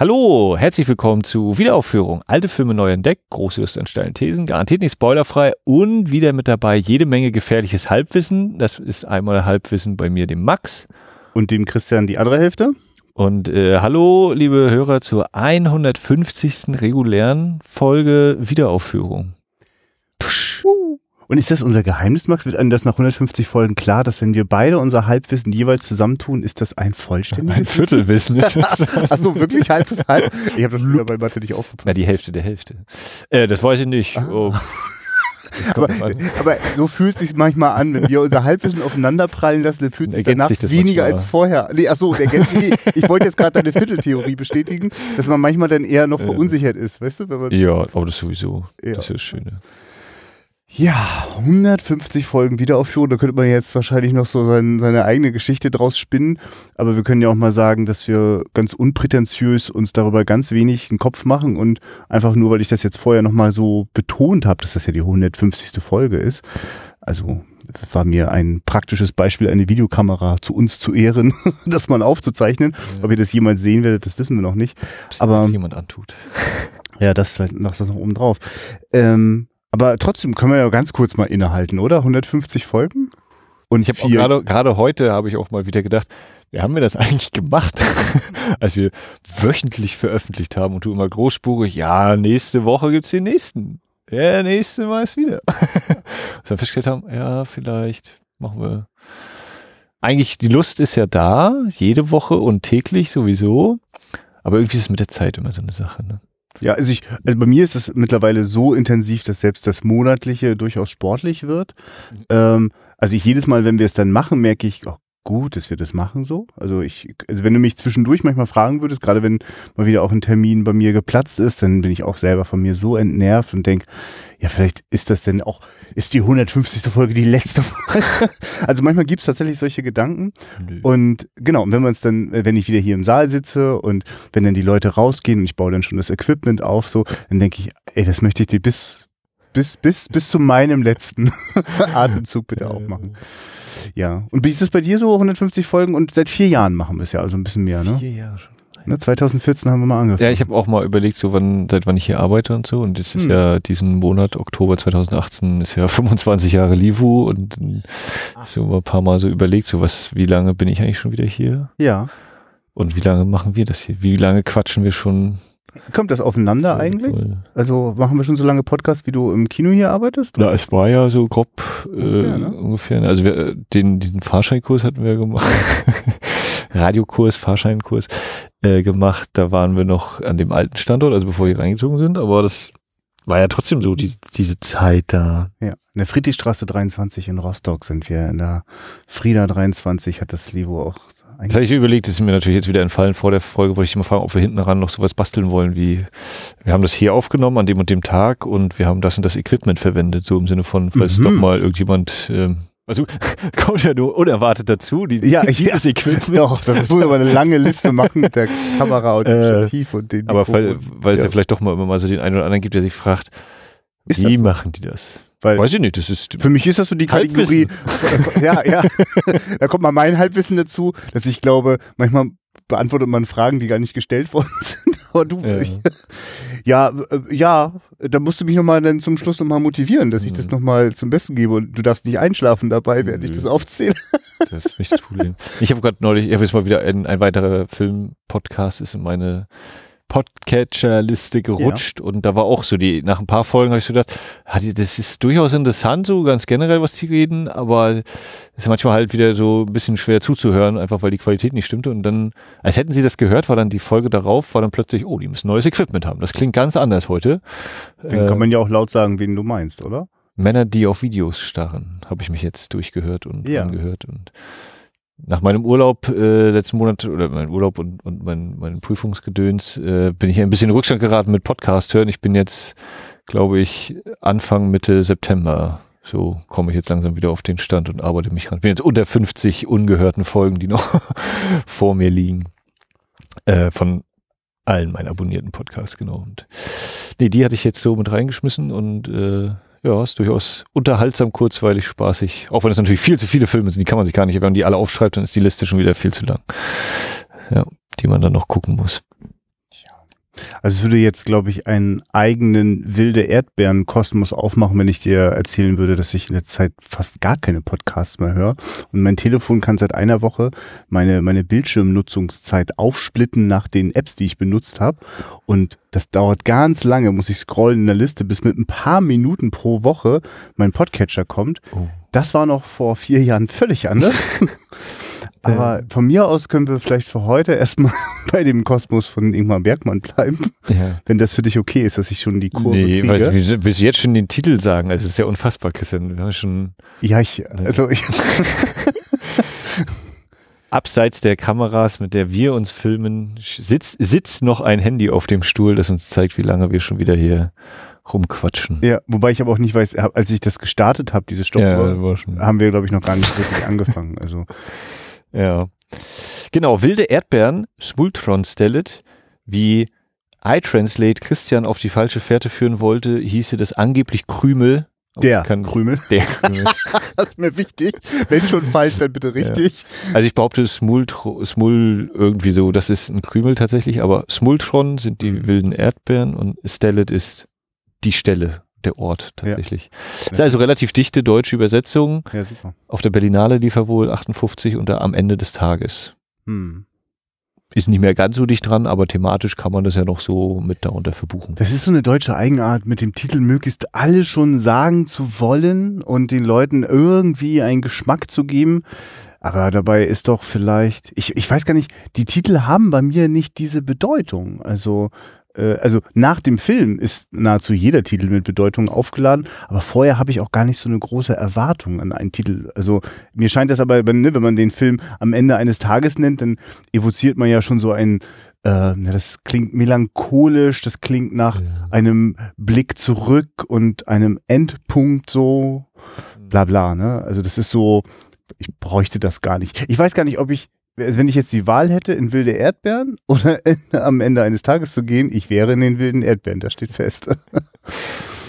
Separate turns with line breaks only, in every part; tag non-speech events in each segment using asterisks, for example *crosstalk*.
Hallo, herzlich willkommen zu Wiederaufführung. Alte Filme neu entdeckt, große Lust an steilen Thesen, garantiert nicht spoilerfrei und wieder mit dabei jede Menge gefährliches Halbwissen. Das ist einmal Halbwissen bei mir, dem Max.
Und dem Christian die andere Hälfte.
Und äh, hallo, liebe Hörer, zur 150. regulären Folge Wiederaufführung.
Tusch. Und ist das unser Geheimnis, Max? Wird einem das nach 150 Folgen klar, dass wenn wir beide unser Halbwissen jeweils zusammentun, ist das ein vollständiges
Ein Viertelwissen ist das. *laughs*
Achso, wirklich halb bis halb? Ich habe das früher bei Mathe nicht aufgepasst.
Na, die Hälfte der Hälfte. Äh, das weiß ich nicht.
Ah.
Oh. *laughs*
Aber, aber so fühlt es sich manchmal an, wenn wir unser Halbwissen aufeinander prallen lassen, dann fühlt es sich danach
sich
weniger
manchmal.
als vorher. Nee, achso, ergänzt- nee, ich wollte jetzt gerade deine Vierteltheorie bestätigen, dass man manchmal dann eher noch verunsichert ist, weißt du?
Ja, aber das sowieso.
Ja.
Das ist das Schöne.
Ja, 150 Folgen Wiederaufführung, da könnte man jetzt wahrscheinlich noch so sein, seine eigene Geschichte draus spinnen, aber wir können ja auch mal sagen, dass wir ganz unprätentiös uns darüber ganz wenig einen Kopf machen und einfach nur, weil ich das jetzt vorher nochmal so betont habe, dass das ja die 150. Folge ist, also das war mir ein praktisches Beispiel, eine Videokamera zu uns zu ehren, *laughs* das mal aufzuzeichnen. Ob ihr das jemals sehen werdet, das wissen wir noch nicht. Aber
Was jemand antut.
ja, das vielleicht noch das noch oben drauf. Ähm, aber trotzdem können wir ja ganz kurz mal innehalten, oder? 150 Folgen? Und
Ich habe gerade heute habe ich auch mal wieder gedacht, wie haben wir das eigentlich gemacht, *laughs* als wir wöchentlich veröffentlicht haben und du immer großspurig, ja, nächste Woche gibt's den nächsten. Ja, nächste Mal ist wieder. *laughs* Dass wir festgestellt haben, ja, vielleicht machen wir. Eigentlich, die Lust ist ja da, jede Woche und täglich sowieso. Aber irgendwie ist es mit der Zeit immer so eine Sache. Ne?
Ja, also ich, also bei mir ist es mittlerweile so intensiv, dass selbst das Monatliche durchaus sportlich wird.
Mhm.
Ähm, also ich jedes Mal, wenn wir es dann machen, merke ich, oh, gut, dass wir das machen so. Also ich, also wenn du mich zwischendurch manchmal fragen würdest, gerade wenn mal wieder auch ein Termin bei mir geplatzt ist, dann bin ich auch selber von mir so entnervt und denk, ja, vielleicht ist das denn auch, ist die 150. Folge die letzte Folge? *laughs* also manchmal gibt's tatsächlich solche Gedanken.
Nö.
Und genau, und wenn man es dann, wenn ich wieder hier im Saal sitze und wenn dann die Leute rausgehen und ich baue dann schon das Equipment auf, so, dann denke ich, ey, das möchte ich dir bis, bis, bis, bis zu meinem letzten *laughs* Atemzug bitte auch machen. Ja. Und wie ist das bei dir so, 150 Folgen? Und seit vier Jahren machen wir es ja, also ein bisschen mehr, ne?
Vier Jahre schon.
ne 2014 haben wir mal angefangen.
Ja, ich habe auch mal überlegt, so wann, seit wann ich hier arbeite und so. Und es ist
Hm.
ja diesen Monat, Oktober 2018, ist ja *laughs* 25 Jahre Livu und dann so ein paar Mal so überlegt, so was, wie lange bin ich eigentlich schon wieder hier?
ja.
Und wie lange machen wir das hier? Wie lange quatschen wir schon?
Kommt das aufeinander eigentlich? Also machen wir schon so lange Podcast, wie du im Kino hier arbeitest?
Na, es war ja so grob äh,
Ungefähr, ne?
ungefähr. Also wir, äh, den, diesen Fahrscheinkurs hatten wir gemacht. *laughs* Radiokurs, Fahrscheinkurs äh, gemacht. Da waren wir noch an dem alten Standort, also bevor wir reingezogen sind. Aber das war ja trotzdem so, die, diese Zeit da.
Ja, in der Friedrichstraße 23 in Rostock sind wir. In der Frieda 23 hat das Livo auch
Das habe ich überlegt, das ist mir natürlich jetzt wieder entfallen. Vor der Folge wollte ich mal fragen, ob wir hinten ran noch sowas basteln wollen, wie wir haben das hier aufgenommen an dem und dem Tag und wir haben das und das Equipment verwendet, so im Sinne von, falls
Mhm.
doch mal irgendjemand, ähm, also *laughs* kommt ja nur unerwartet dazu, die,
Ja, ich- *laughs*
dieses Equipment.
Doch, da muss man aber eine lange Liste machen mit der *laughs* Kamera und dem
Äh,
Stativ und den
Aber weil, weil es ja.
Ja.
vielleicht doch mal immer mal so den einen oder anderen gibt, der sich fragt,
Ist
wie
das
machen die das?
Weil
Weiß ich nicht, das ist
für mich ist das so die Kategorie. *laughs* ja, ja. da kommt mal mein Halbwissen dazu, dass ich glaube, manchmal beantwortet man Fragen, die gar nicht gestellt worden *laughs* sind. Aber du,
Ja.
ich, ja, äh, ja, da musst du mich nochmal dann zum Schluss nochmal motivieren, dass ich das
Mhm.
nochmal zum Besten gebe und du darfst nicht einschlafen dabei, während ich
Nö.
das aufzähle.
Das ist nicht das Problem. Ich habe gerade neulich, ich habe jetzt mal wieder ein, ein weiterer Film-Podcast ist in meine Podcatcher-Liste gerutscht und da war auch so die, nach ein paar Folgen habe ich so gedacht, das ist durchaus interessant, so ganz generell, was die reden, aber es ist manchmal halt wieder so ein bisschen schwer zuzuhören, einfach weil die Qualität nicht stimmte und dann, als hätten sie das gehört, war dann die Folge darauf, war dann plötzlich, oh, die müssen neues Equipment haben. Das klingt ganz anders heute.
Dann
Äh,
kann man ja auch laut sagen, wen du meinst, oder?
Männer, die auf Videos starren, habe ich mich jetzt durchgehört und
Ja.
angehört. Und nach meinem Urlaub äh, letzten Monat oder mein Urlaub und, und mein, mein Prüfungsgedöns äh, bin ich ein bisschen in Rückstand geraten mit Podcast hören. Ich bin jetzt, glaube ich, Anfang Mitte September. So komme ich jetzt langsam wieder auf den Stand und arbeite mich ran. Bin jetzt unter 50 ungehörten Folgen, die noch *laughs* vor mir liegen. Äh, von allen meinen abonnierten Podcasts, genau. Und nee, die hatte ich jetzt so mit reingeschmissen und äh, ja, ist durchaus unterhaltsam, kurzweilig, spaßig. Auch wenn es natürlich viel zu viele Filme sind, die kann man sich gar nicht, wenn man die alle aufschreibt, dann ist die Liste schon wieder viel zu lang. Ja, die man dann noch gucken muss.
Also es würde jetzt, glaube ich, einen eigenen wilde Erdbeeren-Kosmos aufmachen, wenn ich dir erzählen würde, dass ich in der Zeit fast gar keine Podcasts mehr höre. Und mein Telefon kann seit einer Woche meine, meine Bildschirmnutzungszeit aufsplitten nach den Apps, die ich benutzt habe. Und das dauert ganz lange, muss ich scrollen in der Liste, bis mit ein paar Minuten pro Woche mein Podcatcher kommt. Oh. Das war noch vor vier Jahren völlig anders. *laughs* Aber von mir aus können wir vielleicht für heute erstmal *laughs* bei dem Kosmos von Ingmar Bergmann bleiben. Ja. Wenn das für dich okay ist, dass ich schon die Kurve nee, kriege. Weißt,
willst, willst du jetzt schon den Titel sagen? Also, es ist ja unfassbar, Christian. Wir haben schon
ja, ich, also ich. *laughs*
Abseits der Kameras, mit der wir uns filmen, sitzt, sitzt noch ein Handy auf dem Stuhl, das uns zeigt, wie lange wir schon wieder hier rumquatschen.
Ja, wobei ich aber auch nicht weiß, als ich das gestartet habe, diese Stoppuhr, ja, haben wir, glaube ich, noch gar nicht wirklich angefangen. Also
ja. Genau, wilde Erdbeeren, Smultron Stellet, wie iTranslate Christian auf die falsche Fährte führen wollte, hieße das angeblich Krümel.
Der kann, Krümel. Der *laughs* Krümel. das ist mir wichtig. Wenn schon falsch, dann bitte richtig.
Ja. Also ich behaupte Smul, Smul irgendwie so, das ist ein Krümel tatsächlich, aber Smultron sind die wilden Erdbeeren und Stellet ist die Stelle der Ort tatsächlich. Ja. Ist also relativ dichte deutsche Übersetzung. Ja, super. Auf der Berlinale lief er wohl 58 und am Ende des Tages. Hm. Ist nicht mehr ganz so dicht dran, aber thematisch kann man das ja noch so mit darunter verbuchen.
Das ist so eine deutsche Eigenart, mit dem Titel möglichst alle schon sagen zu wollen und den Leuten irgendwie einen Geschmack zu geben. Aber dabei ist doch vielleicht, ich, ich weiß gar nicht, die Titel haben bei mir nicht diese Bedeutung. Also also nach dem Film ist nahezu jeder Titel mit Bedeutung aufgeladen, aber vorher habe ich auch gar nicht so eine große Erwartung an einen Titel. Also mir scheint das aber, wenn, ne, wenn man den Film am Ende eines Tages nennt, dann evoziert man ja schon so ein äh, das klingt melancholisch, das klingt nach einem Blick zurück und einem Endpunkt so, bla bla, ne? Also das ist so, ich bräuchte das gar nicht. Ich weiß gar nicht, ob ich wenn ich jetzt die Wahl hätte, in wilde Erdbeeren *laughs* oder in, am Ende eines Tages zu gehen, ich wäre in den wilden Erdbeeren, das steht fest.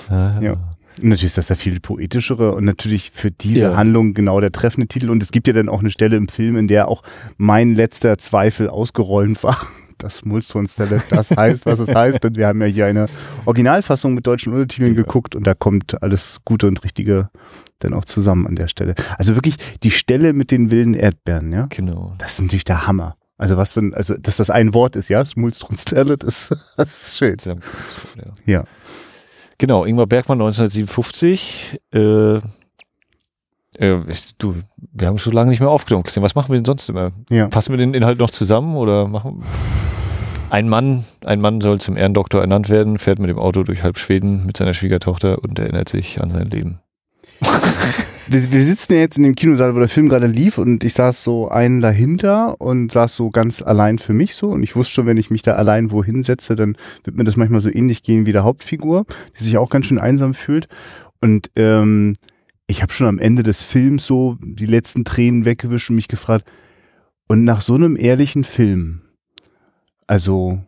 Ah. *laughs* ja. natürlich ist das der viel poetischere und natürlich für diese ja. Handlung genau der treffende Titel. Und es gibt ja dann auch eine Stelle im Film, in der auch mein letzter Zweifel ausgeräumt war. Das Mulstone-Stelle, das heißt, was es heißt. Und wir haben ja hier eine Originalfassung mit deutschen Untertiteln ja. geguckt und da kommt alles Gute und Richtige dann auch zusammen an der Stelle. Also wirklich die Stelle mit den wilden Erdbeeren, ja?
Genau.
Das ist natürlich der Hammer. Also was für ein, also dass das ein Wort ist, ja, Smulstrunstelle, das, *laughs* das ist schön. Ja.
ja. Genau, Ingmar Bergmann 1957. Äh, äh, du, wir haben schon lange nicht mehr aufgenommen. Christian, was machen wir denn sonst immer? Ja. Passen wir den Inhalt noch zusammen oder machen ein Mann, ein Mann soll zum Ehrendoktor ernannt werden, fährt mit dem Auto durch halb Schweden mit seiner Schwiegertochter und erinnert sich an sein Leben *laughs*
wir, wir, sitzen ja jetzt in dem Kinosaal, wo der Film gerade lief und ich saß so einen dahinter und saß so ganz allein für mich so und ich wusste schon, wenn ich mich da allein wohin setze, dann wird mir das manchmal so ähnlich gehen wie der Hauptfigur, die sich auch ganz schön einsam fühlt und ähm, ich habe schon am Ende des Films so die letzten Tränen weggewischt und mich gefragt und nach so einem ehrlichen Film, also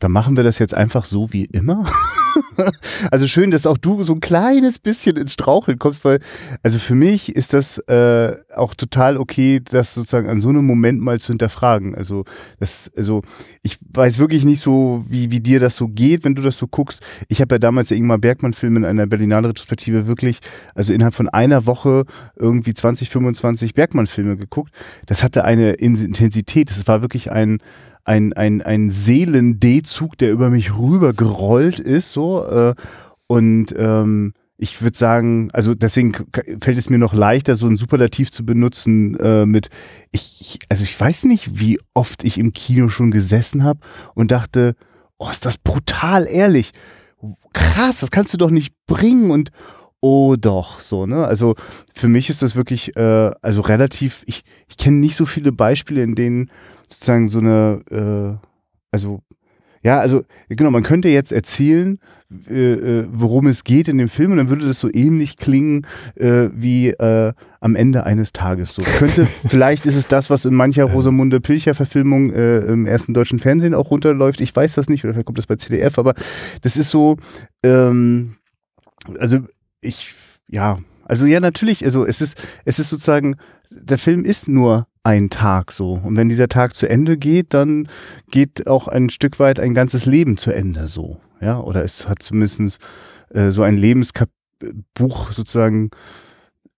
da machen wir das jetzt einfach so wie immer. *laughs* *laughs* also schön, dass auch du so ein kleines bisschen ins Straucheln kommst, weil, also für mich ist das äh, auch total okay, das sozusagen an so einem Moment mal zu hinterfragen. Also, das, also ich weiß wirklich nicht so, wie, wie dir das so geht, wenn du das so guckst. Ich habe ja damals der Ingmar Bergmann-Film in einer Berlinale Retrospektive wirklich, also innerhalb von einer Woche irgendwie 20, 25 Bergmann-Filme geguckt. Das hatte eine Intensität. Das war wirklich ein ein, ein, ein Seelen-D-Zug, der über mich rüber gerollt ist, so. Äh, und ähm, ich würde sagen, also deswegen fällt es mir noch leichter, so ein Superlativ zu benutzen äh, mit, ich, also ich weiß nicht, wie oft ich im Kino schon gesessen habe und dachte, oh, ist das brutal ehrlich. Krass, das kannst du doch nicht bringen und oh doch, so, ne? Also für mich ist das wirklich, äh, also relativ, ich, ich kenne nicht so viele Beispiele, in denen sozusagen so eine, äh, also ja, also genau, man könnte jetzt erzählen, äh, äh, worum es geht in dem Film und dann würde das so ähnlich klingen äh, wie äh, am Ende eines Tages. So könnte, *laughs* vielleicht ist es das, was in mancher Rosamunde Pilcher-Verfilmung äh, im ersten deutschen Fernsehen auch runterläuft. Ich weiß das nicht, oder vielleicht kommt das bei CDF, aber das ist so, ähm, also ich, ja, also ja, natürlich, also es ist, es ist sozusagen, der Film ist nur ein Tag so. Und wenn dieser Tag zu Ende geht, dann geht auch ein Stück weit ein ganzes Leben zu Ende so. Ja, oder es hat zumindest äh, so ein Lebensbuch sozusagen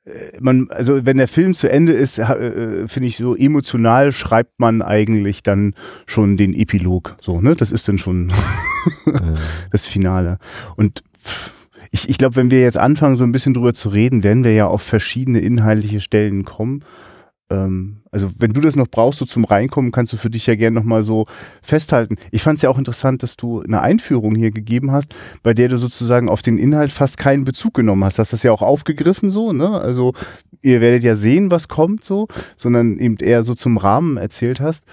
äh, man, also wenn der Film zu Ende ist, äh, finde ich so emotional schreibt man eigentlich dann schon den Epilog. So, ne? Das ist dann schon *laughs* das Finale. Und ich, ich glaube, wenn wir jetzt anfangen, so ein bisschen drüber zu reden, werden wir ja auf verschiedene inhaltliche Stellen kommen. Ähm, also wenn du das noch brauchst, so zum Reinkommen, kannst du für dich ja gerne nochmal so festhalten. Ich fand es ja auch interessant, dass du eine Einführung hier gegeben hast, bei der du sozusagen auf den Inhalt fast keinen Bezug genommen hast. Hast das ja auch aufgegriffen so, ne? Also ihr werdet ja sehen, was kommt so, sondern eben eher so zum Rahmen erzählt hast.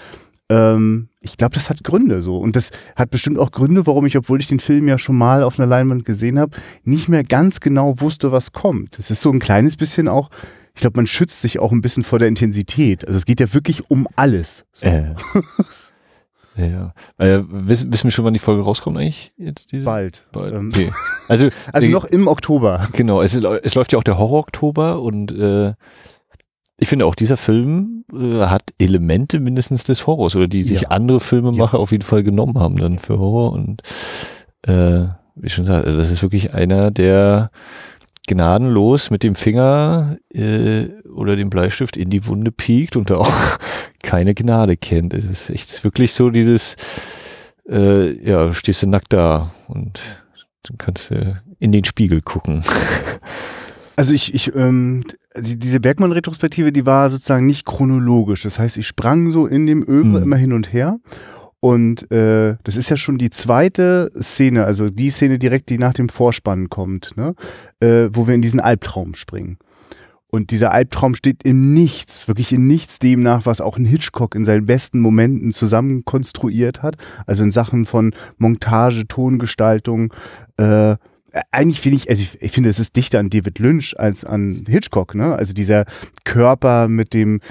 Ähm, ich glaube, das hat Gründe so. Und das hat bestimmt auch Gründe, warum ich, obwohl ich den Film ja schon mal auf einer Leinwand gesehen habe, nicht mehr ganz genau wusste, was kommt. Es ist so ein kleines bisschen auch ich glaube, man schützt sich auch ein bisschen vor der Intensität. Also es geht ja wirklich um alles. So.
Äh. *laughs* ja. Äh, wissen, wissen wir schon, wann die Folge rauskommt eigentlich?
Jetzt diese? Bald.
Bald. Ähm. Okay. *laughs* Also,
also noch im Oktober.
Genau, es, es läuft ja auch der Horror-Oktober und äh, ich finde auch dieser Film äh, hat Elemente mindestens des Horrors oder die sich ja. andere Filmemacher ja. auf jeden Fall genommen haben dann für Horror und äh, wie schon gesagt, das ist wirklich einer der gnadenlos mit dem Finger äh, oder dem Bleistift in die Wunde piekt und da auch *laughs* keine Gnade kennt. Es ist echt wirklich so dieses, äh, ja, stehst du nackt da und dann kannst du in den Spiegel gucken. *laughs*
Also ich, ich ähm, diese Bergmann-Retrospektive, die war sozusagen nicht chronologisch. Das heißt, ich sprang so in dem Övre hm. immer hin und her und äh, das ist ja schon die zweite Szene, also die Szene direkt, die nach dem Vorspann kommt, ne? äh, wo wir in diesen Albtraum springen. Und dieser Albtraum steht in nichts, wirklich in nichts dem nach, was auch ein Hitchcock in seinen besten Momenten zusammen konstruiert hat. Also in Sachen von Montage, Tongestaltung, äh, eigentlich finde ich, also ich, ich, finde, es ist dichter an David Lynch als an Hitchcock, ne? Also dieser Körper mit dem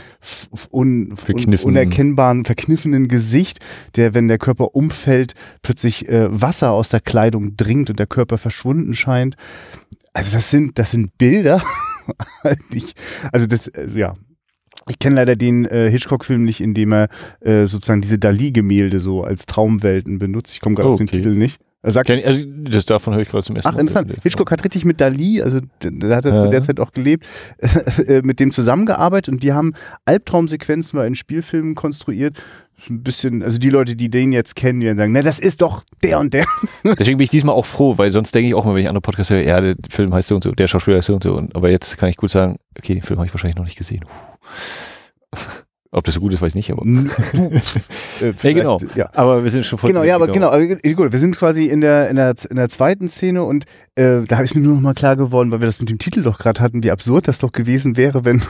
un, un, unerkennbaren, verkniffenen Gesicht, der, wenn der Körper umfällt, plötzlich äh, Wasser aus der Kleidung dringt und der Körper verschwunden scheint. Also das sind, das sind Bilder. *laughs* ich, also das, äh, ja, ich kenne leider den äh, Hitchcock-Film nicht, in dem er äh, sozusagen diese Dali-Gemälde so als Traumwelten benutzt. Ich komme gerade okay. auf den Titel nicht.
Er sagt, also, das davon höre ich gerade zum ersten
Ach, interessant. Mal. Hitchcock hat richtig mit Dali, also da hat er ja. zu der Zeit auch gelebt, *laughs* äh, mit dem zusammengearbeitet und die haben Albtraumsequenzen bei in Spielfilmen konstruiert. Ein bisschen, also die Leute, die den jetzt kennen, die dann sagen, na, das ist doch der und der. *laughs*
Deswegen bin ich diesmal auch froh, weil sonst denke ich auch mal, wenn ich andere Podcasts höre, ja, der Film heißt so und so, der Schauspieler heißt so und so. aber jetzt kann ich gut sagen, okay, den Film habe ich wahrscheinlich noch nicht gesehen. Ob das so gut ist, weiß ich nicht, aber. *laughs* äh, ja, genau. Ja. Aber wir sind schon
voll. Genau, ja, aber genau. genau. Gut, wir sind quasi in der, in der, in der zweiten Szene und äh, da habe ich mir nur noch mal klar geworden, weil wir das mit dem Titel doch gerade hatten, wie absurd das doch gewesen wäre, wenn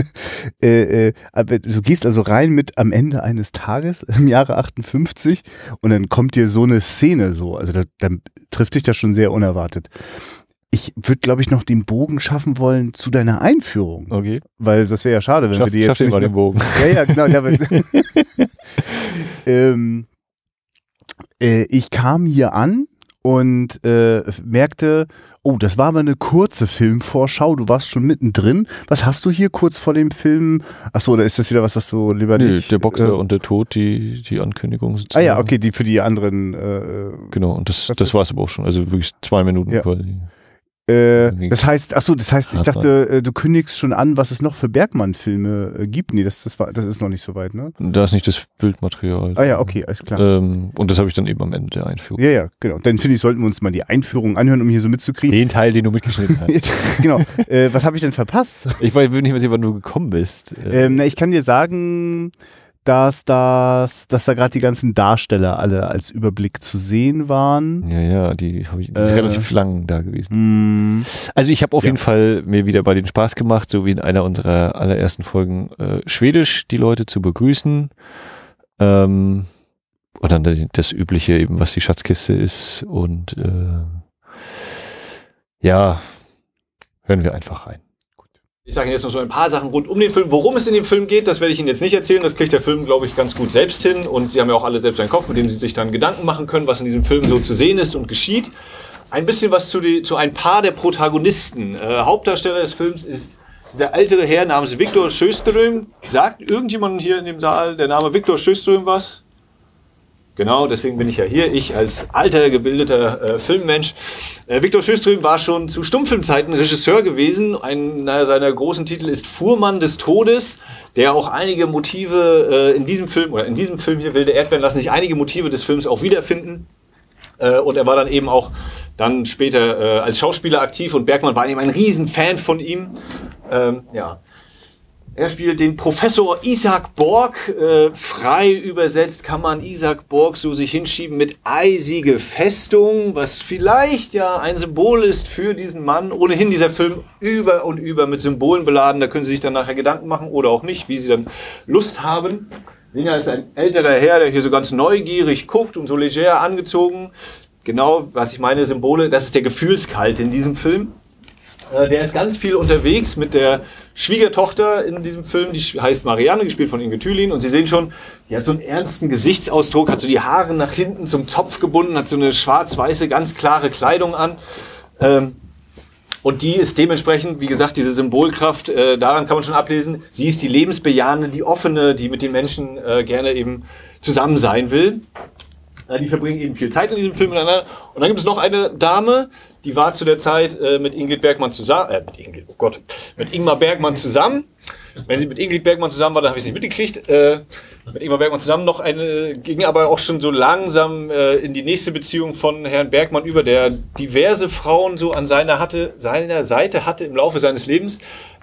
*laughs* äh, äh, du gehst also rein mit am Ende eines Tages im Jahre 58 und dann kommt dir so eine Szene so. Also da, dann trifft dich das schon sehr unerwartet ich würde, glaube ich, noch den Bogen schaffen wollen zu deiner Einführung.
Okay.
Weil das wäre ja schade, wenn
schaff,
wir die jetzt.
Schaff mal den Bogen.
Ja, ja, genau. Ja, *laughs* ähm, äh, ich kam hier an und äh, merkte, oh, das war aber eine kurze Filmvorschau, du warst schon mittendrin. Was hast du hier kurz vor dem Film? Achso, oder ist das wieder was, was du lieber
nee, nicht? der Boxer äh, und der Tod, die, die Ankündigung.
Sozusagen. Ah ja, okay, die für die anderen. Äh,
genau, und das, das war es aber auch schon. Also wirklich zwei Minuten
ja. quasi. Äh, das heißt, ach so, das heißt, ich dachte, äh, du kündigst schon an, was es noch für Bergmann-Filme äh, gibt. Nee, das, das, war, das ist noch nicht so weit, ne?
Da ist nicht das Bildmaterial.
Ah ja, okay, alles klar.
Ähm, und das habe ich dann eben am Ende der Einführung.
Ja, ja, genau. Dann finde ich, sollten wir uns mal die Einführung anhören, um hier so mitzukriegen.
Den Teil, den du mitgeschnitten hast. *laughs*
genau. Äh, was habe ich denn verpasst?
Ich weiß nicht mehr sehen, wann du gekommen bist.
Ähm, na, ich kann dir sagen, dass, das, dass da gerade die ganzen Darsteller alle als Überblick zu sehen waren.
Ja, ja, die, ich, die äh, sind relativ lang da gewesen. Mm, also ich habe auf ja. jeden Fall mir wieder bei den Spaß gemacht, so wie in einer unserer allerersten Folgen äh, Schwedisch die Leute zu begrüßen. Ähm, und dann das Übliche eben, was die Schatzkiste ist. Und äh, ja, hören wir einfach rein.
Ich sage Ihnen jetzt noch so ein paar Sachen rund um den Film. Worum es in dem Film geht, das werde ich Ihnen jetzt nicht erzählen. Das kriegt der Film, glaube ich, ganz gut selbst hin. Und Sie haben ja auch alle selbst einen Kopf, mit dem Sie sich dann Gedanken machen können, was in diesem Film so zu sehen ist und geschieht. Ein bisschen was zu, die, zu ein paar der Protagonisten. Äh, Hauptdarsteller des Films ist
dieser ältere Herr namens Viktor Sjöström. Sagt irgendjemand hier in dem Saal der Name Viktor Sjöström was? Genau, deswegen bin ich ja hier. Ich als alter, gebildeter äh, Filmmensch. Äh, Viktor Sjöström war schon zu Stummfilmzeiten Regisseur gewesen. Einer seiner großen Titel ist Fuhrmann des Todes, der auch einige Motive äh, in diesem Film, oder in diesem Film hier, Wilde Erdbeeren, lassen sich einige Motive des Films auch wiederfinden. Äh, und er war dann eben auch dann später äh, als Schauspieler aktiv und Bergmann war eben ein Riesenfan von ihm. Ähm, ja. Er spielt den Professor Isaac Borg. Äh, frei übersetzt kann man Isaac Borg so sich hinschieben mit eisige Festung, was vielleicht ja ein Symbol ist für diesen Mann. Ohnehin dieser Film über und über mit Symbolen beladen. Da können Sie sich dann nachher Gedanken machen oder auch nicht, wie Sie dann Lust haben. Singer ist ein älterer Herr, der hier so ganz neugierig guckt und so leger angezogen. Genau, was ich meine, Symbole, das ist der Gefühlskalt in diesem Film. Äh, der ist ganz viel unterwegs mit der Schwiegertochter in diesem Film, die heißt Marianne, gespielt von Inge Thülin. Und Sie sehen schon, die hat so einen ernsten Gesichtsausdruck, hat so die Haare nach hinten zum Zopf gebunden, hat so eine schwarz-weiße, ganz klare Kleidung an. Ähm, und die ist dementsprechend, wie gesagt, diese Symbolkraft, äh, daran kann man schon ablesen, sie ist die lebensbejahende, die offene, die mit den Menschen äh, gerne eben zusammen sein will. Die verbringen eben viel Zeit in diesem Film miteinander. Und dann gibt es noch eine Dame, die war zu der Zeit äh, mit Ingrid Bergmann zusammen, äh, mit Ingrid, oh Gott, mit Ingmar Bergmann zusammen. Wenn sie mit Ingrid Bergmann zusammen war, dann habe ich sie mitgekriegt. Äh, mit Ingmar Bergmann zusammen noch eine, ging aber auch schon so langsam äh, in die nächste Beziehung von Herrn Bergmann über, der diverse Frauen so an seiner, hatte, seiner Seite hatte im Laufe seines Lebens.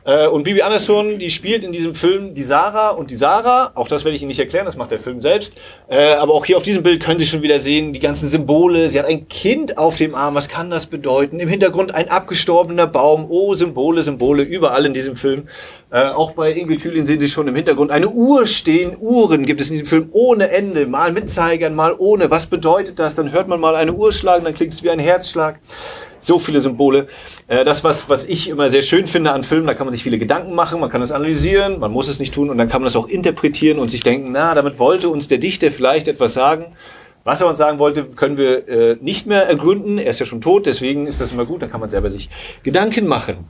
Äh, und Bibi Andersson, die spielt in diesem Film die Sarah und die Sarah, auch das werde ich Ihnen nicht erklären, das macht der Film selbst. Äh, aber auch hier auf diesem Bild können Sie schon wieder sehen, die ganzen Symbole. Sie hat ein Kind auf dem Arm, was kann das bedeuten? Im Hintergrund ein abgestorbener Baum. Oh, Symbole, Symbole, überall in diesem Film. Äh, auch bei Ingrid Thülin sehen Sie schon im Hintergrund eine Uhr stehen. Uhren gibt es in diesem Film ohne Ende. Mal mit Zeigern, mal ohne. Was bedeutet das? Dann hört man mal eine Uhr schlagen, dann klingt es wie ein Herzschlag so viele Symbole. Äh, das, was, was ich immer sehr schön finde an Filmen, da kann man sich viele Gedanken machen, man kann es analysieren, man muss es nicht tun und dann kann man das auch interpretieren und sich denken, na, damit wollte uns der Dichter vielleicht etwas sagen. Was er uns sagen wollte, können wir äh, nicht mehr ergründen. Er ist ja schon tot, deswegen ist das immer gut, dann kann man selber sich Gedanken machen.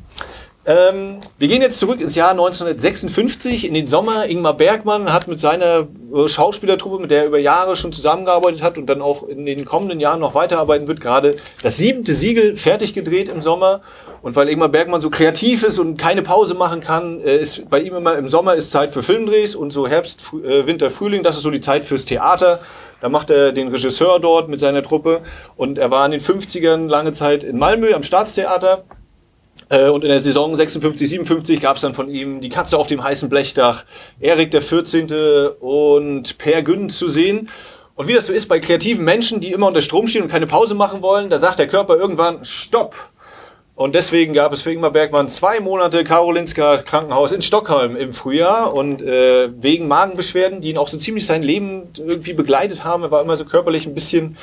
Ähm, wir gehen jetzt zurück ins Jahr 1956, in den Sommer. Ingmar Bergmann hat mit seiner äh, Schauspielertruppe, mit der er über Jahre schon zusammengearbeitet hat und dann auch in den kommenden Jahren noch weiterarbeiten wird, gerade das siebente Siegel fertig gedreht im Sommer. Und weil Ingmar Bergmann so kreativ ist und keine Pause machen kann, äh, ist bei ihm immer im Sommer ist Zeit für Filmdrehs und so Herbst, äh, Winter, Frühling, das ist so die Zeit fürs Theater. Da macht er den Regisseur dort mit seiner Truppe und er war in den 50ern lange Zeit in Malmö am Staatstheater und in der Saison 56, 57 gab es dann von ihm Die Katze auf dem heißen Blechdach, Erik der 14. und Per Gün zu sehen. Und wie das so ist bei kreativen Menschen, die immer unter Strom stehen und keine Pause machen wollen, da sagt der Körper irgendwann Stopp. Und deswegen gab es für Ingmar Bergmann zwei Monate Karolinska Krankenhaus in Stockholm im Frühjahr und äh, wegen Magenbeschwerden, die ihn auch so ziemlich sein Leben irgendwie begleitet haben. Er war immer so körperlich ein bisschen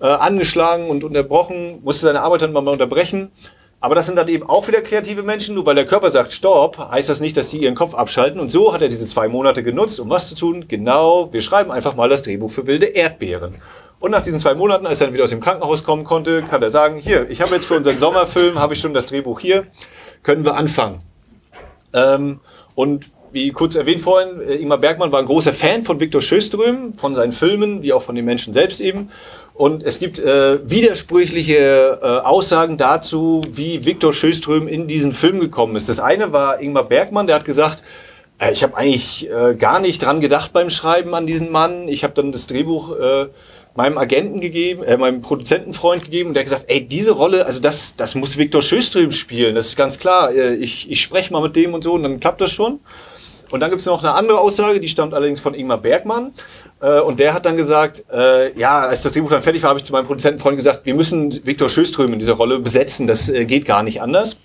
äh, angeschlagen und unterbrochen, musste seine Arbeit dann mal unterbrechen. Aber das sind dann eben auch wieder kreative Menschen. Nur weil der Körper sagt Stopp, heißt das nicht, dass die ihren Kopf abschalten. Und so hat er diese zwei Monate genutzt, um was zu tun. Genau, wir schreiben einfach mal das Drehbuch für wilde Erdbeeren. Und nach diesen zwei Monaten, als er dann wieder aus dem Krankenhaus kommen konnte, kann er sagen, hier, ich habe jetzt für unseren Sommerfilm, habe ich schon das Drehbuch hier, können wir anfangen. Ähm, und wie kurz erwähnt vorhin, äh, Ingmar Bergmann war ein großer Fan von Viktor Sjöström, von seinen Filmen, wie auch von den Menschen selbst eben. Und es gibt äh, widersprüchliche äh, Aussagen dazu, wie Viktor Schöström in diesen Film gekommen ist. Das eine war Ingmar Bergmann, der hat gesagt, äh, ich habe eigentlich äh, gar nicht dran gedacht beim Schreiben an diesen Mann. Ich habe dann das Drehbuch äh, meinem Agenten gegeben, äh, meinem Produzentenfreund gegeben und der hat gesagt, ey, diese Rolle, also das, das muss Viktor Schöström spielen, das ist ganz klar. Äh, ich, ich spreche mal mit dem und so und dann klappt das schon. Und dann gibt es noch eine andere Aussage, die stammt allerdings von Ingmar Bergmann. Äh, und der hat dann gesagt, äh, ja, als das Drehbuch dann fertig war, habe ich zu meinem Produzentenfreund gesagt, wir müssen Viktor Schöström in dieser Rolle besetzen, das äh, geht gar nicht anders.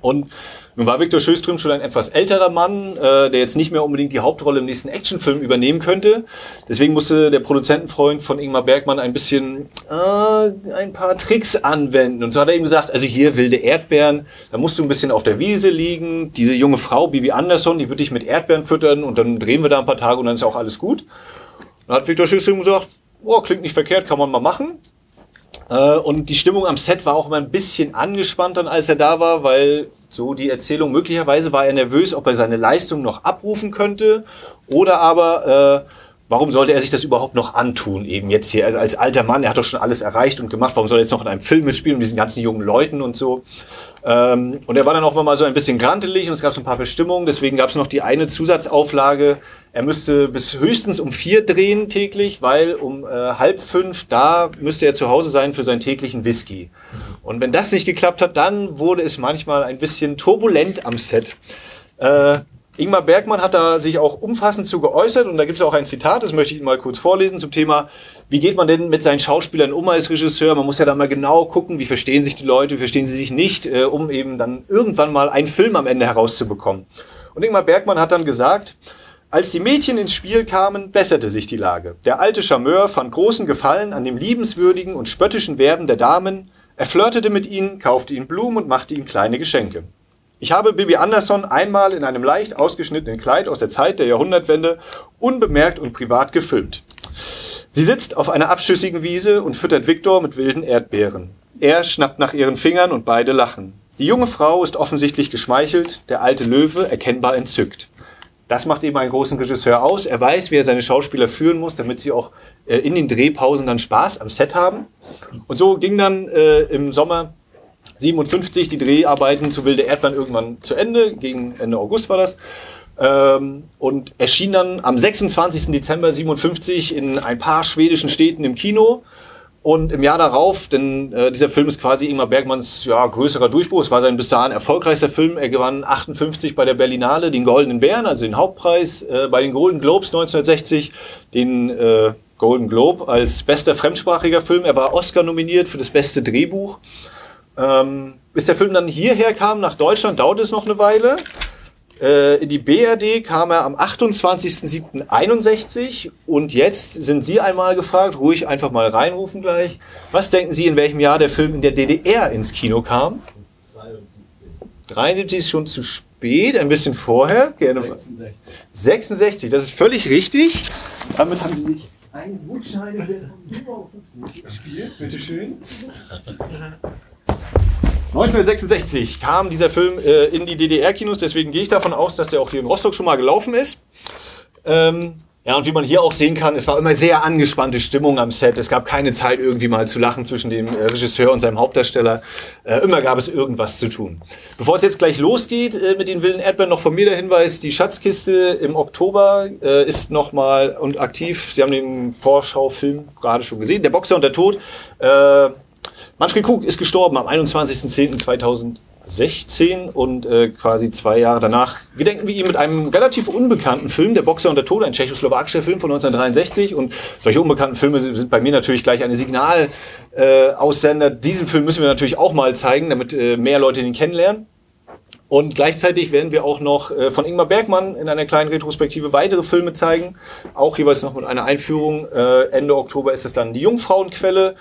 Und nun war Viktor Schöström schon ein etwas älterer Mann, äh, der jetzt nicht mehr unbedingt die Hauptrolle im nächsten Actionfilm übernehmen könnte. Deswegen musste der Produzentenfreund von Ingmar Bergmann ein bisschen äh, ein paar Tricks anwenden. Und so hat er ihm gesagt, also hier wilde Erdbeeren, da musst du ein bisschen auf der Wiese liegen. Diese junge Frau, Bibi Anderson, die wird dich mit Erdbeeren füttern und dann drehen wir da ein paar Tage und dann ist auch alles gut. Dann hat Viktor Schöström gesagt, oh, klingt nicht verkehrt, kann man mal machen. Äh, und die Stimmung am Set war auch immer ein bisschen angespannt dann, als er da war, weil so die Erzählung möglicherweise war er nervös, ob er seine Leistung noch abrufen könnte oder aber äh, warum sollte er sich das überhaupt noch antun, eben jetzt hier als alter Mann, er hat doch schon alles erreicht und gemacht, warum soll er jetzt noch in einem Film mitspielen mit diesen ganzen jungen Leuten und so. Ähm, und er war dann auch mal so ein bisschen grantelig und es gab so ein paar Bestimmungen, deswegen gab es noch die eine Zusatzauflage, er müsste bis höchstens um vier drehen täglich, weil um äh, halb fünf da müsste er zu Hause sein für seinen täglichen Whisky. Und wenn das nicht geklappt hat, dann wurde es manchmal ein bisschen turbulent am Set. Äh, Ingmar Bergmann hat da sich auch umfassend zu geäußert und da gibt es auch ein Zitat, das möchte ich Ihnen mal kurz vorlesen zum Thema, wie geht man denn mit seinen Schauspielern um als Regisseur? Man muss ja da mal genau gucken, wie verstehen sich die Leute, wie verstehen sie sich nicht, äh, um eben dann irgendwann mal einen Film am Ende herauszubekommen. Und Ingmar Bergmann hat dann gesagt, als die Mädchen ins Spiel kamen, besserte sich die Lage. Der alte Charmeur fand großen Gefallen an dem liebenswürdigen und spöttischen Werben der Damen, er flirtete mit ihnen, kaufte ihnen Blumen und machte ihnen kleine Geschenke. Ich habe Bibi Anderson einmal in einem leicht ausgeschnittenen Kleid aus der Zeit der Jahrhundertwende unbemerkt und privat gefilmt. Sie sitzt auf einer abschüssigen Wiese und füttert Viktor mit wilden Erdbeeren. Er schnappt nach ihren Fingern und beide lachen. Die junge Frau ist offensichtlich geschmeichelt, der alte Löwe erkennbar entzückt. Das macht eben einen großen Regisseur aus. Er weiß, wie er seine Schauspieler führen muss, damit sie auch äh, in den Drehpausen dann Spaß am Set haben. Und so ging dann äh, im Sommer 57 die Dreharbeiten zu Wilde Erdbeeren irgendwann zu Ende, gegen Ende August war das. Ähm, und erschien dann am 26. Dezember 57 in ein paar schwedischen Städten im Kino. Und im Jahr darauf, denn äh, dieser Film ist quasi Ingmar Bergmanns ja, größerer Durchbruch. Es war sein bis dahin erfolgreichster Film. Er gewann 58 bei der Berlinale den Goldenen Bären, also den Hauptpreis. Äh, bei den Golden Globes 1960 den äh, Golden Globe als bester fremdsprachiger Film. Er war Oscar nominiert für das beste Drehbuch. Ähm, bis der Film dann hierher kam, nach Deutschland, dauert es noch eine Weile. Äh, in die BRD kam er am 28.07.61 und jetzt sind Sie einmal gefragt, ruhig einfach mal reinrufen gleich. Was denken Sie, in welchem Jahr der Film in der DDR ins Kino kam? 73. 73 ist schon zu spät, ein bisschen vorher. Gerne 66. 66, das ist völlig richtig. Damit haben Sie sich einen Gutschein von 7,50 gespielt. Bitteschön. 1966 kam dieser Film äh, in die DDR-Kinos, deswegen gehe ich davon aus, dass der auch hier in Rostock schon mal gelaufen ist. Ähm, ja, und wie man hier auch sehen kann, es war immer sehr angespannte Stimmung am Set. Es gab keine Zeit, irgendwie mal zu lachen zwischen dem äh, Regisseur und seinem Hauptdarsteller. Äh, immer gab es irgendwas zu tun. Bevor es jetzt gleich losgeht äh, mit den wilden Erdbeeren, noch von mir der Hinweis, die Schatzkiste im Oktober äh, ist nochmal und aktiv. Sie haben den Vorschaufilm gerade schon gesehen, Der Boxer und der Tod. Manfred Krug ist gestorben am 21.10.2016 und äh, quasi zwei Jahre danach gedenken wir ihm mit einem relativ unbekannten Film, Der Boxer und der Tod, ein tschechoslowakischer Film von 1963 und solche unbekannten Filme sind bei mir natürlich gleich eine Signalaussender. Äh, Diesen Film müssen wir natürlich auch mal zeigen, damit äh, mehr Leute ihn kennenlernen. Und gleichzeitig werden wir auch noch äh, von Ingmar Bergmann in einer kleinen Retrospektive weitere Filme zeigen. Auch jeweils noch mit einer Einführung. Äh, Ende Oktober ist es dann die Jungfrauenquelle.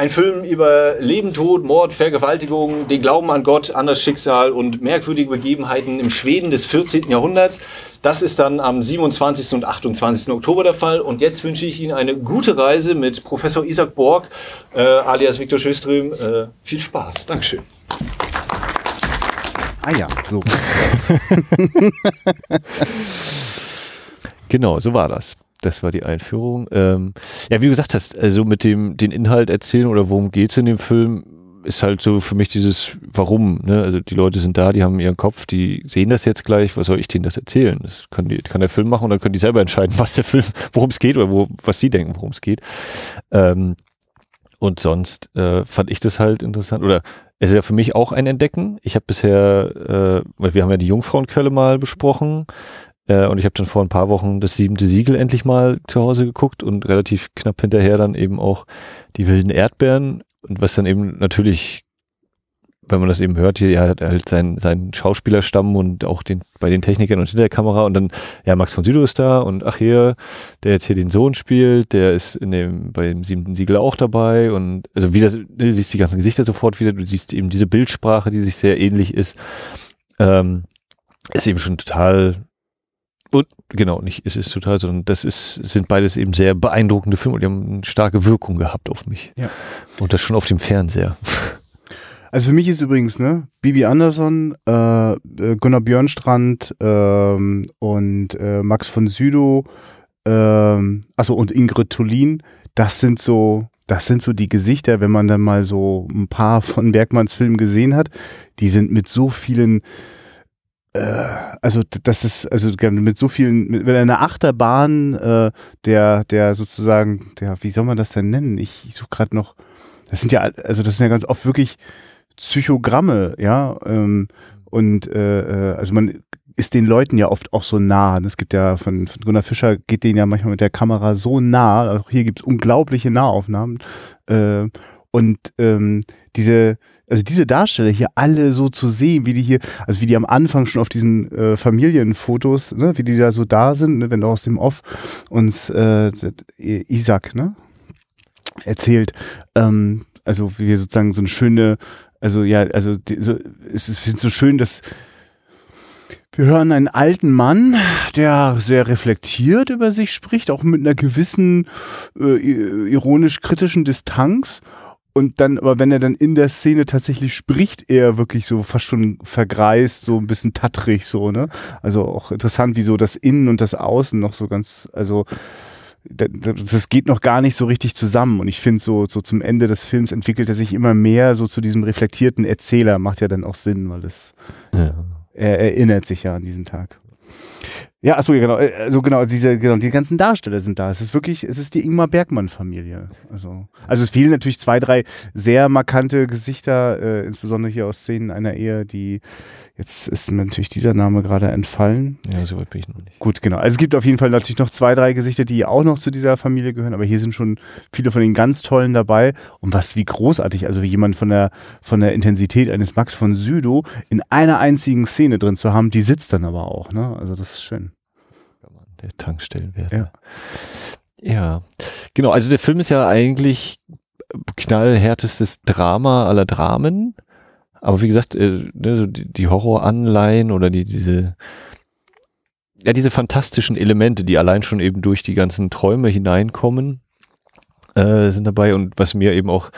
Ein Film über Leben, Tod, Mord, Vergewaltigung, den Glauben an Gott, an das Schicksal und merkwürdige Begebenheiten im Schweden des 14. Jahrhunderts. Das ist dann am 27. und 28. Oktober der Fall. Und jetzt wünsche ich Ihnen eine gute Reise mit Professor Isaac Borg, äh, alias Viktor Schöström. Äh, viel Spaß. Dankeschön.
Ah ja, so. *laughs*
genau, so war das. Das war die Einführung. Ähm, ja, wie du gesagt hast, also mit dem den Inhalt erzählen oder worum geht's in dem Film, ist halt so für mich dieses Warum. Ne? Also die Leute sind da, die haben ihren Kopf, die sehen das jetzt gleich. Was soll ich denen das erzählen? Das kann, die, kann der Film machen dann können die selber entscheiden, *laughs* was der Film, worum es geht oder wo, was sie denken, worum es geht. Ähm, und sonst äh, fand ich das halt interessant oder es ist ja für mich auch ein Entdecken. Ich habe bisher, äh, weil wir haben ja die Jungfrauenquelle mal besprochen, äh, und ich habe dann vor ein paar Wochen das siebente Siegel endlich mal zu Hause geguckt und relativ knapp hinterher dann eben auch die wilden Erdbeeren. Und was dann eben natürlich, wenn man das eben hört, hier, er hat halt seinen, seinen Schauspielerstamm und auch den, bei den Technikern und hinter der Kamera. Und dann, ja, Max von Südow ist da und ach hier, der jetzt hier den Sohn spielt, der ist in dem, bei dem siebten Siegel auch dabei. Und also wie das, du siehst die ganzen Gesichter sofort wieder, du siehst eben diese Bildsprache, die sich sehr ähnlich ist, ähm, ist eben schon total
Und genau, nicht es ist total, sondern das ist, sind beides eben sehr beeindruckende Filme und die haben eine starke Wirkung gehabt auf mich.
Ja.
Und das schon auf dem Fernseher.
Also für mich ist übrigens, ne, Bibi Andersson, äh, äh, Gunnar Björnstrand ähm, und äh, Max von Südow, ähm, also und Ingrid Tulin, das sind so, das sind so die Gesichter, wenn man dann mal so ein paar von Bergmanns Filmen gesehen hat, die sind mit so vielen also das ist also mit so vielen mit, mit einer Achterbahn äh, der der sozusagen der wie soll man das denn nennen ich, ich suche gerade noch das sind ja also das sind ja ganz oft wirklich Psychogramme ja ähm, und äh, äh also man ist den Leuten ja oft auch so nah. Es gibt ja von, von Gunnar Fischer geht denen ja manchmal mit der Kamera so nah. Auch hier gibt es unglaubliche Nahaufnahmen. Äh, und ähm, diese, also diese Darsteller hier alle so zu sehen, wie die hier, also wie die am Anfang schon auf diesen äh, Familienfotos, ne, wie die da so da sind, ne, wenn du aus dem Off uns äh, Isaac, ne, erzählt, ähm, also wie wir sozusagen so eine schöne, also ja, also die, so, es ist so schön, dass wir hören einen alten Mann, der sehr reflektiert über sich spricht, auch mit einer gewissen äh, ironisch-kritischen Distanz und dann, aber wenn er dann in der Szene tatsächlich spricht, er wirklich so fast schon vergreist, so ein bisschen tattrig, so, ne? Also auch interessant, wie so das Innen und das Außen noch so ganz, also das geht noch gar nicht so richtig zusammen. Und ich finde, so, so zum Ende des Films entwickelt er sich immer mehr so zu diesem reflektierten Erzähler. Macht ja dann auch Sinn, weil das, ja. er erinnert sich ja an diesen Tag. Ja, achso, ja, genau. Äh, also genau, diese, genau, die ganzen Darsteller sind da. Es ist wirklich, es ist die Ingmar Bergmann-Familie. Also, also es fehlen natürlich zwei, drei sehr markante Gesichter, äh, insbesondere hier aus Szenen einer Ehe, die Jetzt ist mir natürlich dieser Name gerade entfallen.
Ja, so weit bin ich noch nicht.
Gut, genau. Also es gibt auf jeden Fall natürlich noch zwei, drei Gesichter, die auch noch zu dieser Familie gehören, aber hier sind schon viele von den ganz tollen dabei. Und was wie großartig, also wie jemand von der, von der Intensität eines Max von Südow in einer einzigen Szene drin zu haben, die sitzt dann aber auch, ne? Also das ist schön.
Der Tankstellenwert. Ja. ja. Genau, also der Film ist ja eigentlich knallhärtestes Drama aller Dramen. Aber wie gesagt, äh, ne, die Horroranleihen oder die, diese, ja, diese fantastischen Elemente, die allein schon eben durch die ganzen Träume hineinkommen, äh, sind dabei. Und was mir eben auch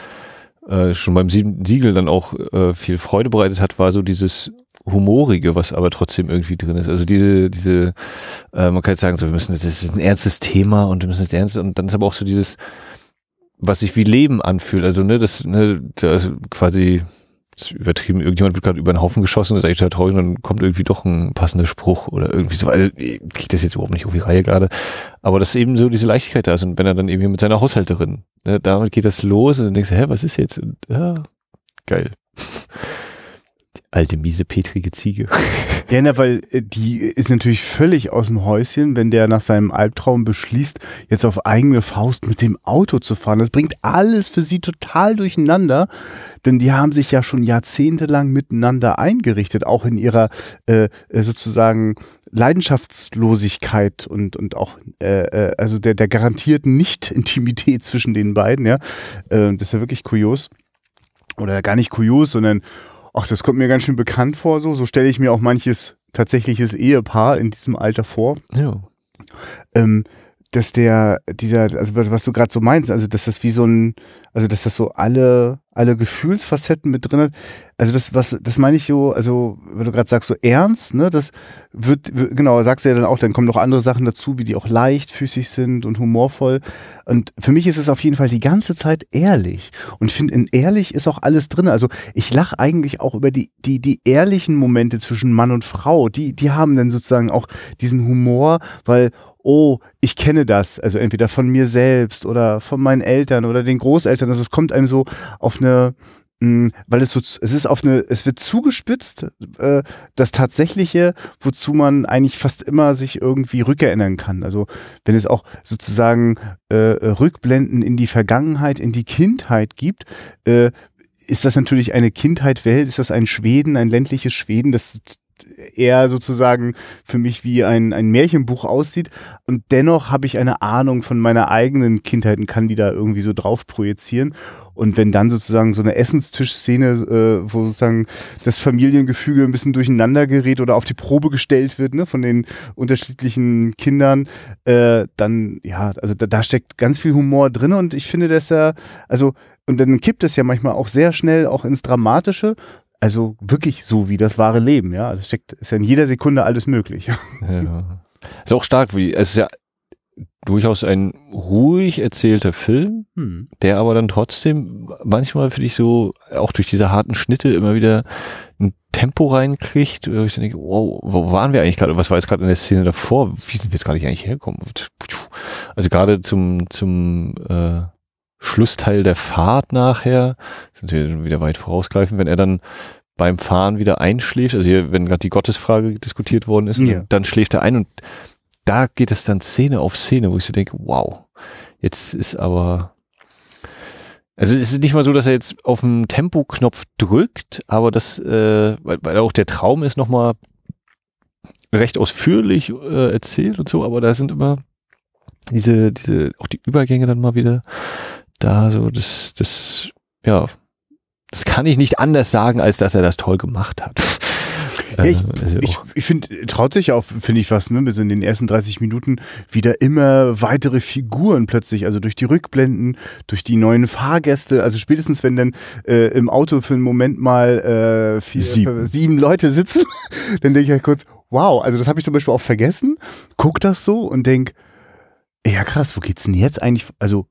äh, schon beim Siegel dann auch äh, viel Freude bereitet hat, war so dieses Humorige, was aber trotzdem irgendwie drin ist. Also diese, diese, äh, man kann jetzt sagen, so, wir müssen, das ist ein ernstes Thema und wir müssen es ernst, und dann ist aber auch so dieses, was sich wie Leben anfühlt. Also, ne, das, ne, das quasi, das übertrieben, irgendjemand wird gerade über den Haufen geschossen, ist eigentlich total traurig, und dann kommt irgendwie doch ein passender Spruch oder irgendwie so. Also kriegt das jetzt überhaupt nicht auf die Reihe gerade. Aber dass eben so diese Leichtigkeit da ist und wenn er dann irgendwie mit seiner Haushälterin, ne, damit geht das los und dann denkst du, hä, was ist jetzt? Und, ja, geil. Alte, miese, petrige Ziege. *laughs*
Ja, ne, weil äh, die ist natürlich völlig aus dem Häuschen, wenn der nach seinem Albtraum beschließt, jetzt auf eigene Faust mit dem Auto zu fahren. Das bringt alles für sie total durcheinander, denn die haben sich ja schon jahrzehntelang miteinander eingerichtet, auch in ihrer äh, äh sozusagen Leidenschaftslosigkeit und, und auch äh, äh, also der, der garantierten Nicht-Intimität zwischen den beiden, ja. Äh, das ist ja wirklich kurios. Oder gar nicht kurios, sondern ach, das kommt mir ganz schön bekannt vor, so. So stelle ich mir auch manches tatsächliches Ehepaar in diesem Alter vor. Ja. Ähm, dass der, dieser, also was du gerade so meinst, also dass das wie so ein, also dass das so alle, alle Gefühlsfacetten mit drin hat. Also das, was, das meine ich so, also wenn du gerade sagst, so ernst, ne, das wird, genau, sagst du ja dann auch, dann kommen noch andere Sachen dazu, wie die auch leichtfüßig sind und humorvoll. Und für mich ist es auf jeden Fall die ganze Zeit ehrlich. Und ich finde, in ehrlich ist auch alles drin. Also ich lache eigentlich auch über die, die, die ehrlichen Momente zwischen Mann und Frau. Die, die haben dann sozusagen auch diesen Humor, weil oh, ich kenne das, also entweder von mir selbst oder von meinen Eltern oder den Großeltern. Also es kommt einem so auf eine, mm, weil es so, es ist auf eine, es wird zugespitzt, äh, das Tatsächliche, wozu man eigentlich fast immer sich irgendwie rückerinnern kann. Also wenn es auch sozusagen äh, Rückblenden in die Vergangenheit, in die Kindheit gibt, äh, ist das natürlich eine Kindheit Welt, ist das ein Schweden, ein ländliches Schweden, das eher sozusagen für mich wie ein, ein Märchenbuch aussieht. Und dennoch habe ich eine Ahnung von meiner eigenen Kindheit und kann die da irgendwie so drauf projizieren. Und wenn dann sozusagen so eine Essenstischszene, äh, wo sozusagen das Familiengefüge ein bisschen durcheinander gerät oder auf die Probe gestellt wird, ne, von den unterschiedlichen Kindern, äh, dann, ja, also da, da steckt ganz viel Humor drin und ich finde, dass er, also, und dann kippt es ja manchmal auch sehr schnell auch ins Dramatische. Also wirklich so wie das wahre Leben, ja. Da steckt, ist ja in jeder Sekunde alles möglich. *laughs*
Ja. Ist auch stark, wie, es ist ja durchaus ein ruhig erzählter Film,
Hm.
der aber dann trotzdem manchmal für dich so, auch durch diese harten Schnitte immer wieder ein Tempo reinkriegt, wo ich dann denke, wow, wo waren wir eigentlich gerade? Was war jetzt gerade in der Szene davor? Wie sind wir jetzt gerade eigentlich hergekommen? Also gerade zum, zum äh, Schlussteil der Fahrt nachher, sind wir schon wieder weit vorausgreifen, wenn er dann beim Fahren wieder einschläft, also hier, wenn gerade die Gottesfrage diskutiert worden ist,
Ja.
dann schläft er ein und da geht es dann Szene auf Szene, wo ich so denke, wow, jetzt ist aber, also es ist nicht mal so, dass er jetzt auf den Tempoknopf drückt, aber das, äh, weil, weil auch der Traum ist nochmal recht ausführlich äh, erzählt und so, aber da sind immer diese, diese, auch die Übergänge dann mal wieder da, so das, das, ja, das kann ich nicht anders sagen, als dass er das toll gemacht hat.
Ja, *laughs* ich
Äh, also
ich,
auch-
ich finde, traut sich auch, finde ich was, ne, bis in den ersten 30 Minuten wieder immer weitere Figuren plötzlich, also durch die Rückblenden, durch die neuen Fahrgäste, also spätestens wenn dann äh, im Auto für einen Moment mal äh, vier,
Sieben.
sieben Leute sitzen, *laughs* dann denke ich halt kurz, wow, also das habe ich zum Beispiel auch vergessen, guck das so und denk, ja krass, wo geht's denn jetzt eigentlich, also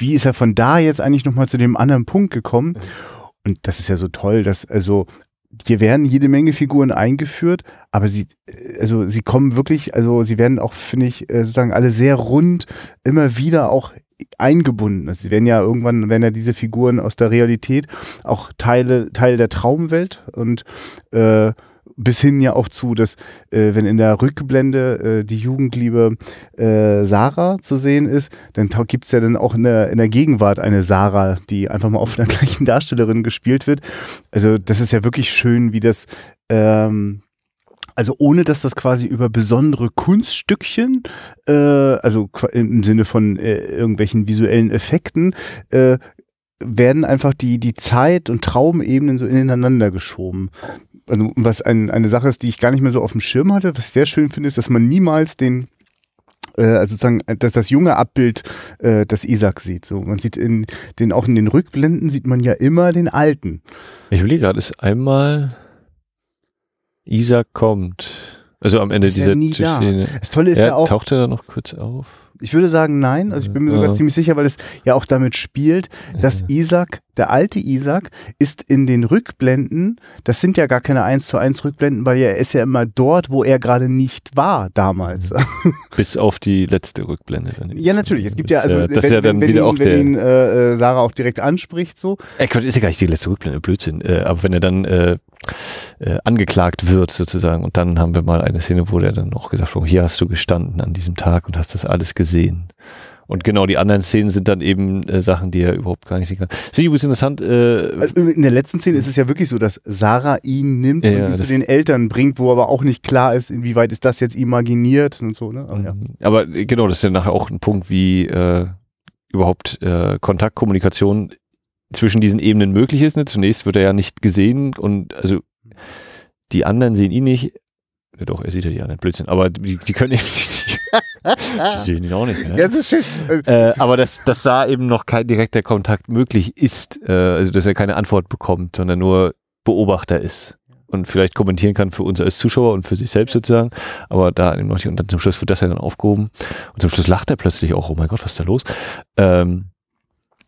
wie ist er von da jetzt eigentlich nochmal zu dem anderen Punkt gekommen? Und das ist ja so toll, dass also hier werden jede Menge Figuren eingeführt, aber sie, also sie kommen wirklich, also sie werden auch, finde ich, äh, sozusagen alle sehr rund immer wieder auch eingebunden. Also sie werden ja irgendwann, werden ja diese Figuren aus der Realität auch Teile, Teil der Traumwelt und äh, bis hin ja auch zu, dass äh, wenn in der Rückblende äh, die Jugendliebe äh, Sarah zu sehen ist, dann tau- gibt's ja dann auch in der, in der Gegenwart eine Sarah, die einfach mal auf einer *laughs* gleichen Darstellerin gespielt wird. Also das ist ja wirklich schön, wie das ähm, also ohne dass das quasi über besondere Kunststückchen, äh, also im Sinne von äh, irgendwelchen visuellen Effekten, äh, werden einfach die, die Zeit- und Traumebenen so ineinander geschoben. Also was ein, eine Sache ist, die ich gar nicht mehr so auf dem Schirm hatte, was ich sehr schön finde, ist, dass man niemals den äh, also sozusagen, dass das junge Abbild äh, das Isaac sieht. So, man sieht in den auch in den Rückblenden sieht man ja immer den Alten.
Ich überlege gerade, ist einmal Isaac kommt. Also am Ende
Ist ja
dieser
da.
Szene.
Das Tolle ist
Ja,
ja auch,
taucht er da noch kurz auf?
ich würde sagen nein, also ich bin mir sogar
Ja.
ziemlich sicher, weil es ja auch damit spielt, dass Isaac, der alte Isaac, ist in den Rückblenden, das sind ja gar keine 1 zu 1 Rückblenden, weil er ist ja immer dort, wo er gerade nicht war damals.
Bis auf die letzte Rückblende. Dann.
Ja, natürlich. Es gibt ja, also
das
wenn,
ja dann
wenn,
wieder
ihn,
auch
wenn
der.
ihn äh, äh, Sarah auch direkt anspricht, so.
Äh, Quatsch, ist ja gar nicht die letzte Rückblende, Blödsinn. Äh, aber wenn er dann äh, äh, angeklagt wird sozusagen und dann haben wir mal eine Szene, wo der dann auch gesagt hat, hier hast du gestanden an diesem Tag und hast das alles gesehen. Und genau die anderen Szenen sind dann eben äh, Sachen, die er überhaupt gar nicht sehen kann. Finde ich übrigens interessant. Äh,
Also in der letzten Szene ist es ja wirklich so, dass Sarah ihn nimmt
Ja,
und ihn zu den Eltern bringt, wo aber auch nicht klar ist, inwieweit ist das jetzt imaginiert und so, ne? Aber ja.
Aber äh, genau, das ist ja nachher auch ein Punkt, wie äh, überhaupt äh, Kontaktkommunikation zwischen diesen Ebenen möglich ist. Ne? Zunächst wird er ja nicht gesehen und also die anderen sehen ihn nicht. Ja, doch, er sieht ja die anderen Blödsinn, aber die, die können eben sie, *laughs* sie sehen ihn auch nicht. Ne?
Ja, das ist schön.
Äh, aber dass, dass da eben noch kein direkter Kontakt möglich ist, äh, also dass er keine Antwort bekommt, sondern nur Beobachter ist und vielleicht kommentieren kann für uns als Zuschauer und für sich selbst sozusagen, aber da eben noch nicht. Und dann zum Schluss wird das ja dann aufgehoben und zum Schluss lacht er plötzlich auch, oh mein Gott, was ist da los? Ähm,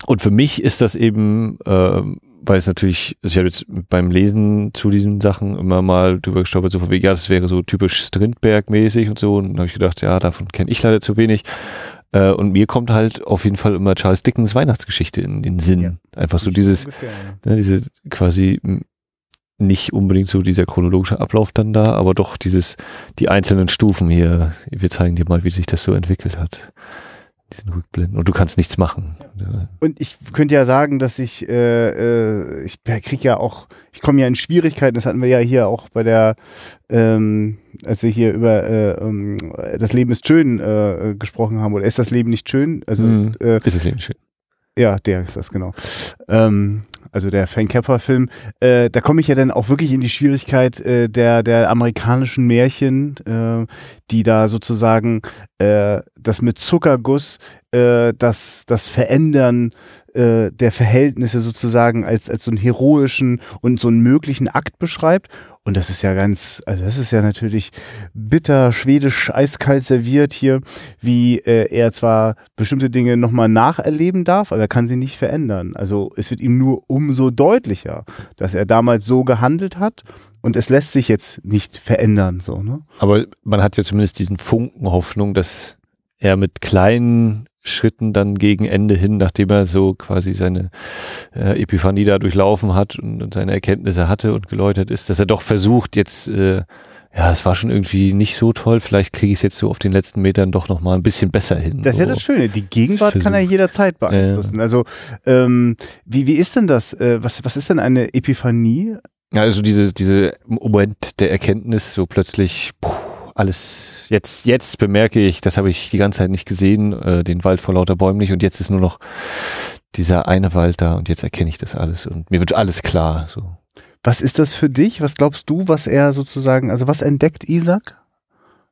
und für mich ist das eben, ähm, weil es natürlich, also ich habe jetzt beim Lesen zu diesen Sachen immer mal drüber gestolpert, so von wegen, ja, das wäre so typisch Strindberg-mäßig und so. Und dann habe ich gedacht, ja, davon kenne ich leider zu wenig. Äh, und mir kommt halt auf jeden Fall immer Charles Dickens Weihnachtsgeschichte in den Sinn.
Ja.
Einfach so dieses,
Ungefähr, ja.
ne, diese quasi nicht unbedingt so dieser chronologische Ablauf dann da, aber doch dieses, die einzelnen Stufen hier. Wir zeigen dir mal, wie sich das so entwickelt hat. Diesen Rückblenden. Und du kannst nichts machen.
Und ich könnte ja sagen, dass ich, äh, äh, ich krieg ja auch, ich komme ja in Schwierigkeiten, das hatten wir ja hier auch bei der, ähm, als wir hier über äh, ähm, das Leben ist schön äh, gesprochen haben, oder ist das Leben nicht schön? Also
Mhm.
äh,
Ist das Leben schön?
ja, der ist das genau. Ähm, also der Frank Capra-Film. Äh, da komme ich ja dann auch wirklich in die Schwierigkeit äh, der der amerikanischen Märchen, äh, die da sozusagen äh, das mit Zuckerguss, äh, das das Verändern äh, der Verhältnisse sozusagen als als so einen heroischen und so einen möglichen Akt beschreibt. Und das ist ja ganz, also das ist ja natürlich bitter, schwedisch, eiskalt serviert hier, wie äh, er zwar bestimmte Dinge nochmal nacherleben darf, aber er kann sie nicht verändern. Also es wird ihm nur umso deutlicher, dass er damals so gehandelt hat und es lässt sich jetzt nicht verändern, so, ne?
Aber man hat ja zumindest diesen Funken Hoffnung, dass er mit kleinen Schritten dann gegen Ende hin, nachdem er so quasi seine äh, Epiphanie da durchlaufen hat und, und seine Erkenntnisse hatte und geläutert ist, dass er doch versucht, jetzt, äh, ja, das war schon irgendwie nicht so toll, vielleicht kriege ich es jetzt so auf den letzten Metern doch nochmal ein bisschen besser hin.
Das ist
so.
ja das Schöne. Die Gegenwart kann er jederzeit beeinflussen. Also ähm, wie, wie ist denn das? Äh, was, was ist denn eine Epiphanie?
Ja, also diese, diese Moment der Erkenntnis, so plötzlich, puh, alles, jetzt, jetzt bemerke ich, das habe ich die ganze Zeit nicht gesehen, äh, den Wald vor lauter Bäumen nicht und jetzt ist nur noch dieser eine Wald da und jetzt erkenne ich das alles und mir wird alles klar. So.
Was ist das für dich? Was glaubst du, was er sozusagen, also was entdeckt Isaac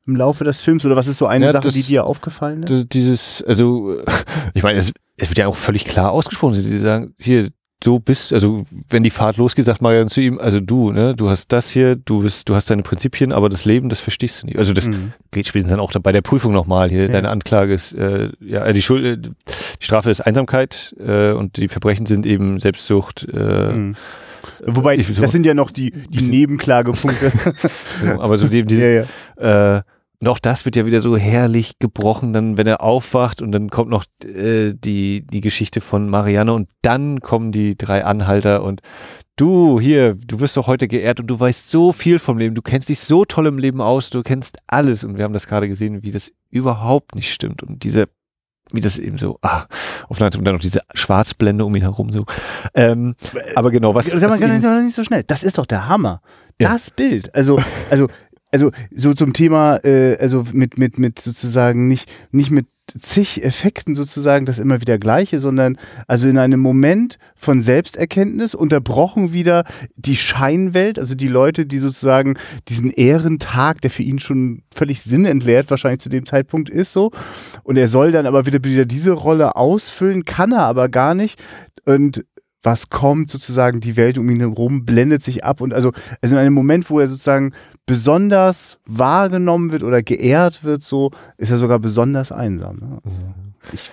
im Laufe des Films? Oder was ist so eine
Ja,
Sache,
das-
die dir aufgefallen ist?
Dieses, also, *laughs* ich meine, es, es wird ja auch völlig klar ausgesprochen. Sie sagen, hier, du bist, also wenn die Fahrt losgeht, sagt Marian zu ihm, also du, ne, du hast das hier, du bist, du hast deine Prinzipien, aber das Leben, das verstehst du nicht. Also das
Mhm.
geht spätestens dann auch bei der Prüfung nochmal hier.
Ja.
Deine Anklage ist, äh, ja, die Schuld, äh, die Strafe ist Einsamkeit äh, und die Verbrechen sind eben Selbstsucht. Äh,
Mhm. Wobei,
Ich- so-
das sind ja noch die, die Nebenklagepunkte.
so, *laughs* aber so die, diese, *laughs*
ja, ja.
Äh, und auch das wird ja wieder so herrlich gebrochen, dann, wenn er aufwacht und dann kommt noch äh, die, die Geschichte von Marianne und dann kommen die drei Anhalter und du hier, du wirst doch heute geehrt und du weißt so viel vom Leben, du kennst dich so toll im Leben aus, du kennst alles und wir haben das gerade gesehen, wie das überhaupt nicht stimmt und diese wie das eben so, ah, auf und dann noch diese Schwarzblende um ihn herum so. Ähm, aber genau, was,
Sag mal,
was
nicht so schnell. Das ist doch der Hammer.
Ja.
Das Bild. Also, also, *laughs* also so zum Thema, äh, also mit, mit, mit sozusagen nicht, nicht mit zig Effekten sozusagen das immer wieder gleiche, sondern also in einem Moment von Selbsterkenntnis unterbrochen wieder die Scheinwelt, also die Leute, die sozusagen diesen Ehrentag, der für ihn schon völlig sinnentleert wahrscheinlich zu dem Zeitpunkt ist so. Und er soll dann aber wieder, wieder diese Rolle ausfüllen, kann er aber gar nicht. Und was kommt sozusagen, die Welt um ihn herum blendet sich ab und also, also in einem Moment, wo er sozusagen besonders wahrgenommen wird oder geehrt wird, so ist er sogar besonders einsam. Ne? Also ich,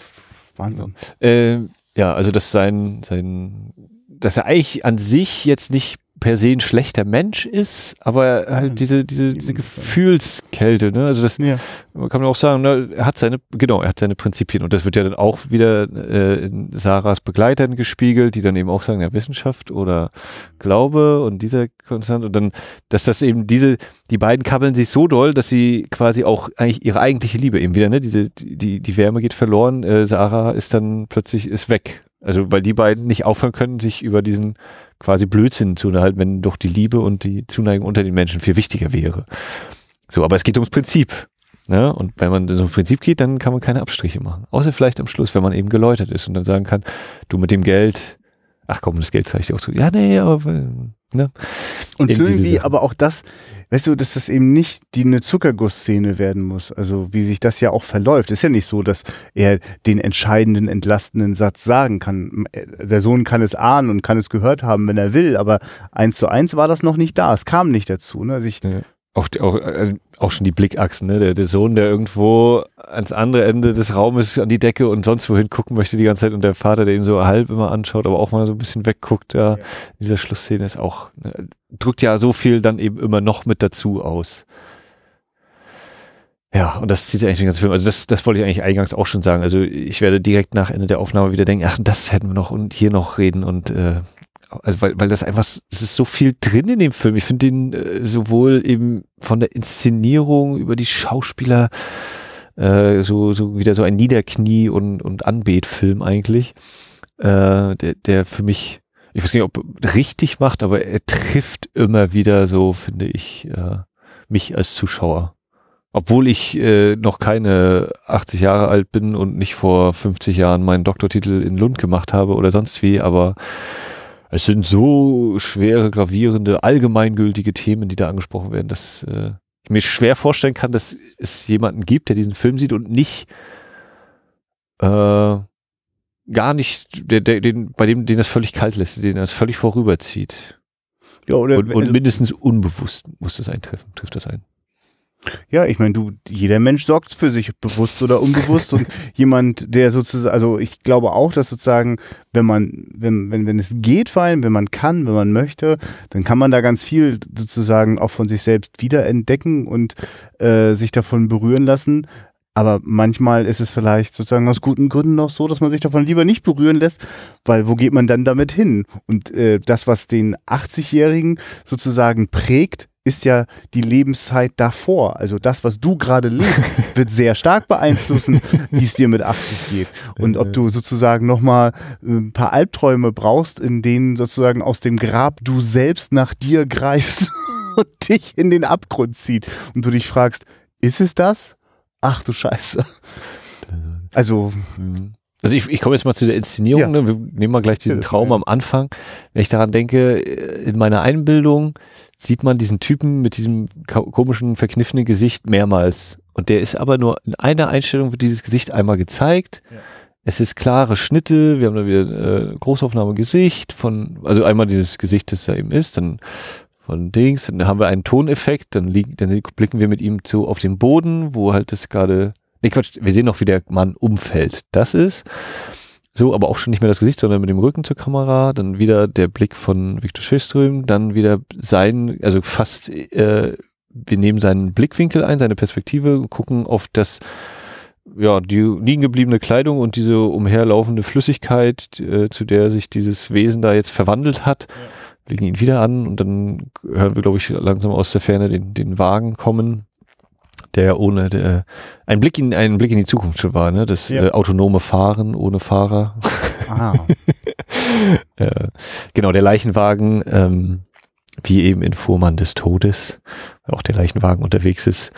Wahnsinn.
Äh, ja, also dass sein, sein, dass er eigentlich an sich jetzt nicht per se ein schlechter Mensch ist, aber halt diese, diese, diese Gefühlskälte, ne? Also das
Ja.
man kann auch sagen, ne, er hat seine, genau, er hat seine Prinzipien und das wird ja dann auch wieder äh, in Sarahs Begleitern gespiegelt, die dann eben auch sagen, ja, Wissenschaft oder Glaube und dieser Konstant und dann, dass das eben diese, die beiden kabbeln sich so doll, dass sie quasi auch eigentlich ihre eigentliche Liebe eben wieder, ne, diese, die, die Wärme geht verloren, äh, Sarah ist dann plötzlich, ist weg. Also, weil die beiden nicht aufhören können, sich über diesen quasi Blödsinn zu unterhalten, wenn doch die Liebe und die Zuneigung unter den Menschen viel wichtiger wäre. So, aber es geht ums Prinzip. Ne? Und wenn man ein Prinzip geht, dann kann man keine Abstriche machen. Außer vielleicht am Schluss, wenn man eben geläutert ist und dann sagen kann, du mit dem Geld, ach komm, das Geld zeige ich dir auch so. Ja, nee, aber ne?
Und
Eben
schön wie, aber auch das, weißt du, dass das eben nicht die eine Zuckergussszene werden muss. Also wie sich das ja auch verläuft. Ist ja nicht so, dass er den entscheidenden, entlastenden Satz sagen kann. Der Sohn kann es ahnen und kann es gehört haben, wenn er will, aber eins zu eins war das noch nicht da. Es kam nicht dazu. Ne? Also ich,
Auch, die- auch, äh, auch schon die Blickachsen, ne? Der, der Sohn, der irgendwo ans andere Ende des Raumes an die Decke und sonst wohin gucken möchte die ganze Zeit und der Vater, der ihn so halb immer anschaut, aber auch mal so ein bisschen wegguckt, da
Ja.
in dieser Schlussszene ist auch, ne, drückt ja so viel dann eben immer noch mit dazu aus. Ja, und das zieht sich eigentlich den ganzen Film. Also das, das wollte ich eigentlich eingangs auch schon sagen. Also ich werde direkt nach Ende der Aufnahme wieder denken, ach, das hätten wir noch und hier noch reden und äh, also weil, weil das einfach, es ist so viel drin in dem Film. Ich finde den äh, sowohl eben von der Inszenierung über die Schauspieler äh, so, so wieder so ein Niederknie- und, und Anbetfilm eigentlich, äh, der, der für mich, ich weiß nicht, ob richtig macht, aber er trifft immer wieder so, finde ich, äh, mich als Zuschauer. Obwohl ich äh, noch keine 80 Jahre alt bin und nicht vor 50 Jahren meinen Doktortitel in Lund gemacht habe oder sonst wie, aber es sind so schwere, gravierende, allgemeingültige Themen, die da angesprochen werden, dass äh, ich mir schwer vorstellen kann, dass es jemanden gibt, der diesen Film sieht und nicht äh, gar nicht, der, der, den, bei dem den das völlig kalt lässt, den das völlig vorüberzieht.
Ja, oder
Und, und
also-
mindestens unbewusst muss das eintreffen, trifft das ein.
Ja, ich meine, du, jeder Mensch sorgt für sich, bewusst oder unbewusst. und *laughs* jemand, der sozusagen, also ich glaube auch, dass sozusagen, wenn man, wenn, wenn, wenn es geht, vor allem, wenn man kann, wenn man möchte, dann kann man da ganz viel sozusagen auch von sich selbst wiederentdecken und äh, sich davon berühren lassen. Aber manchmal ist es vielleicht sozusagen aus guten Gründen noch so, dass man sich davon lieber nicht berühren lässt, weil wo geht man dann damit hin? Und äh, das, was den 80-Jährigen sozusagen prägt, ist ja die Lebenszeit davor. Also das, was du gerade lebst, *laughs* wird sehr stark beeinflussen, wie es dir mit 80 geht. Und ob du sozusagen nochmal äh, ein paar Albträume brauchst, in denen sozusagen aus dem Grab du selbst nach dir greifst *laughs* und dich in den Abgrund zieht. Und du dich fragst, ist es das? Ach du Scheiße. Also,
Mhm. Also ich, ich komme jetzt mal zu der Inszenierung.
Ja.
Ne? Wir nehmen mal gleich diesen Traum am Anfang. Wenn ich daran denke, äh, in meiner Einbildung sieht man diesen Typen mit diesem komischen, verkniffenen Gesicht mehrmals. Und der ist aber nur in einer Einstellung wird dieses Gesicht einmal gezeigt.
Ja.
Es ist klare Schnitte, wir haben da wieder äh, Großaufnahme Gesicht von, also einmal dieses Gesicht, das da eben ist, dann von Dings, dann haben wir einen Toneffekt, dann, liegen, dann blicken wir mit ihm zu auf den Boden, wo halt das gerade, nee Quatsch, wir sehen noch, wie der Mann umfällt. Das ist so, aber auch schon nicht mehr das Gesicht, sondern mit dem Rücken zur Kamera, dann wieder der Blick von Viktor Schilström, dann wieder sein, also fast, äh, wir nehmen seinen Blickwinkel ein, seine Perspektive, gucken auf das, ja, die liegen gebliebene Kleidung und diese umherlaufende Flüssigkeit, äh, zu der sich dieses Wesen da jetzt verwandelt hat, legen ihn wieder an und dann hören wir, glaube ich, langsam aus der Ferne den, den Wagen kommen, der ohne der, ein Blick in einen Blick in die Zukunft schon war, ne? Das
Ja.
äh, autonome Fahren ohne Fahrer.
ah, *laughs*
äh, genau, der Leichenwagen, ähm, wie eben in Fuhrmann des Todes, auch der Leichenwagen unterwegs ist.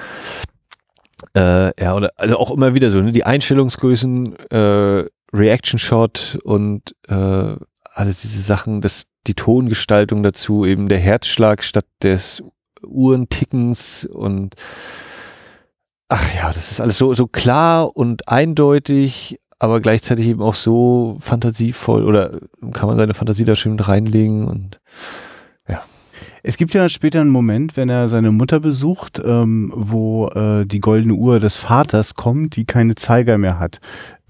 Äh, ja, oder, also auch immer wieder so, ne? Die Einstellungsgrößen, äh, Reaction Shot und äh, alles diese Sachen, das, die Tongestaltung dazu, eben der Herzschlag statt des Uhrentickens und ach ja, das ist alles so, so klar und eindeutig, aber gleichzeitig eben auch so fantasievoll oder kann man seine Fantasie da schön reinlegen und
Es gibt ja später einen Moment, wenn er seine Mutter besucht, ähm, wo äh, die goldene Uhr des Vaters kommt, die keine Zeiger mehr hat.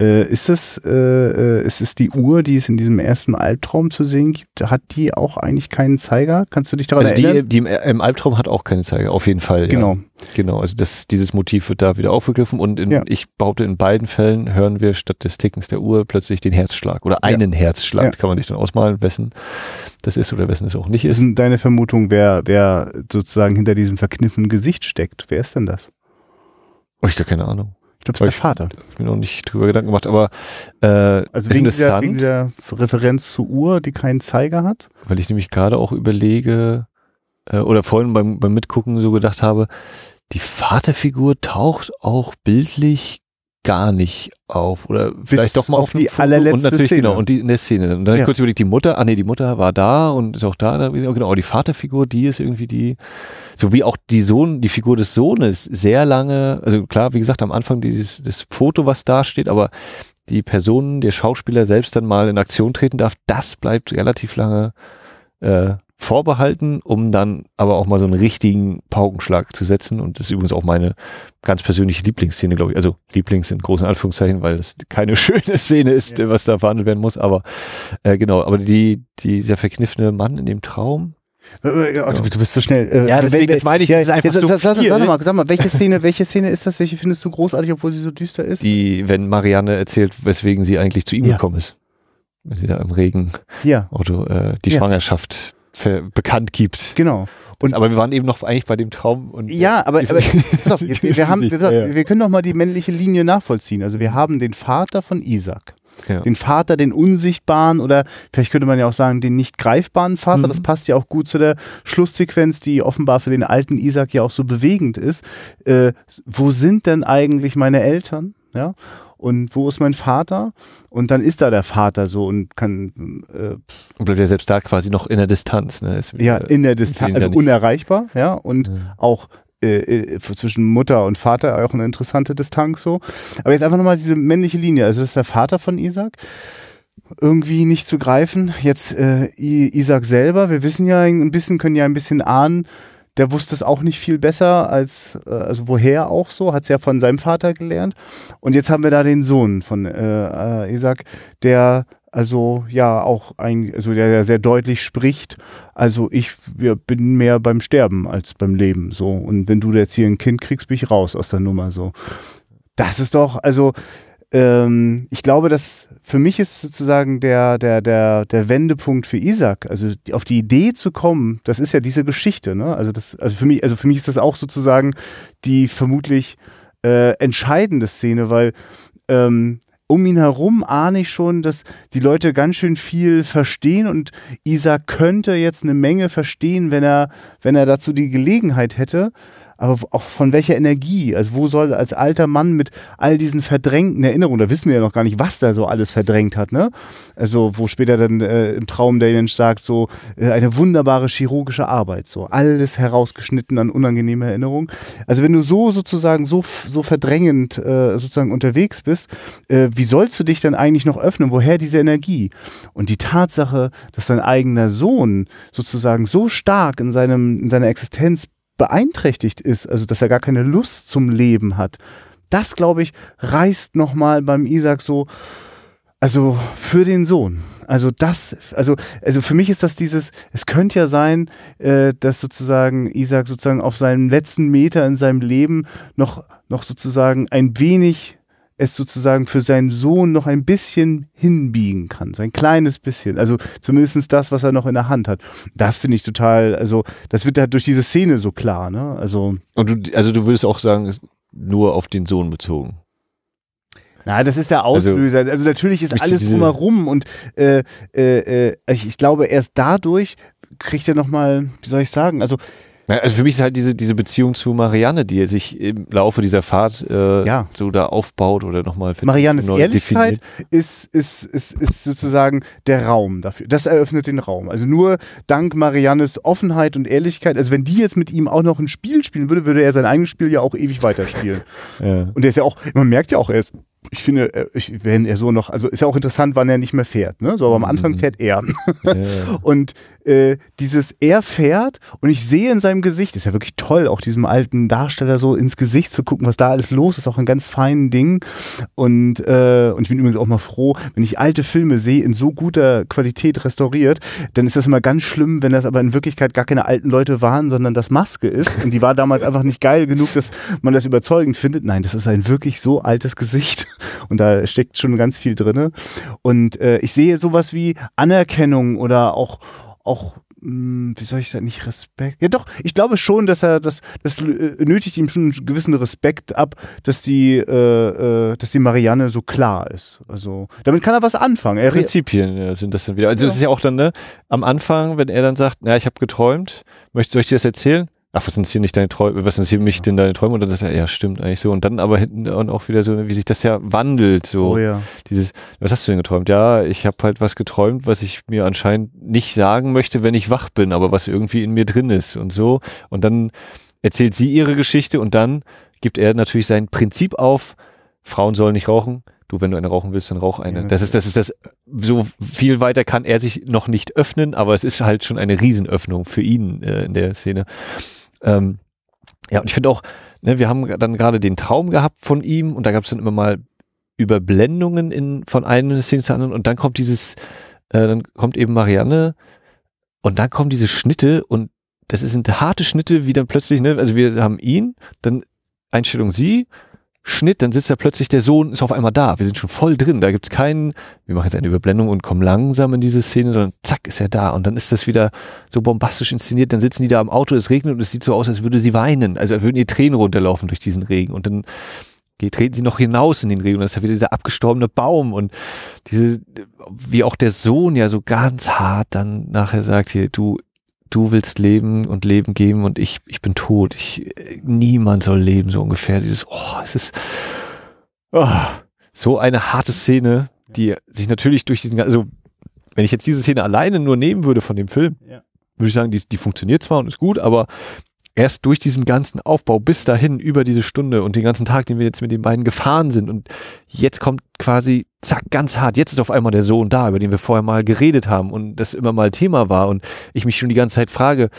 Äh, ist es äh, äh, ist es die Uhr, die es in diesem ersten Albtraum zu sehen gibt? Hat die auch eigentlich keinen Zeiger? Kannst du dich daran
also die,
erinnern?
die im, im Albtraum hat auch keine Zeiger, auf jeden Fall.
genau.
Ja. Genau, also das, dieses Motiv wird da wieder aufgegriffen und in,
Ja.
ich behaupte, in beiden Fällen hören wir statt des Tickens der Uhr plötzlich den Herzschlag oder
Ja.
einen Herzschlag.
Ja.
Kann man sich dann ausmalen, wessen das ist oder wessen es auch nicht
Ist
ist.
denn deine Vermutung, wer, wer sozusagen hinter diesem verkniffenen Gesicht steckt? Wer ist denn das?
Oh, ich gar keine Ahnung.
Ich glaube, es ist der Vater.
Ich mir noch nicht drüber Gedanken gemacht, aber äh,
Also
ist
wegen dieser, wegen dieser Referenz zur Uhr, die keinen Zeiger hat?
weil ich nämlich gerade auch überlege äh, oder vorhin beim, beim Mitgucken so gedacht habe, die Vaterfigur taucht auch bildlich gar nicht auf oder vielleicht doch mal
auf
auf,
die
Foto.
allerletzte
und natürlich
Szene.
genau und die in der Szene und dann
Ja.
ich kurz überlegt die Mutter ah nee die Mutter war da und ist auch da, da genau aber die Vaterfigur die ist irgendwie die so wie auch die Sohn die Figur des Sohnes sehr lange also klar wie gesagt am Anfang dieses das Foto was da steht aber die Person der Schauspieler selbst dann mal in Aktion treten darf das bleibt relativ lange äh, vorbehalten, um dann aber auch mal so einen richtigen Paukenschlag zu setzen. Und das ist übrigens auch meine ganz persönliche Lieblingsszene, glaube ich. Also Lieblings in großen Anführungszeichen, weil das keine *laughs* schöne Szene ist,
Ja.
was da verhandelt werden muss. Aber äh, genau, aber die, dieser verkniffene Mann in dem Traum.
Äh, äh, oh, du, du bist so schnell. Äh,
Ja, deswegen, das meine ich,
ja,
das ist einfach
ja,
so
sag, sag, sag, mal, sag mal, welche Szene, welche Szene ist das? Welche findest du großartig, obwohl sie so düster ist?
Die, wenn Marianne erzählt, weswegen sie eigentlich zu ihm
Ja.
gekommen ist. Wenn sie da im Regen
ja,
Auto äh, die
Ja.
Schwangerschaft bekannt gibt.
genau.
Das, aber wir waren eben noch eigentlich bei dem Traum. Und
Ja, aber, aber *laughs* auf, jetzt, wir, haben, wir,
Ja.
wir können doch mal die männliche Linie nachvollziehen. Also wir haben den Vater von Isaac.
Ja.
Den Vater, den unsichtbaren oder vielleicht könnte man ja auch sagen, den nicht greifbaren Vater.
Mhm.
Das passt ja auch gut zu der Schlusssequenz, die offenbar für den alten Isaac ja auch so bewegend ist. Äh, wo sind denn eigentlich meine Eltern? Ja. Und wo ist mein Vater? Und dann ist da der Vater so und kann äh,
Und bleibt ja selbst da quasi noch in der Distanz. Ne? Ist
ja in der Distanz, also unerreichbar, ja, und
Ja.
auch äh, äh, zwischen Mutter und Vater auch eine interessante Distanz so. Aber jetzt einfach nochmal diese männliche Linie. Also das ist der Vater von Isaac. Irgendwie nicht zu greifen. Jetzt äh, Isaac selber, wir wissen ja ein bisschen, können ja ein bisschen ahnen, der wusste es auch nicht viel besser als, äh, also woher auch so, hat es ja von seinem Vater gelernt. Und jetzt haben wir da den Sohn von äh, äh, Isaac, der also ja auch ein, also der, der sehr deutlich spricht. Also ich wir, bin mehr beim Sterben als beim Leben so. Und wenn du jetzt hier ein Kind kriegst, bin ich raus aus der Nummer so. Das ist doch, also ähm, ich glaube, dass für mich ist sozusagen der, der, der, der Wendepunkt für Isaac, also die, auf die Idee zu kommen, das ist ja diese Geschichte, ne? Also das, also für mich, also für mich ist das auch sozusagen die vermutlich äh, entscheidende Szene, weil ähm, um ihn herum ahne ich schon, dass die Leute ganz schön viel verstehen und Isaac könnte jetzt eine Menge verstehen, wenn er, wenn er dazu die Gelegenheit hätte. Aber auch von welcher Energie? Also wo soll als alter Mann mit all diesen verdrängten Erinnerungen, da wissen wir ja noch gar nicht, was da so alles verdrängt hat, ne? Also wo später dann äh, im Traum der Mensch sagt, so äh, eine wunderbare chirurgische Arbeit, so alles herausgeschnitten an unangenehme Erinnerungen. Also wenn du so sozusagen so, so verdrängend äh, sozusagen unterwegs bist, äh, wie sollst du dich dann eigentlich noch öffnen? Woher diese Energie? Und die Tatsache, dass dein eigener Sohn sozusagen so stark in seinem in seiner Existenz beeinträchtigt ist, also dass er gar keine Lust zum Leben hat, das glaube ich reißt noch mal beim Isaac so also für den Sohn. Also das, also, also für mich ist das dieses, es könnte ja sein, äh, dass sozusagen Isaac sozusagen auf seinem letzten Meter in seinem Leben noch, noch sozusagen ein wenig es sozusagen für seinen Sohn noch ein bisschen hinbiegen kann, so ein kleines bisschen. Also zumindest das, was er noch in der Hand hat. Das finde ich total, also das wird halt durch diese Szene so klar, ne? Also
Und du, also du würdest auch sagen, ist nur auf den Sohn bezogen.
Na, das ist der Auslöser. Also, natürlich ist alles drumherum und äh, äh, äh, ich, ich glaube, erst dadurch kriegt er nochmal, wie soll ich sagen, also
Also für mich ist halt diese, diese Beziehung zu Marianne, die sich im Laufe dieser Fahrt äh,
Ja.
so da aufbaut oder nochmal
Mariannes Ehrlichkeit ist, ist, ist, ist sozusagen der Raum dafür. Das eröffnet den Raum. Also nur dank Mariannes Offenheit und Ehrlichkeit, also wenn die jetzt mit ihm auch noch ein Spiel spielen würde, würde er sein eigenes Spiel ja auch ewig weiterspielen. *laughs*
Ja.
Und der ist ja auch, man merkt ja auch, er ist, ich finde, äh, ich, wenn er so noch, also ist ja auch interessant, wann er nicht mehr fährt, ne? So, aber am Anfang
Mhm.
fährt er. *laughs*
Ja.
Und äh, dieses, er fährt und ich sehe in seinem Gesicht, ist ja wirklich toll, auch diesem alten Darsteller so ins Gesicht zu gucken, was da alles los ist, auch ein ganz feinen Ding. Und, äh, und ich bin übrigens auch mal froh, wenn ich alte Filme sehe, in so guter Qualität restauriert, dann ist das immer ganz schlimm, wenn das aber in Wirklichkeit gar keine alten Leute waren, sondern das Maske ist. Und die war damals einfach nicht geil genug, dass man das überzeugend findet. Nein, das ist ein wirklich so altes Gesicht. Und da steckt schon ganz viel drinne. Und äh, ich sehe sowas wie Anerkennung oder auch, auch mh, wie soll ich das nicht Respekt? Ja doch, ich glaube schon, dass er das, das äh, nötigt ihm schon einen gewissen Respekt ab, dass die, äh, äh, dass die Marianne so klar ist. Also damit kann er was anfangen. Er
Prinzipien ja, sind das dann wieder. Also
Ja.
es ist ja auch dann, ne, am Anfang, wenn er dann sagt, na, ich habe geträumt, möchtest soll ich dir das erzählen? Ach, was interessieren nicht deine Träume, was interessieren mich denn deine Träume? Und dann sagt er, ja, stimmt eigentlich so. Und dann aber hinten und auch wieder so, wie sich das ja wandelt, so.
oh ja.
Dieses, was hast du denn geträumt? Ja, ich habe halt was geträumt, was ich mir anscheinend nicht sagen möchte, wenn ich wach bin, aber was irgendwie in mir drin ist und so. Und dann erzählt sie ihre Geschichte und dann gibt er natürlich sein Prinzip auf, Frauen sollen nicht rauchen. Du, wenn du eine rauchen willst, dann rauch eine.
Ja,
das ist, das ist das, so viel weiter kann er sich noch nicht öffnen, aber es ist halt schon eine Riesenöffnung für ihn äh, in der Szene. Ähm, ja, und ich finde auch, ne, wir haben dann gerade den Traum gehabt von ihm und da gab es dann immer mal Überblendungen in, von einer Szene zur anderen und dann kommt dieses, äh, dann kommt eben Marianne und dann kommen diese Schnitte und das sind harte Schnitte, wie dann plötzlich, ne, also wir haben ihn, dann Einstellung sie, Schnitt, dann sitzt da plötzlich der Sohn, ist auf einmal da. Wir sind schon voll drin. Da gibt's keinen, wir machen jetzt eine Überblendung und kommen langsam in diese Szene, sondern zack, ist er da. Und dann ist das wieder so bombastisch inszeniert. Dann sitzen die da am Auto, es regnet und es sieht so aus, als würde sie weinen. Also als würden ihr Tränen runterlaufen durch diesen Regen. Und dann treten sie noch hinaus in den Regen. Und das ist ja wieder dieser abgestorbene Baum und diese, wie auch der Sohn ja so ganz hart dann nachher sagt hier, du, du willst leben und Leben geben und ich, ich bin tot. Ich, niemand soll leben, so ungefähr. Dieses, oh, es ist oh, so eine harte Szene, die sich natürlich durch diesen, also wenn ich jetzt diese Szene alleine nur nehmen würde von dem Film, ja. würde ich sagen, die, die funktioniert zwar und ist gut, aber erst durch diesen ganzen Aufbau bis dahin über diese Stunde und den ganzen Tag, den wir jetzt mit den beiden gefahren sind und jetzt kommt quasi zack ganz hart, jetzt ist auf einmal der Sohn da, über den wir vorher mal geredet haben und das immer mal Thema war und ich mich schon die ganze Zeit frage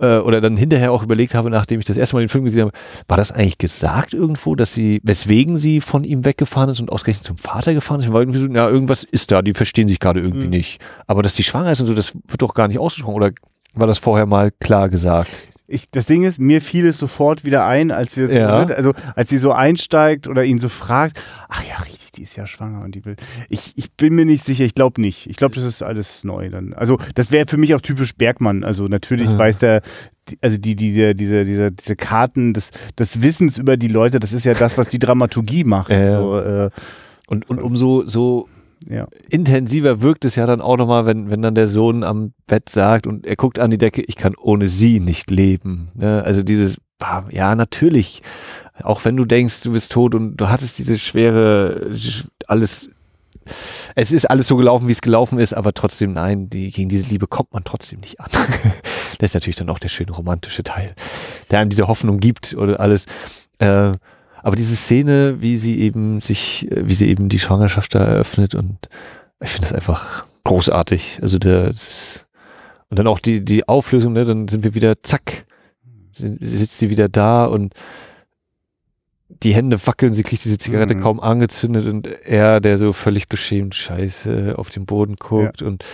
äh, oder dann hinterher auch überlegt habe, nachdem ich das erste Mal den Film gesehen habe, war das eigentlich gesagt irgendwo, dass sie, weswegen sie von ihm weggefahren ist und ausgerechnet zum Vater gefahren ist? War irgendwie so, ja, irgendwas ist da, die verstehen sich gerade irgendwie mhm. nicht. Aber dass die schwanger ist und so, das wird doch gar nicht ausgesprochen oder war das vorher mal klar gesagt?
Ich, das Ding ist, mir fiel es sofort wieder ein, als wir
ja.
also als sie so einsteigt oder ihn so fragt, ach ja, richtig, die ist ja schwanger und die will. Ich, ich bin mir nicht sicher, ich glaube nicht. Ich glaube, das ist alles neu dann. Also, das wäre für mich auch typisch Bergmann. Also, natürlich mhm. weiß der, also die, diese, diese, diese, diese Karten des, des Wissens über die Leute, das ist ja das, was die Dramaturgie macht.
Äh, so, äh, und, und umso so ja. intensiver wirkt es ja dann auch nochmal, wenn, wenn dann der Sohn am Bett sagt und er guckt an die Decke, ich kann ohne sie nicht leben. Ne? Also dieses, ja, natürlich, auch wenn du denkst, du bist tot und du hattest diese schwere, alles, es ist alles so gelaufen, wie es gelaufen ist, aber trotzdem, nein, die, gegen diese Liebe kommt man trotzdem nicht an. *laughs* das ist natürlich dann auch der schöne romantische Teil, der einem diese Hoffnung gibt oder alles. Äh, aber diese Szene, wie sie eben sich, wie sie eben die Schwangerschaft da eröffnet und ich finde das einfach großartig. Also der, das, und dann auch die, die Auflösung, ne, dann sind wir wieder, zack, sitzt sie wieder da und die Hände wackeln, sie kriegt diese Zigarette mhm. kaum angezündet und er, der so völlig beschämt scheiße auf den Boden guckt ja. und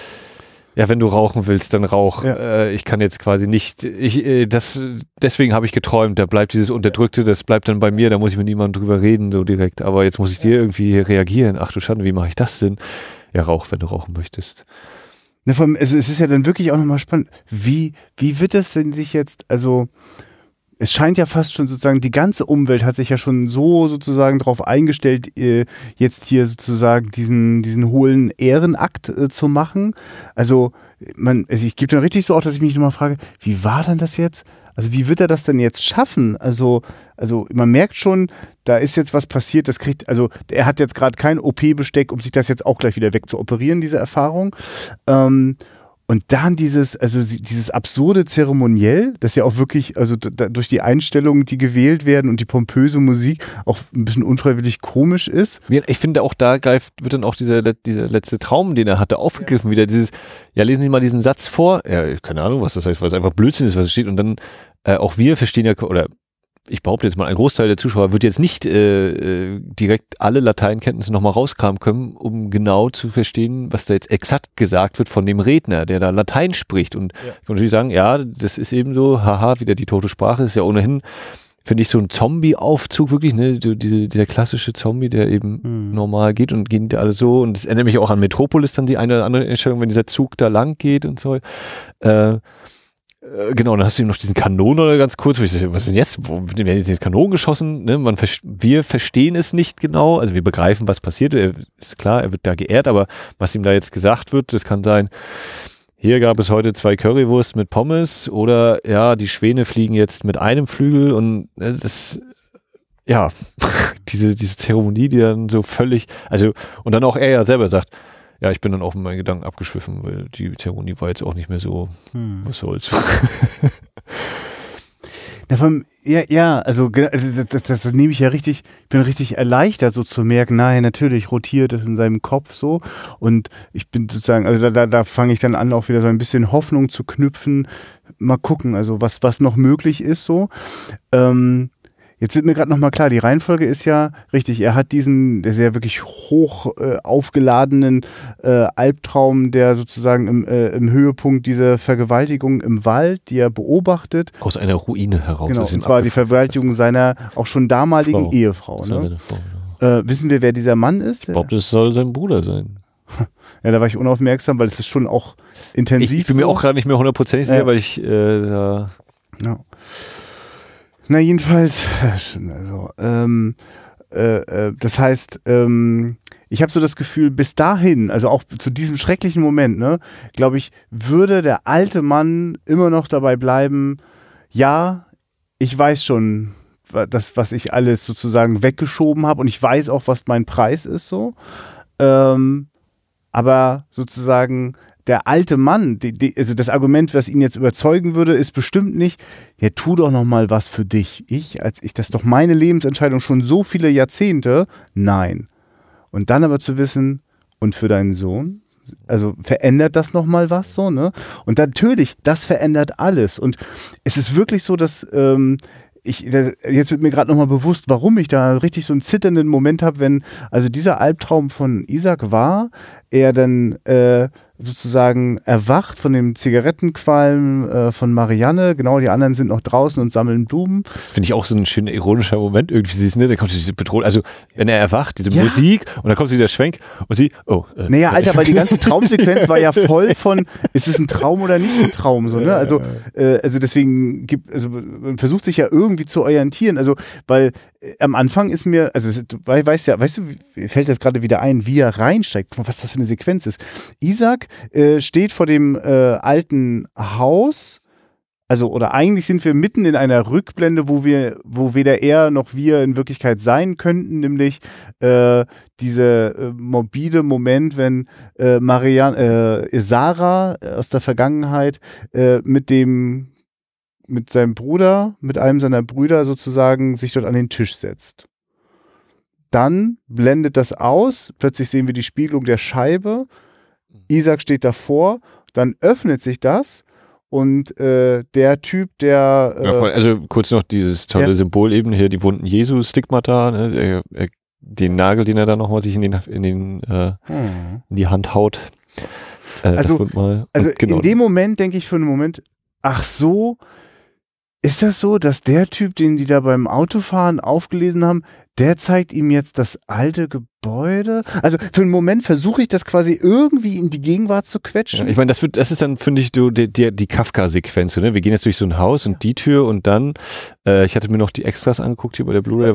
ja, wenn du rauchen willst, dann rauch. Ja. Äh, ich kann jetzt quasi nicht, ich, äh, das, deswegen habe ich geträumt, da bleibt dieses Unterdrückte, das bleibt dann bei mir, da muss ich mit niemandem drüber reden, so direkt. Aber jetzt muss ich dir irgendwie reagieren. Ach du Schande, wie mache ich das denn? Ja, rauch, wenn du rauchen möchtest.
Ne, allem, es, es ist ja dann wirklich auch nochmal spannend. Wie, wie wird das denn sich jetzt, also, es scheint ja fast schon sozusagen, die ganze Umwelt hat sich ja schon so sozusagen darauf eingestellt, äh, jetzt hier sozusagen diesen, diesen hohlen Ehrenakt äh, zu machen. Also, man, also ich gebe dann richtig so auch, dass ich mich nochmal frage, wie war denn das jetzt? Also wie wird er das denn jetzt schaffen? Also, also man merkt schon, da ist jetzt was passiert, das kriegt, also er hat jetzt gerade kein OP-Besteck, um sich das jetzt auch gleich wieder wegzuoperieren, diese Erfahrung. Ähm, und dann dieses, also dieses absurde Zeremoniell, das ja auch wirklich, also durch die Einstellungen, die gewählt werden und die pompöse Musik auch ein bisschen unfreiwillig komisch ist.
Ich finde auch da greift, wird dann auch dieser, dieser letzte Traum, den er hatte, aufgegriffen. Ja. Wieder dieses, ja, lesen Sie mal diesen Satz vor. Ja, keine Ahnung, was das heißt, weil es einfach Blödsinn ist, was es steht. Und dann, äh, auch wir verstehen ja, oder ich behaupte jetzt mal, ein Großteil der Zuschauer wird jetzt nicht äh, äh direkt alle Lateinkenntnisse nochmal rauskramen können, um genau zu verstehen, was da jetzt exakt gesagt wird von dem Redner, der da Latein spricht. Und ja. ich kann natürlich sagen, ja, das ist eben so, haha, wieder die tote Sprache, ist ja ohnehin, finde ich, so ein Zombie-Aufzug wirklich, ne, so diese, dieser klassische Zombie, der eben mhm. normal geht und gehen alle so. Und das erinnert mich auch an Metropolis dann die eine oder andere Entscheidung, wenn dieser Zug da lang geht und so. Äh, äh, genau, dann hast du eben noch diesen Kanon oder ganz kurz, was ist denn jetzt? Wo werden jetzt Kanonen geschossen? Ne? Man, wir verstehen es nicht genau, also wir begreifen, was passiert. Er, ist klar, er wird da geehrt, aber was ihm da jetzt gesagt wird, das kann sein, hier gab es heute zwei Currywurst mit Pommes oder ja, die Schwäne fliegen jetzt mit einem Flügel und äh, das, ja, *laughs* diese, diese Zeremonie, die dann so völlig, also, und dann auch er ja selber sagt, ja, ich bin dann auch mit meinen Gedanken abgeschwiffen, weil die Zeremonie war jetzt auch nicht mehr so, hm. was soll's. *laughs*
Na, vom, ja, ja, also, also das, das, das, nehme ich ja richtig, ich bin richtig erleichtert, so zu merken, nein, natürlich rotiert es in seinem Kopf so. Und ich bin sozusagen, also da, da, da fange ich dann an, auch wieder so ein bisschen Hoffnung zu knüpfen. Mal gucken, also was, was noch möglich ist so. Ähm, Jetzt wird mir gerade nochmal klar, die Reihenfolge ist ja richtig. Er hat diesen, sehr wirklich hoch äh, aufgeladenen äh, Albtraum, der sozusagen im, äh, im Höhepunkt dieser Vergewaltigung im Wald, die er beobachtet.
Aus einer Ruine heraus.
Genau, und zwar die. Vergewaltigung seiner auch schon damaligen
Frau.
Ehefrau. Ne?
Frau, ja.
Äh, wissen wir, wer dieser Mann ist?
Ich glaube, das soll sein Bruder sein. *laughs*
Ja, da war ich unaufmerksam, weil es ist schon auch intensiv.
Ich, ich bin mir
so.
auch gerade nicht mehr hundertprozentig sicher, weil ich äh, da
Ja. Na, jedenfalls, also, ähm, äh, äh, das heißt, ähm, ich habe so das Gefühl, bis dahin, also auch zu diesem schrecklichen Moment, ne, glaube ich, würde der alte Mann immer noch dabei bleiben, ja, ich weiß schon, das, was ich alles sozusagen weggeschoben habe und ich weiß auch, was mein Preis ist, so. Ähm, aber sozusagen der alte Mann, die, die, also das Argument, was ihn jetzt überzeugen würde, ist bestimmt nicht, ja, tu doch noch mal was für dich. Ich, als ich, das ist doch meine Lebensentscheidung schon so viele Jahrzehnte. Nein. Und dann aber zu wissen, und für deinen Sohn, also verändert das noch mal was so, ne? Und natürlich, das verändert alles. Und es ist wirklich so, dass ähm, ich, das, jetzt wird mir gerade nochmal bewusst, warum ich da richtig so einen zitternden Moment habe, wenn also dieser Albtraum von Isaac war, er dann äh, sozusagen erwacht von dem Zigarettenqualm äh, von Marianne. Genau, die anderen sind noch draußen und sammeln Blumen.
Das finde ich auch so ein schöner ironischer Moment irgendwie. Sie ist, ne, da kommt diese Bedrohung. Also, wenn er erwacht, diese
Ja.
Musik und dann kommt dieser Schwenk und sie, oh. Äh,
Naja, Alter, weil die ganze *laughs* Traumsequenz war ja voll von, ist es ein Traum oder nicht ein Traum, so, ne? Also, äh, also deswegen gibt, also man versucht sich ja irgendwie zu orientieren. Also, weil äh, am Anfang ist mir, also du wei- weißt ja, weißt du, fällt das gerade wieder ein, wie er reinsteigt. Guck mal, was das für eine Sequenz ist. Isaac äh, steht vor dem äh, alten Haus. Also, oder eigentlich sind wir mitten in einer Rückblende, wo wir, wo weder er noch wir in Wirklichkeit sein könnten, nämlich äh, dieser äh, morbide Moment, wenn äh, Marianne, äh, Sarah aus der Vergangenheit äh, mit dem, mit seinem Bruder, mit einem seiner Brüder sozusagen sich dort an den Tisch setzt. Dann blendet das aus, plötzlich sehen wir die Spiegelung der Scheibe. Isaac steht davor, dann öffnet sich das und äh, der Typ, der äh,
Ja, voll. also kurz noch dieses tolle
Ja.
Symbol eben hier, die Wunden Jesu, Stigmata, ne, er, den Nagel, den er da nochmal sich in, den, in, den, äh,
hm.
in die Hand haut. Äh,
Also- Also
genau,
in dem Moment denke ich für einen Moment, ach so, ist das so, dass der Typ, den die da beim Autofahren aufgelesen haben, der zeigt ihm jetzt das alte Gebäude? Also für einen Moment versuche ich das quasi irgendwie in die Gegenwart zu
Ja,
quetschen.
ich meine, das wird, das ist dann, finde ich, die, die, die Kafka-Sequenz. Ne? Wir gehen jetzt durch so ein Haus und die Tür und dann, äh, ich hatte mir noch die Extras angeguckt hier bei der Blu-ray.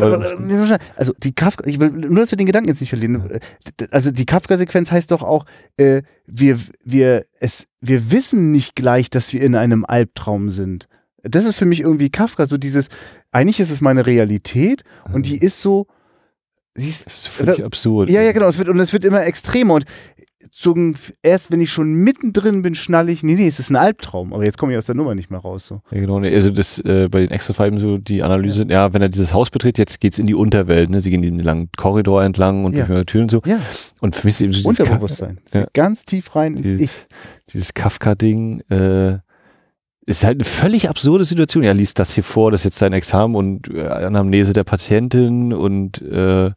Also die Kafka, ich will nur, dass wir den Gedanken jetzt nicht verlieren. Äh, Also die Kafka-Sequenz heißt doch auch, äh, wir, wir, es, wir wissen nicht gleich, dass wir in einem Albtraum sind. Das ist für mich irgendwie Kafka, so dieses, eigentlich ist es meine Realität und die ist so, sie ist,
Das ist völlig absurd.
ja, ja, genau, es wird, und es wird immer extremer und zum, erst wenn ich schon mittendrin bin, schnalle ich, nee, nee, es ist ein Albtraum, aber jetzt komme ich aus der Nummer nicht mehr raus, so.
Ja, genau. Also das äh, bei den Extra-Fiben so die Analyse, ja. wenn er dieses Haus betritt, jetzt geht's in die Unterwelt, ne? Sie gehen den langen Korridor entlang und
Ja.
durch Türen und so.
Ja,
Und für mich ist eben so dieses, Ka
Unterbewusstsein. Es
Ja.
geht Ganz tief rein ins Ich.
dieses, dieses Kafka-Ding, äh, ist halt eine völlig absurde Situation. Er liest das hier vor, das ist jetzt sein Examen und äh, Anamnese der Patientin und äh,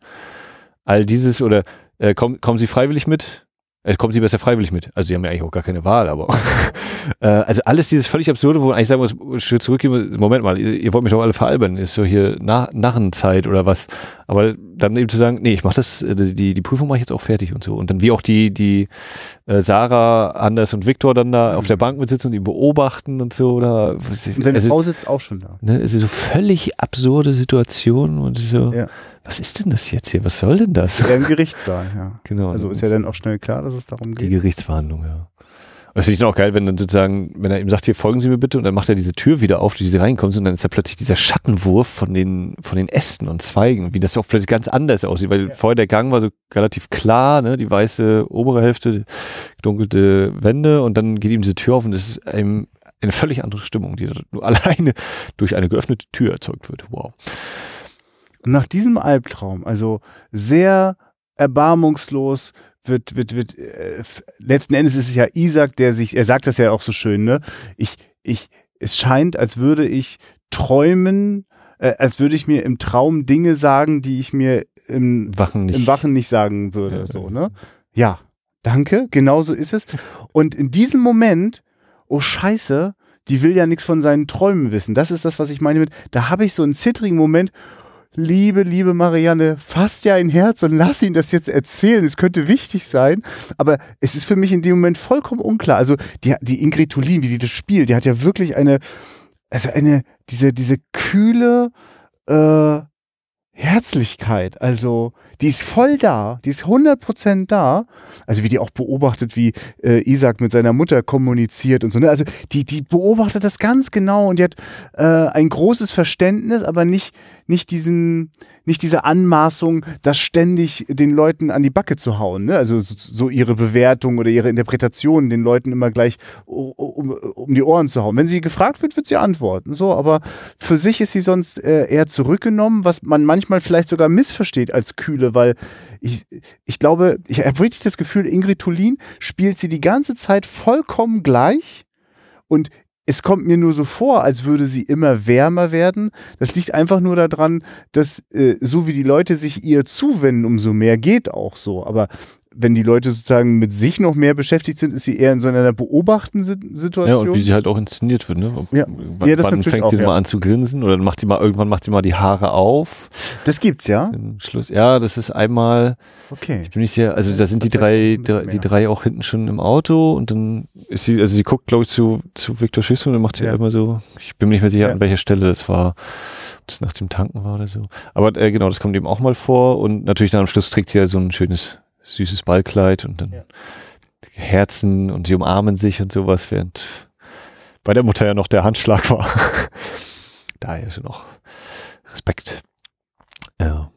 all dieses oder äh, kommen, kommen Sie freiwillig mit? Äh, kommen Sie besser freiwillig mit? Also Sie haben ja eigentlich auch gar keine Wahl, aber *laughs* äh, also alles dieses völlig absurde, wo man eigentlich sagen muss, Schritt zurückgehen, Moment mal, ihr, ihr wollt mich doch alle veralbern, ist so hier Na Narrenzeit oder was. Aber dann eben zu sagen, nee, ich mach das, äh, die, die Prüfung mache ich jetzt auch fertig und so. Und dann wie auch die, die äh, Sarah, Anders und Viktor dann da auf der Bank mitsitzen und ihn beobachten und so. Oder,
Und seine
also,
Frau sitzt auch schon da.
ne, es ist so völlig absurde Situation und so,
Ja.
Was ist denn das jetzt hier? Was soll denn das?
Ja, im Gerichtssaal, ja.
Genau.
Also ist ja dann auch schnell klar, dass es darum
die
geht.
Gerichtsverhandlung, ja. Und das finde ich dann auch geil, wenn dann sozusagen, wenn er ihm sagt, hier folgen Sie mir bitte, und dann macht er diese Tür wieder auf, die sie reinkommt, und dann ist da plötzlich dieser Schattenwurf von den, von den Ästen und Zweigen, wie das auch plötzlich ganz anders aussieht, weil vorher der Gang war so relativ klar, ne, die weiße obere Hälfte, dunkelte Wände, und dann geht ihm diese Tür auf und es ist einem eine völlig andere Stimmung, die nur *laughs* alleine durch eine geöffnete Tür erzeugt wird. Wow.
Und nach diesem Albtraum, also sehr erbarmungslos, wird, wird, wird, äh, letzten Endes ist es ja Isaac, der sich, er sagt das ja auch so schön, ne? Ich, ich, es scheint, als würde ich träumen, äh, als würde ich mir im Traum Dinge sagen, die ich mir im
Wachen nicht.
im Wachen nicht sagen würde.
Ja,
so, ne? Ja, danke, genau so ist es. Und in diesem Moment, oh Scheiße, die will ja nichts von seinen Träumen wissen. Das ist das, was ich meine mit, da habe ich so einen zittrigen Moment. Liebe, liebe Marianne, fasst ja ein Herz und lass ihn das jetzt erzählen. Es könnte wichtig sein. Aber es ist für mich in dem Moment vollkommen unklar. Also die, die Ingrid Tulin, wie die das spielt, die hat ja wirklich eine, also eine, diese, diese kühle, äh, Herzlichkeit, also die ist voll da, die ist 100% da, also wie die auch beobachtet, wie äh, Isaac mit seiner Mutter kommuniziert und so, ne? also die, die beobachtet das ganz genau und die hat äh, ein großes Verständnis, aber nicht, nicht diesen, nicht diese Anmaßung, das ständig den Leuten an die Backe zu hauen, ne? also so, ihre Bewertung oder ihre Interpretation den Leuten immer gleich um, um, die Ohren zu hauen. Wenn sie gefragt wird, wird sie antworten, so, aber für sich ist sie sonst äh, eher zurückgenommen, was man manchmal vielleicht sogar missversteht als kühle, weil ich, ich glaube, ich habe richtig das Gefühl, Ingrid Tulin spielt sie die ganze Zeit vollkommen gleich und es kommt mir nur so vor, als würde sie immer wärmer werden. Das liegt einfach nur daran, dass äh, so wie die Leute sich ihr zuwenden, umso mehr geht auch so. Aber wenn die Leute sozusagen mit sich noch mehr beschäftigt sind, ist sie eher in so einer beobachtenden Si-
Ja,
Situation.
und wie sie halt auch inszeniert wird, ne?
Ja.
Wann,
Ja,
wann fängt
auch,
sie
ja.
mal an zu grinsen oder dann macht sie mal, irgendwann macht sie mal die Haare auf.
das gibt's ja.
Im Schluss. Ja, das ist einmal,
Okay.
ich bin nicht sehr, also da sind die drei, drei die drei auch hinten schon im Auto und dann ist sie, also sie guckt, glaube ich, zu, zu Victor Schüssel und dann macht sie
Ja.
immer so, ich bin mir nicht mehr sicher, an welcher Stelle das war, ob das nach dem Tanken war oder so. Aber äh, genau, das kommt eben auch mal vor und natürlich dann am Schluss trägt sie ja so ein schönes, süßes Ballkleid und dann
Ja.
Herzen und sie umarmen sich und sowas, während bei der Mutter ja noch der Handschlag war. *laughs* Daher schon noch Respekt. Ja.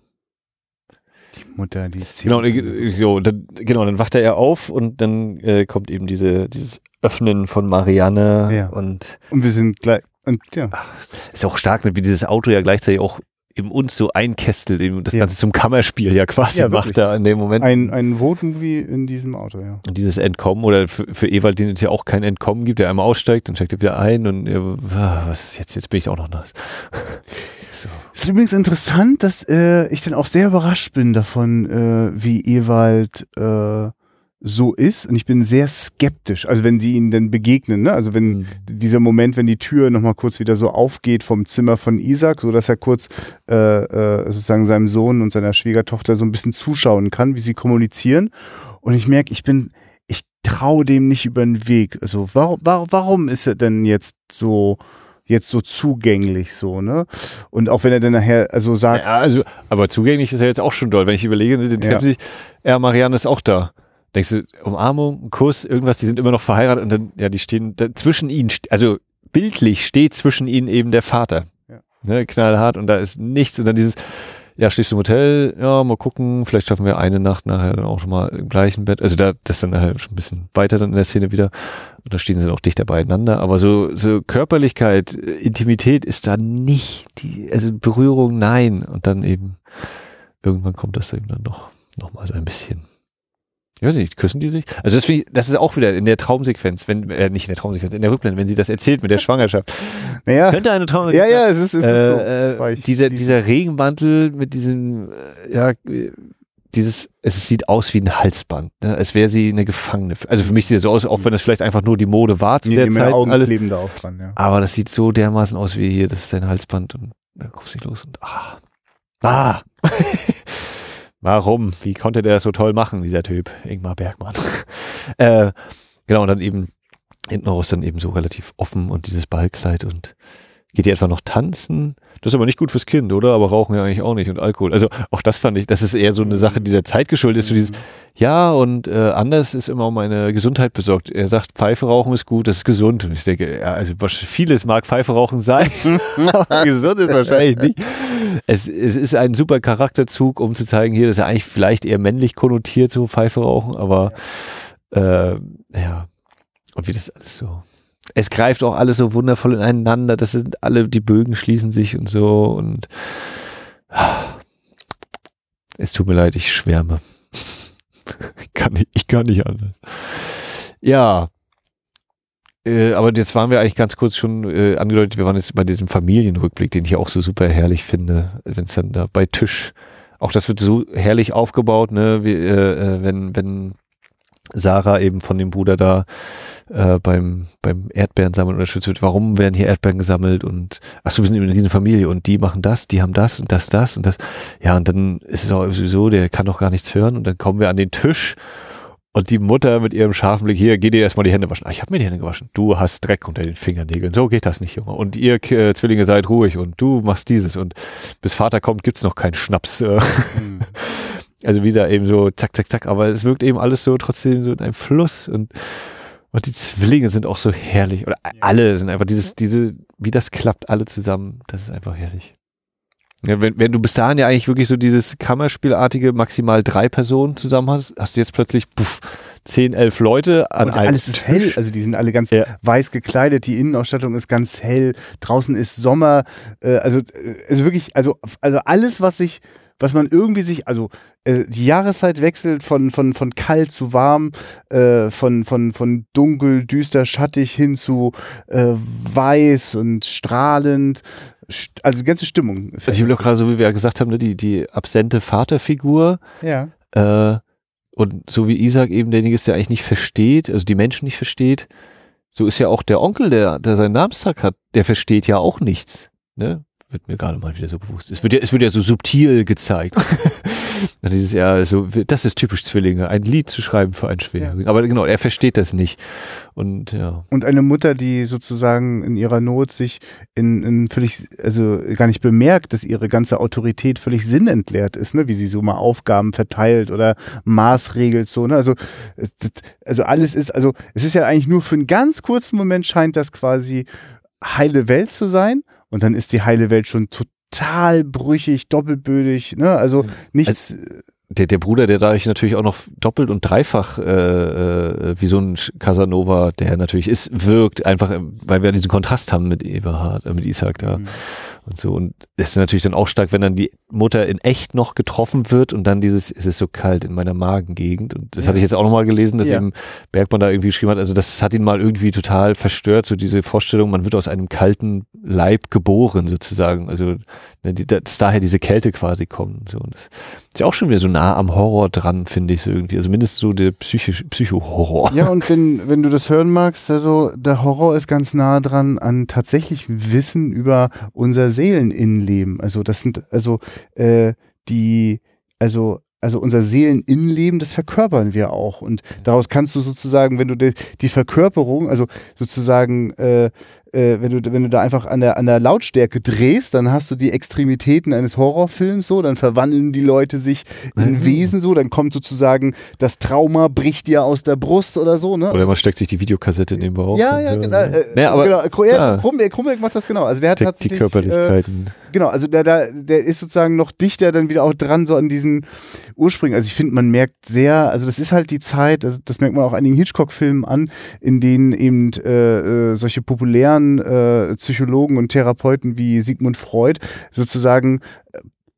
Die Mutter, die zieht.
Genau, äh, so, dann, genau, dann wacht er ja auf und dann äh, kommt eben diese, dieses Öffnen von Marianne
Ja.
und
Und wir sind gleich. Und ja.
ist auch stark, ne, wie dieses Auto ja gleichzeitig auch eben uns so einkästelt, eben das
Ja.
Ganze zum Kammerspiel ja quasi
Ja,
macht er in dem Moment.
Ein, ein Vote-Movie in diesem Auto, ja.
und dieses Entkommen oder für, für Ewald, den es ja auch kein Entkommen gibt, der einmal aussteigt, dann steigt er wieder ein und was jetzt, jetzt bin ich auch noch nass. *laughs* so.
Es ist übrigens interessant, dass äh, ich dann auch sehr überrascht bin davon, äh, wie Ewald äh, so ist. Und ich bin sehr skeptisch. Also wenn sie ihnen dann begegnen, ne? Also wenn
Mhm.
dieser Moment, wenn die Tür nochmal kurz wieder so aufgeht vom Zimmer von Isaac, so dass er kurz äh, äh, sozusagen seinem Sohn und seiner Schwiegertochter so ein bisschen zuschauen kann, wie sie kommunizieren. Und ich merke, ich bin, ich traue dem nicht über den Weg. Also warum, warum, warum ist er denn jetzt so jetzt so zugänglich so, ne? Und auch wenn er dann nachher also sagt,
Ja, also, aber zugänglich ist er jetzt auch schon doll. Wenn ich überlege, ne, den
Ja.
sich, ja, Marianne ist auch da. Denkst du, Umarmung, ein Kuss, irgendwas, die sind immer noch verheiratet und dann, ja, die stehen da, zwischen ihnen, also bildlich steht zwischen ihnen eben der Vater.
Ja.
Ne, knallhart und da ist nichts und dann dieses, ja, schläfst du im Hotel, ja, mal gucken, vielleicht schaffen wir eine Nacht nachher dann auch schon mal im gleichen Bett. Also da, das ist dann halt schon ein bisschen weiter dann in der Szene wieder. Und da stehen sie dann auch dichter beieinander. Aber so, so Körperlichkeit, Intimität ist da nicht, die, also Berührung, nein. Und dann eben, irgendwann kommt das eben dann doch noch mal so ein bisschen. Ich weiß nicht, küssen die sich? Also das, ich, das ist auch wieder in der Traumsequenz, wenn, äh, nicht in der Traumsequenz, in der Rückblende, wenn sie das erzählt mit der Schwangerschaft. *laughs*
naja,
Könnte eine Traumsequenz
ja, ja, es ist, es ist so.
äh, äh, dieser,
Die-
dieser Regenmantel mit diesem, äh, ja, äh, dieses, es sieht aus wie ein Halsband, ne? als wäre sie eine Gefangene. Also für mich sieht es so aus, auch wenn es vielleicht einfach nur die Mode war zu
Nee,
der Zeit.
Augen
Alles.
kleben da auch dran, ja.
Aber das sieht so dermaßen aus wie hier, das ist sein Halsband und da guckst du nicht los und ah. Ah! Warum? Wie konnte der das so toll machen, dieser Typ, Ingmar Bergmann? *laughs* äh, genau, und dann eben hinten raus dann eben so relativ offen und dieses Ballkleid und geht die etwa noch tanzen? Das ist aber nicht gut fürs Kind, oder? Aber rauchen ja eigentlich auch nicht und Alkohol. Also auch das fand ich, das ist eher so eine Sache, die der Zeit geschuldet ist. So dieses, ja, und äh, anders ist immer um meine Gesundheit besorgt. Er sagt, Pfeife rauchen ist gut, das ist gesund. Und ich denke, ja, also vieles mag Pfeife rauchen sein, *laughs* *laughs* aber gesund ist wahrscheinlich nicht. Es, es ist ein super Charakterzug, um zu zeigen, hier, ist ja eigentlich vielleicht eher männlich konnotiert, so Pfeife rauchen, aber äh, ja. Und wie das alles so. Es greift auch alles so wundervoll ineinander. Das sind alle, die Bögen schließen sich und so und es tut mir leid, ich schwärme. *laughs* Ich kann nicht, ich kann nicht anders. Ja. Äh, aber jetzt waren wir eigentlich ganz kurz schon äh, angedeutet, wir waren jetzt bei diesem Familienrückblick, den ich auch so super herrlich finde, wenn es dann da bei Tisch, auch das wird so herrlich aufgebaut, ne, wie, äh, äh wenn, wenn Sarah eben von dem Bruder da äh, beim, beim Erdbeerensammeln unterstützt wird. Warum werden hier Erdbeeren gesammelt? Und ach so, wir sind eben eine riesen Familie und die machen das, die haben das und das, das und das. Ja, und dann ist es auch sowieso, der kann doch gar nichts hören. Und dann kommen wir an den Tisch und die Mutter mit ihrem scharfen Blick, hier, geh dir erstmal die Hände waschen. Ah, ich habe mir die Hände gewaschen. Du hast Dreck unter den Fingernägeln. So geht das nicht, Junge. Und ihr äh, Zwillinge seid ruhig und du machst dieses. Und bis Vater kommt, gibt's noch keinen Schnaps. Mhm. *laughs* Also wieder eben so zack, zack, zack. Aber es wirkt eben alles so trotzdem so in einem Fluss. Und, und die Zwillinge sind auch so herrlich. Oder alle sind einfach dieses, diese, wie das klappt, alle zusammen. Das ist einfach herrlich. Ja, wenn, wenn du bis dahin ja eigentlich wirklich so dieses Kammerspielartige maximal drei Personen zusammen hast, hast du jetzt plötzlich puff, zehn, elf Leute an
und
einem
alles ist hell, also die sind alle ganz ja. weiß gekleidet, die Innenausstattung ist ganz hell, draußen ist Sommer, äh, also, äh, also wirklich, also, also alles, was sich was man irgendwie sich, also äh, die Jahreszeit wechselt von, von, von kalt zu warm, äh, von, von, von dunkel, düster, schattig hin zu äh, weiß und strahlend. Also die ganze Stimmung.
Also ich will auch gerade, so wie wir ja gesagt haben, ne, die, die absente Vaterfigur.
Ja.
Äh, und so wie Isaac eben derjenige ist, der eigentlich nicht versteht, also die Menschen nicht versteht, so ist ja auch der Onkel, der, der seinen Namenstag hat, der versteht ja auch nichts. Ne? Wird mir gerade mal wieder so bewusst. Es wird ja, es wird ja so subtil gezeigt. *laughs* Dann dieses ja so, das ist typisch Zwillinge, ein Lied zu schreiben für einen Schwerhörigen. Ja. Aber genau, er versteht das nicht. Und ja.
Und eine Mutter, die sozusagen in ihrer Not sich in, in völlig, also gar nicht bemerkt, dass ihre ganze Autorität völlig sinnentleert ist, ne? wie sie so mal Aufgaben verteilt oder maßregelt, so, ne? Also, also alles ist, also es ist ja eigentlich nur für einen ganz kurzen Moment scheint das quasi heile Welt zu sein und dann ist die heile Welt schon total brüchig, doppelbödig, ne? Also nichts. Also,
der, der Bruder, der dadurch natürlich auch noch doppelt und dreifach äh, äh, wie so ein Casanova, der natürlich ist, wirkt, einfach, weil wir diesen Kontrast haben mit Eberhard, äh, mit Isaac da. Mhm und so. Und das ist natürlich dann auch stark, wenn dann die Mutter in echt noch getroffen wird und dann dieses, es ist so kalt in meiner Magengegend. Und das ja. hatte ich jetzt auch nochmal gelesen, dass ja. eben Bergmann da irgendwie geschrieben hat. Also das hat ihn mal irgendwie total verstört, so diese Vorstellung, man wird aus einem kalten Leib geboren sozusagen. Also ne, dass daher diese Kälte quasi kommt. So. Und das ist ja auch schon wieder so nah am Horror dran, finde ich so irgendwie. Also mindestens so der Psycho-Horror.
Ja, und *laughs* wenn, wenn du das hören magst, also der Horror ist ganz nah dran an tatsächlichem Wissen über unser Seeleninnenleben. Also das sind also äh, die also also unser Seeleninnenleben, das verkörpern wir auch. Und daraus kannst du sozusagen, wenn du die, die Verkörperung, also sozusagen äh, äh, wenn, du, wenn du da einfach an der, an der Lautstärke drehst, dann hast du die Extremitäten eines Horrorfilms so, dann verwandeln die Leute sich in mhm. Wesen so, dann kommt sozusagen das Trauma bricht dir aus der Brust oder so. Ne?
Oder man steckt sich die Videokassette in den Bauch.
Ja, ja, genau. Äh, naja, aber, genau. Krumbeck macht das genau. Also der hat
die, die Körperlichkeiten. Äh,
genau, also der, der, der ist sozusagen noch dichter dann wieder auch dran, so an diesen Ursprüngen. Also ich finde, man merkt sehr, also das ist halt die Zeit, also das merkt man auch einigen Hitchcock-Filmen an, in denen eben äh, äh solche populären modernen äh, Psychologen und Therapeuten wie Sigmund Freud sozusagen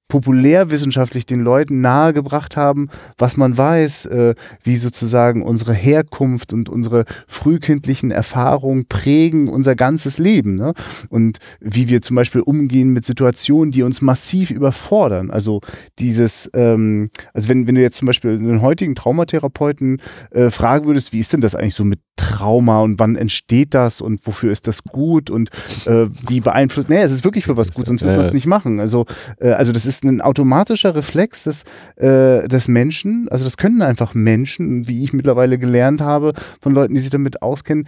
populärwissenschaftlich den Leuten nahegebracht haben, was man weiß, äh, wie sozusagen unsere Herkunft und unsere frühkindlichen Erfahrungen prägen unser ganzes Leben. Ne? Und wie wir zum Beispiel umgehen mit Situationen, die uns massiv überfordern. Also dieses, ähm, also wenn, wenn du jetzt zum Beispiel einen heutigen Traumatherapeuten äh, fragen würdest, wie ist denn das eigentlich so mit Trauma und wann entsteht das und wofür ist das gut und äh, wie beeinflusst, nee, es ist wirklich für was gut, sonst würde man es nicht machen. Also, äh, also das ist ist ein automatischer Reflex des, äh, des Menschen. Also das können einfach Menschen, wie ich mittlerweile gelernt habe, von Leuten, die sich damit auskennen,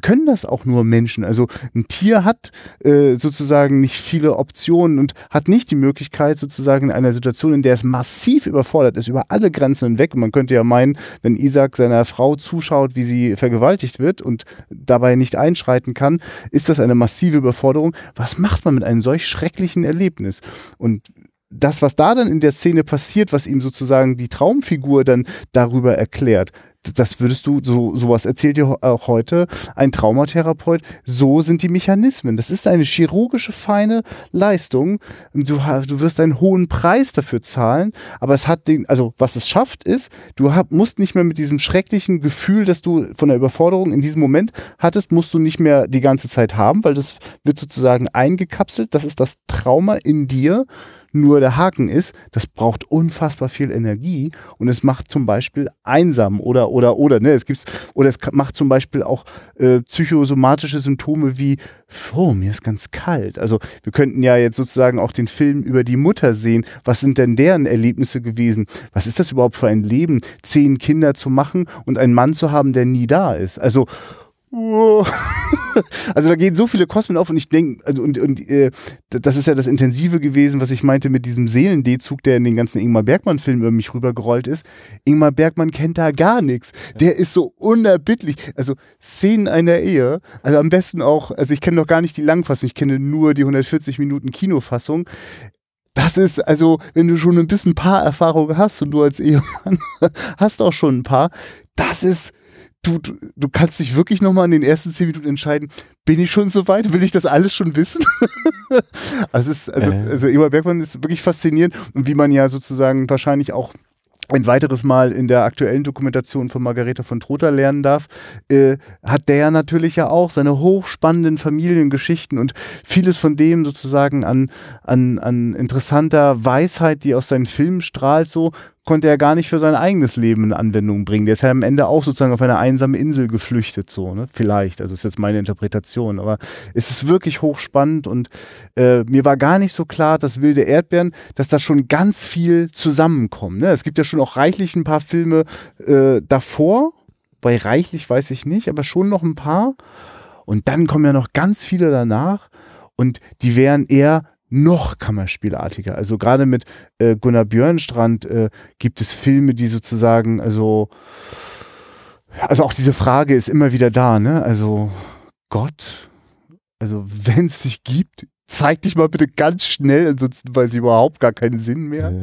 können das auch nur Menschen. Also ein Tier hat äh, sozusagen nicht viele Optionen und hat nicht die Möglichkeit, sozusagen in einer Situation, in der es massiv überfordert ist, über alle Grenzen hinweg. Man könnte ja meinen, wenn Isaac seiner Frau zuschaut, wie sie vergewaltigt wird und dabei nicht einschreiten kann, ist das eine massive Überforderung. Was macht man mit einem solch schrecklichen Erlebnis? Und das, was da dann in der Szene passiert, was ihm sozusagen die Traumfigur dann darüber erklärt, das würdest du, so sowas erzählt dir auch heute ein Traumatherapeut, so sind die Mechanismen. Das ist eine chirurgische feine Leistung. Du, du wirst einen hohen Preis dafür zahlen, aber es hat den, also was es schafft ist, du hab, musst nicht mehr mit diesem schrecklichen Gefühl, dass du von der Überforderung in diesem Moment hattest, musst du nicht mehr die ganze Zeit haben, weil das wird sozusagen eingekapselt. Das ist das Trauma in dir nur der Haken ist, das braucht unfassbar viel Energie und es macht zum Beispiel einsam oder oder oder ne, es gibt's oder es macht zum Beispiel auch äh, psychosomatische Symptome wie oh mir ist ganz kalt. Also wir könnten ja jetzt sozusagen auch den Film über die Mutter sehen. Was sind denn deren Erlebnisse gewesen? Was ist das überhaupt für ein Leben, zehn Kinder zu machen und einen Mann zu haben, der nie da ist? Also *laughs* also da gehen so viele Kosmen auf und ich denke, also und, und äh, das ist ja das Intensive gewesen, was ich meinte mit diesem Seelen-D-Zug, der in den ganzen Ingmar Bergmann-Filmen über mich rübergerollt ist. Ingmar Bergmann kennt da gar nichts. Der ist so unerbittlich. Also Szenen einer Ehe, also am besten auch, also ich kenne noch gar nicht die Langfassung, ich kenne nur die 140 Minuten Kinofassung. Das ist, also, wenn du schon ein bisschen Paarerfahrung hast und du als Ehemann *laughs* hast auch schon ein paar, das ist du, du, du kannst dich wirklich nochmal in den ersten zehn Minuten entscheiden, bin ich schon so weit? Will ich das alles schon wissen? *laughs* also, ist, also, äh. also Eber Bergmann ist wirklich faszinierend und wie man ja sozusagen wahrscheinlich auch ein weiteres Mal in der aktuellen Dokumentation von Margareta von Trotha lernen darf, äh, hat der natürlich ja auch seine hochspannenden Familiengeschichten und vieles von dem sozusagen an, an, an interessanter Weisheit, die aus seinen Filmen strahlt, so konnte er gar nicht für sein eigenes Leben in Anwendung bringen. Der ist ja am Ende auch sozusagen auf eine einsame Insel geflüchtet, so, ne? Vielleicht. Also ist jetzt meine Interpretation. Aber es ist wirklich hochspannend und äh, mir war gar nicht so klar, dass wilde Erdbeeren, dass da schon ganz viel zusammenkommt. Ne? Es gibt ja schon auch reichlich ein paar Filme äh, davor. Bei reichlich weiß ich nicht, aber schon noch ein paar. Und dann kommen ja noch ganz viele danach. Und die wären eher noch kammerspielartiger. Also gerade mit äh, Gunnar Björnstrand äh, gibt es Filme, die sozusagen, also, also auch diese Frage ist immer wieder da, ne? Also Gott, also wenn es dich gibt, zeig dich mal bitte ganz schnell, ansonsten weiß ich überhaupt gar keinen Sinn mehr. Ja.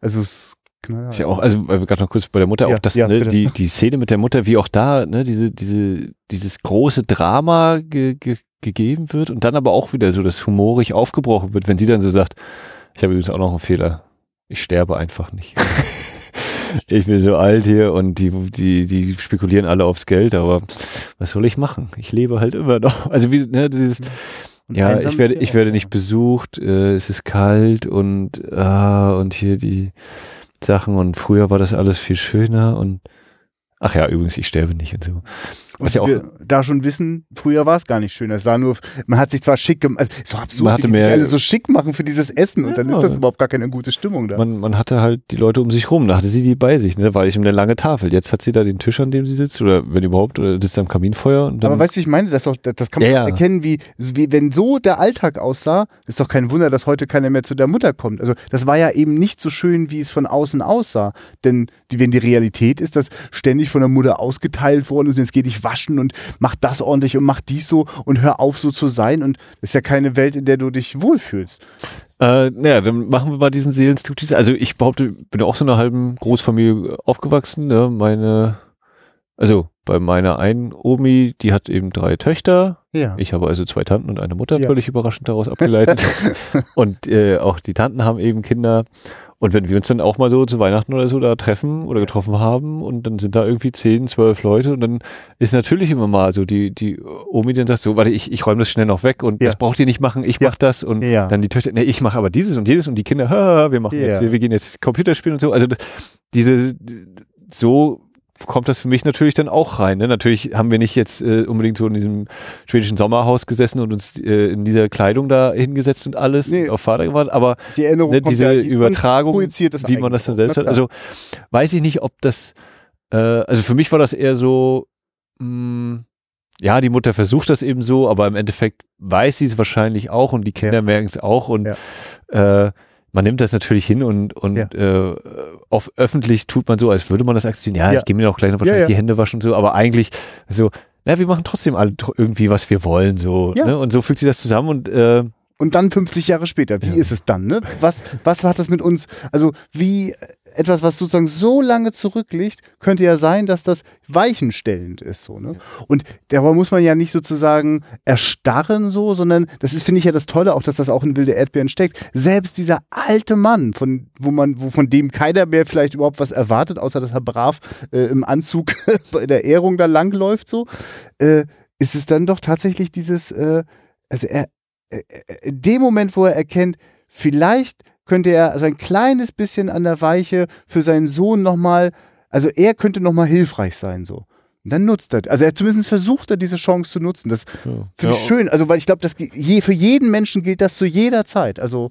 Also es
Knallhart. Ist ja auch, also gerade noch kurz bei der Mutter, ja, auch das, ja, ne, die, die Szene mit der Mutter, wie auch da, ne, diese, diese, dieses große Drama ge, ge, gegeben wird und dann aber auch wieder so das humorig aufgebrochen wird, wenn sie dann so sagt, ich habe übrigens auch noch einen Fehler, ich sterbe einfach nicht. *laughs* ich bin so alt hier und die, die, die spekulieren alle aufs Geld, aber was soll ich machen? Ich lebe halt immer noch. Also wie, ne, dieses, und ja, ich werde, ich werde nicht besucht, äh, es ist kalt und, ah, und hier die Sachen und früher war das alles viel schöner und ach ja, übrigens, ich sterbe nicht und so.
Was ja auch wir da schon wissen, früher war es gar nicht schön. Es sah nur, man hat sich zwar schick gemacht, also so absurd, man hatte wie die mehr, alle so schick machen für dieses Essen und ja, dann ist das überhaupt gar keine gute Stimmung da.
Man, man hatte halt die Leute um sich rum, da hatte sie die bei sich, ne? da war ich um eine lange Tafel. Jetzt hat sie da den Tisch, an dem sie sitzt oder wenn überhaupt, oder sitzt am Kaminfeuer. Und
dann Aber weißt du, wie ich meine? Das, auch, das kann man ja, erkennen, wie, wie, wenn so der Alltag aussah, ist doch kein Wunder, dass heute keiner mehr zu der Mutter kommt. Also das war ja eben nicht so schön, wie es von außen aussah. Denn die, wenn die Realität ist, dass ständig von der Mutter ausgeteilt worden ist, jetzt geh dich waschen und mach das ordentlich und mach dies so und hör auf so zu sein und das ist ja keine Welt, in der du dich wohlfühlst.
Äh, naja, dann machen wir mal diesen Seelenstriptease. Also ich behaupte, bin auch so einer halben Großfamilie aufgewachsen. Ne? Meine, also bei meiner einen Omi, die hat eben drei Töchter. Ja. Ich habe also zwei Tanten und eine Mutter, ja. völlig überraschend daraus abgeleitet. *laughs* und äh, auch die Tanten haben eben Kinder. Und wenn wir uns dann auch mal so zu Weihnachten oder so da treffen oder getroffen haben und dann sind da irgendwie zehn, zwölf Leute und dann ist natürlich immer mal so die, die Omi dann sagt so, warte, ich, ich räume das schnell noch weg und ja. das braucht ihr nicht machen, ich ja. mach das und ja. dann die Töchter, nee, ich mache aber dieses und jedes und die Kinder, *laughs* wir machen jetzt, wir gehen jetzt Computerspielen und so. Also diese, so kommt das für mich natürlich dann auch rein. Ne? Natürlich haben wir nicht jetzt äh, unbedingt so in diesem schwedischen Sommerhaus gesessen und uns äh, in dieser Kleidung da hingesetzt und alles nee, auf Vater gewartet, aber die Erinnerung ne, diese ja, Übertragung, wie man das dann selbst hat, also weiß ich nicht, ob das, äh, also für mich war das eher so, mh, hm, ja, die Mutter versucht das eben so, aber im Endeffekt weiß sie es wahrscheinlich auch und die Kinder ja. merken es auch und ja. äh, man nimmt das natürlich hin und, und ja. äh, auf öffentlich tut man so, als würde man das akzeptieren. Ja, ja. ich gehe mir auch gleich noch wahrscheinlich die Hände waschen und so, aber eigentlich so, na, wir machen trotzdem alle irgendwie, was wir wollen, so. Ne? Und so fühlt sich das zusammen und äh,
und dann 50 Jahre später, wie ist es dann? Ne? Was, was hat das mit uns, also wie, etwas, was sozusagen so lange zurückliegt, könnte ja sein, dass das weichenstellend ist. So, ne? Und dabei muss man ja nicht sozusagen erstarren so, sondern das ist, finde ich ja das Tolle, auch dass das auch in wilde Erdbeeren steckt. Selbst dieser alte Mann, von wo man, wo von dem keiner mehr vielleicht überhaupt was erwartet, außer dass er brav äh, im Anzug *laughs* bei der Ehrung da langläuft, so, äh, ist es dann doch tatsächlich dieses, äh, also er, in dem Moment, wo er erkennt, vielleicht könnte er so ein kleines bisschen an der Weiche für seinen Sohn nochmal, also er könnte nochmal hilfreich sein, so. Und dann nutzt er, also er zumindest versucht er diese Chance zu nutzen. Das finde
Ja.
ich schön, also weil ich glaube, das je, für jeden Menschen gilt das zu jeder Zeit. Also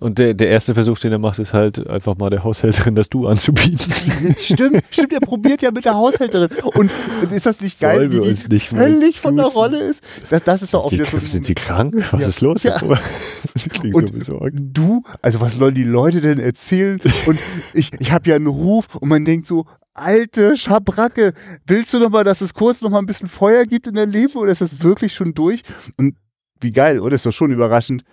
und der, der erste Versuch, den er macht, ist halt einfach mal der Haushälterin das Du anzubieten. *laughs*
stimmt, stimmt, er probiert ja mit der Haushälterin. Und, und ist das nicht geil,
Sollen
wie die
uns nicht
völlig von der? Rolle ist? Das, das ist doch auch
Sie,
wieder so
sind Sie krank? Was
Ja.
ist los?
Ja. *laughs* Und- du, also was sollen die Leute denn erzählen? Und ich, ich habe ja einen Ruf und man denkt so, alte Schabracke, willst du noch mal, dass es kurz noch mal ein bisschen Feuer gibt in deinem Leben oder ist das wirklich schon durch? Und wie geil, oder? Ist doch schon überraschend.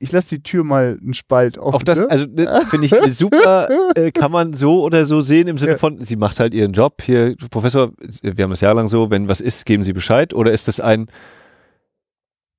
Ich lasse die Tür mal einen Spalt offen.
Auch das,
ne?
also ne, finde ich *laughs* super, äh, kann man so oder so sehen im Sinne
Ja.
von, sie macht halt ihren Job. Hier, Professor, wir haben es jahrelang so, wenn was ist, geben Sie Bescheid. Oder ist das ein,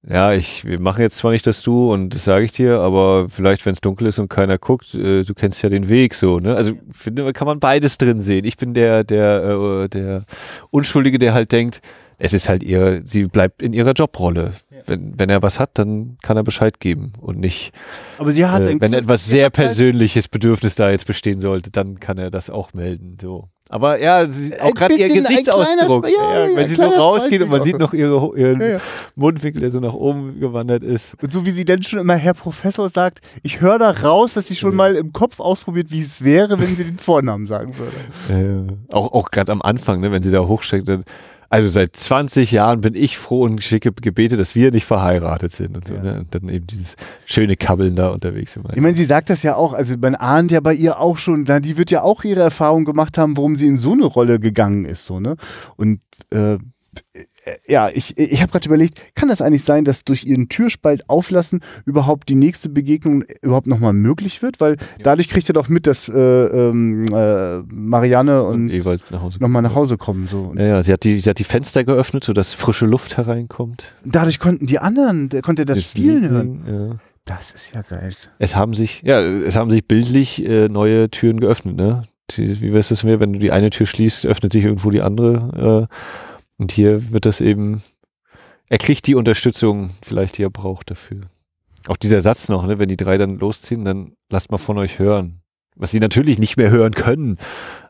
ja, ich, wir machen jetzt zwar nicht das Du und das sage ich dir, aber vielleicht, wenn es dunkel ist und keiner guckt, äh, du kennst ja den Weg so, ne? Also finde, kann man beides drin sehen. Ich bin der, der, äh, der Unschuldige, der halt denkt, es ist halt ihr, sie bleibt in ihrer Jobrolle. Wenn, wenn er was hat, dann kann er Bescheid geben und nicht,
Aber sie hat
äh, wenn etwas sehr persönliches Bedürfnis da jetzt bestehen sollte, dann kann er das auch melden. So. Aber ja, sie, auch gerade ihr Gesichtsausdruck,
ja, ja,
wenn sie so rausgeht und man sieht noch ihre, ihren
Ja.
Mundwinkel, der so nach oben gewandert ist.
Und so wie sie dann schon immer Herr Professor sagt, ich höre da raus, dass sie schon mal im Kopf ausprobiert, wie es wäre, wenn sie den Vornamen sagen würde.
Auch auch gerade am Anfang, ne, wenn sie da hochsteckt, dann, also seit 20 Jahren bin ich froh und schicke Gebete, dass wir nicht verheiratet sind und so.
Ja.
Ne? Und dann eben dieses schöne Kabbeln da unterwegs. Immer.
Ich meine, sie sagt das ja auch, also man ahnt ja bei ihr auch schon, na, die wird ja auch ihre Erfahrung gemacht haben, warum sie in so eine Rolle gegangen ist, so, ne? Und äh, äh, ja, ich, ich habe gerade überlegt, kann das eigentlich sein, dass durch ihren Türspalt auflassen überhaupt die nächste Begegnung überhaupt nochmal möglich wird? Weil dadurch kriegt er doch mit, dass äh, ähm, äh, Marianne
und
und,
Ewald nach Hause.
nochmal nach Hause kommen. So.
Ja, ja, sie hat, die, sie hat die Fenster geöffnet, sodass frische Luft hereinkommt.
dadurch konnten die anderen, der konnte das, Spielen
Lied
hören.
Ja.
Das ist ja geil.
Es haben sich, ja, es haben sich bildlich äh, neue Türen geöffnet, ne? Wie weißt du es mir, wenn du die eine Tür schließt, öffnet sich irgendwo die andere. Äh, und hier wird das eben, er kriegt die Unterstützung vielleicht, die er braucht dafür. Auch dieser Satz noch, ne? Wenn die drei dann losziehen, dann lasst mal von euch hören. Was sie natürlich nicht mehr hören können.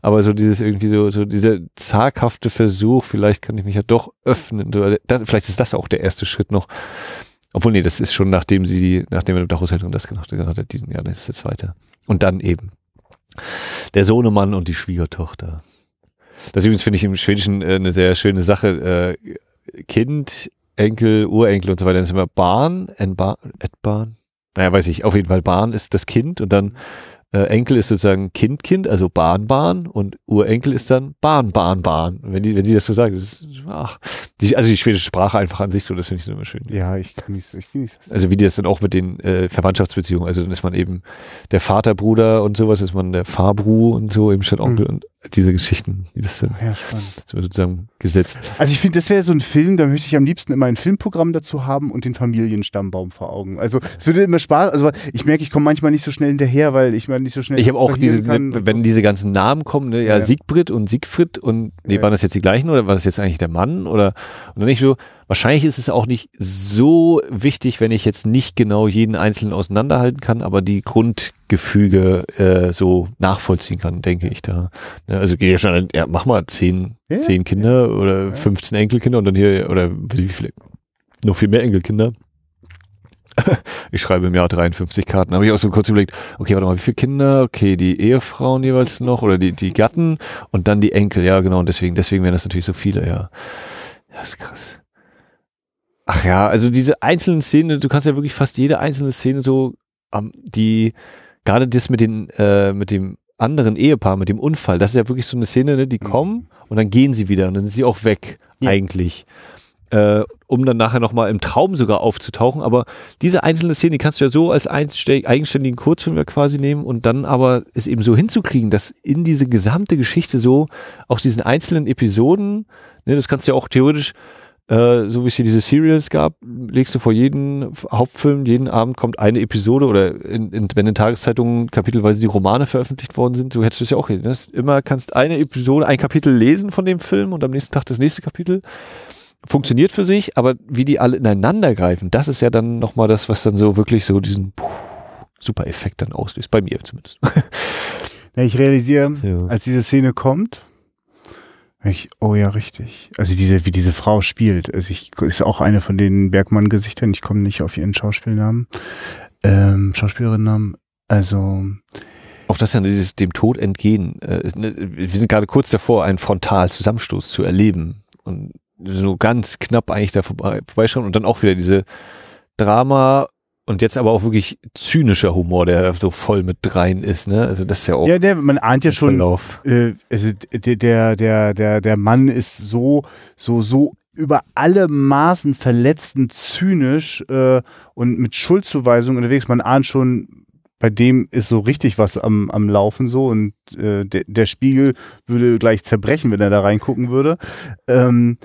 Aber so dieses irgendwie so, so dieser zaghafte Versuch, vielleicht kann ich mich ja doch öffnen. So, Das, vielleicht ist das auch der erste Schritt noch. Obwohl, nee, das ist schon nachdem sie, nachdem er mit der Haushälterin das gemacht hat, diesen Jahr, das ist jetzt weiter. Und dann eben der Sohnemann und die Schwiegertochter. Das übrigens finde ich im Schwedischen äh, eine sehr schöne Sache. Äh, kind, Enkel, Urenkel und so weiter. Das ist immer Barn, en Barn, et Barn. Naja, weiß ich. Auf jeden Fall Barn ist das Kind und dann äh, Enkel ist sozusagen Kind, Kind, also Bahn, Bahn und Urenkel ist dann Bahn, Bahn, Bahn. Wenn die, wenn sie das so sagen, das ist, ach, die, also die schwedische Sprache einfach an sich so, das finde ich immer schön.
Ja, ich genieße ich genieße das.
Also wie das dann auch mit den äh, Verwandtschaftsbeziehungen, also dann ist man eben der Vaterbruder und sowas, ist man der Fahrbru und so, eben statt Onkel und diese Geschichten, die das dann
Ja, spannend.
sozusagen gesetzt.
Also ich finde, das wäre so ein Film, da möchte ich am liebsten immer ein Filmprogramm dazu haben und den Familienstammbaum vor Augen. Also es würde immer Spaß, also ich merke, ich komme manchmal nicht so schnell hinterher, weil ich mal nicht so schnell
Ich habe auch diese, ne, wenn
so.
diese ganzen Namen kommen, ne, ja,
Ja.
Siegfried und Siegfried und nee,
Ja.
waren das jetzt die gleichen oder war das jetzt eigentlich der Mann oder und dann nicht so, wahrscheinlich ist es auch nicht so wichtig, wenn ich jetzt nicht genau jeden einzelnen auseinanderhalten kann, aber die Grundgefüge äh, so nachvollziehen kann, denke ich da. Ne, also geh ja schon, ja, mach mal zehn,
Ja.
zehn Kinder oder 15 Enkelkinder und dann hier, oder wie viele, noch viel mehr Enkelkinder. *laughs* Ich schreibe im Jahr 53 Karten. Habe ich auch so kurz überlegt, okay, warte mal, wie viele Kinder? Okay, die Ehefrauen jeweils noch oder die, die Gatten und dann die Enkel. Ja, genau. Und deswegen, deswegen wären das natürlich so viele, ja. Ja, ist krass. Ach ja, also diese einzelnen Szenen, du kannst ja wirklich fast jede einzelne Szene so, ähm, die, gerade das mit den, äh, mit dem anderen Ehepaar, mit dem Unfall, das ist ja wirklich so eine Szene, ne, die kommen und dann gehen sie wieder und dann sind sie auch weg,
Ja.
eigentlich. äh, um dann nachher nochmal im Traum sogar aufzutauchen. Aber diese einzelne Szene, die kannst du ja so als eigenständigen Kurzfilm quasi nehmen und dann aber es eben so hinzukriegen, dass in diese gesamte Geschichte so aus diesen einzelnen Episoden, ne, das kannst du ja auch theoretisch äh, so wie es hier diese Serials gab, legst du vor jedem Hauptfilm, jeden Abend kommt eine Episode oder in, in, wenn in Tageszeitungen kapitelweise die Romane veröffentlicht worden sind, so hättest du es ja auch hin. Ne? Immer kannst eine Episode, ein Kapitel lesen von dem Film und am nächsten Tag das nächste Kapitel. Funktioniert für sich, aber wie die alle ineinander greifen, das ist ja dann nochmal das, was dann so wirklich so diesen super Effekt dann auslöst. Bei mir zumindest. *laughs*
Ja, ich realisiere, ja. als diese Szene kommt, ich, oh ja, richtig. Also diese, wie diese Frau spielt. Also ich, ist auch eine von den Bergmann-Gesichtern. Ich komme nicht auf ihren Schauspielnamen, ähm, Schauspielerinnennamen. Also
auch das ja dieses dem Tod entgehen. Äh, ne, wir sind gerade kurz davor, einen Frontalzusammenstoß zu erleben und so ganz knapp eigentlich da vorbei, vorbeischauen und dann auch wieder diese Drama und jetzt aber auch wirklich zynischer Humor, der so voll mit rein ist, ne? Also das ist ja auch.
Ja, der, man ahnt ja schon, äh, also der, der, der, der Mann ist so, so, so über alle Maßen verletzend zynisch äh, und mit Schuldzuweisung unterwegs. Man ahnt schon, bei dem ist so richtig was am, am Laufen so und äh, der, der Spiegel würde gleich zerbrechen, wenn er da reingucken würde. Ähm,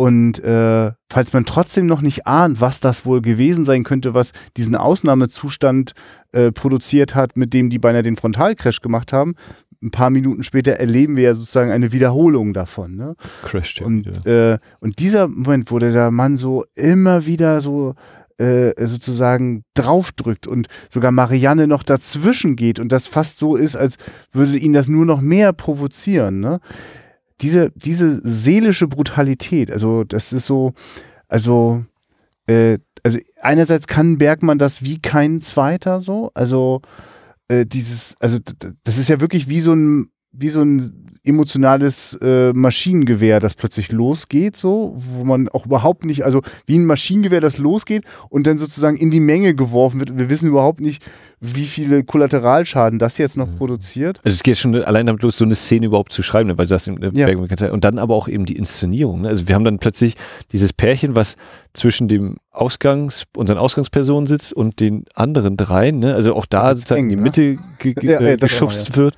und äh, falls man trotzdem noch nicht ahnt, was das wohl gewesen sein könnte, was diesen Ausnahmezustand äh, produziert hat, mit dem die beinahe den Frontalcrash gemacht haben, ein paar Minuten später erleben wir ja sozusagen eine Wiederholung davon. Ne?
Crash
und, ja. äh, und dieser Moment, wo der Mann so immer wieder so äh, sozusagen draufdrückt und sogar Marianne noch dazwischen geht und das fast so ist, als würde ihn das nur noch mehr provozieren. Ne? Diese, diese seelische Brutalität, also das ist so, also, äh, also einerseits kann Bergmann das wie kein zweiter so, also äh, dieses, also das ist ja wirklich wie so ein, wie so ein emotionales äh, Maschinengewehr, das plötzlich losgeht, so, wo man auch überhaupt nicht, also wie ein Maschinengewehr, das losgeht und dann sozusagen in die Menge geworfen wird. Wir wissen überhaupt nicht, wie viele Kollateralschaden das jetzt noch mhm. produziert.
Also es geht schon allein damit los, so eine Szene überhaupt zu schreiben, ne, weil das im ja. und dann aber auch eben die Inszenierung. Ne? Also wir haben dann plötzlich dieses Pärchen, was zwischen dem Ausgangs, unseren Ausgangspersonen sitzt und den anderen dreien, ne? also auch da sozusagen eng, in die Mitte ne? ge ge ja, ja, geschubst wird.